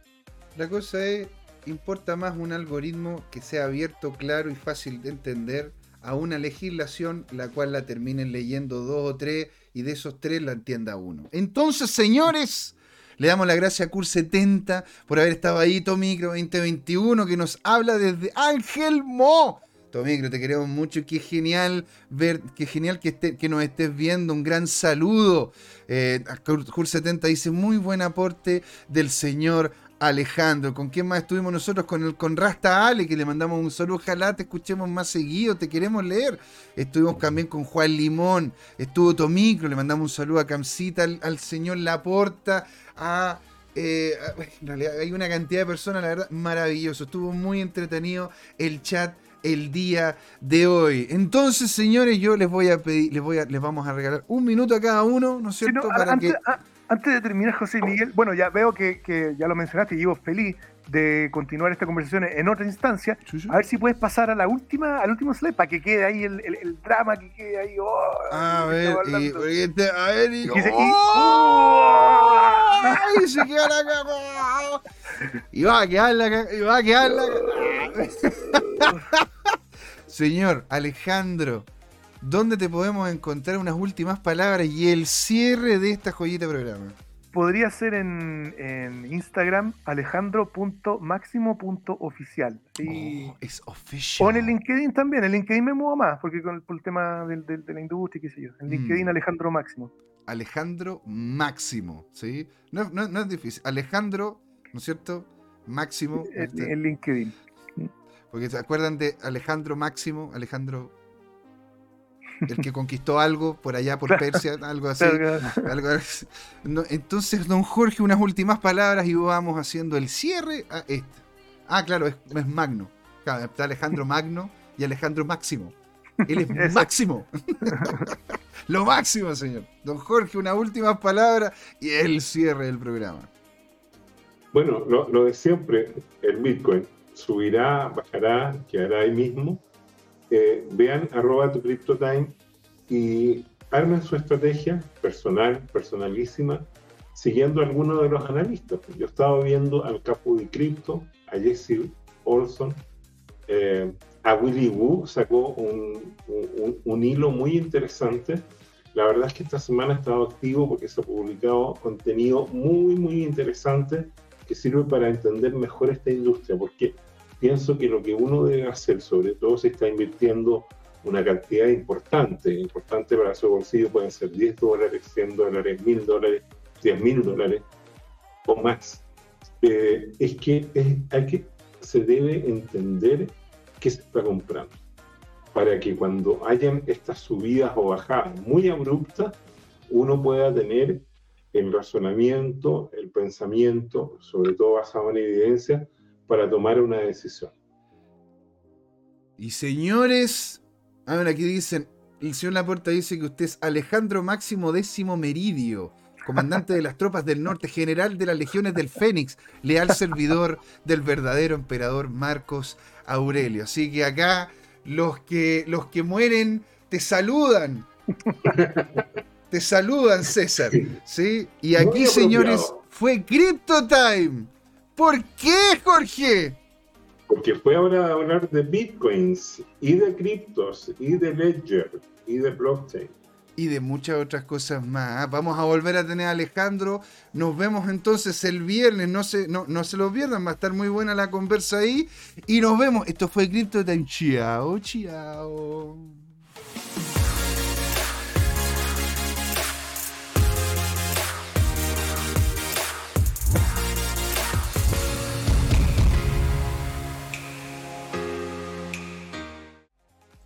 La cosa es, importa más un algoritmo que sea abierto, claro y fácil de entender a una legislación la cual la terminen leyendo dos o tres y de esos tres la entienda uno. Entonces, señores, le damos la gracia a CUR70 por haber estado ahí, Tomicro 2021, que nos habla desde Ángel Mo. Tomicro, te queremos mucho. Qué genial ver, qué genial que, esté, que nos estés viendo. Un gran saludo. Eh, CUR70 dice: Muy buen aporte del señor Alejandro. ¿Con quién más estuvimos nosotros? Con el con Rasta Ale, que le mandamos un saludo. Ojalá te escuchemos más seguido, te queremos leer. Estuvimos también con Juan Limón, estuvo Tomicro, le mandamos un saludo a Camcita, al, señor Laporta, a eh, (laughs) en realidad hay una cantidad de personas, la verdad, maravilloso. Estuvo muy entretenido el chat el día de hoy. Entonces, señores, yo les voy a pedir, les voy a, les vamos a regalar un minuto a cada uno, ¿no es cierto? Para que... Antes de terminar, José Miguel, bueno, ya veo que, ya lo mencionaste y yo feliz de continuar esta conversación en otra instancia. A ver si puedes pasar a la última, al último slide para que quede ahí el, drama, que quede ahí. Oh, a, ver, y, este, a ver, y, oh, ¡Ay, se queda la cagada! Y va a quedar la cagada, y va a quedar la (laughs) Señor Alejandro, ¿dónde te podemos encontrar unas últimas palabras y el cierre de esta joyita programa? Podría ser en, Instagram alejandro.máximo.oficial. Oh, es oficial. O en el LinkedIn también. El LinkedIn me muevo más porque con el, por el tema del, de la industria y qué sé yo. En mm. LinkedIn Alejandro Máximo. Alejandro Máximo, ¿sí? No, no, es difícil. Alejandro, ¿no es cierto? Máximo. En, este. LinkedIn. Porque se acuerdan de Alejandro Máximo, Alejandro el que conquistó algo por allá, por Persia, algo (laughs) así. entonces, don Jorge, unas últimas palabras y vamos haciendo el cierre a este. Ah, claro, es, Magno. está Alejandro Magno y Alejandro Máximo. Él es (laughs) máximo. (laughs) Lo máximo, señor. Don Jorge, unas últimas palabras y el cierre del programa. Bueno, lo, lo de siempre, el Bitcoin subirá, bajará, quedará ahí mismo vean arroba tu CryptoTime y armen su estrategia personal, personalísima, siguiendo a algunos de los analistas. Yo estaba viendo al Capo de Crypto, a Jesse Olson, eh, a Willy Wu sacó un, un, hilo muy interesante. La verdad es que esta semana ha estado activo porque se ha publicado contenido muy, muy interesante que sirve para entender mejor esta industria, porque pienso que lo que uno debe hacer, sobre todo si está invirtiendo una cantidad importante, importante para su bolsillo, pueden ser 10 dólares, 100 dólares, 1000 dólares, 10 mil dólares o más, eh, es que hay que se debe entender qué se está comprando para que cuando hayan estas subidas o bajadas muy abruptas, uno pueda tener el razonamiento, el pensamiento, sobre todo basado en evidencia, para tomar una decisión. Y señores, a ver, aquí dicen, el señor Laporta dice que usted es Alejandro Máximo Décimo Meridio, comandante de las tropas del norte, general de las legiones del Fénix, leal servidor del verdadero emperador Marcos Aurelio. Así que acá los que, los que mueren te saludan. te saludan, César. ¿sí? Y aquí, señores, fue Crypto Time. ¿Por qué, Jorge? Porque fue ahora a hablar de bitcoins y de criptos y de ledger y de blockchain. Y de muchas otras cosas más. Vamos a volver a tener a Alejandro. Nos vemos entonces el viernes. No se, no, no se lo pierdan. Va a estar muy buena la conversa ahí. Y nos vemos. Esto fue Crypto Time. Chao, chao.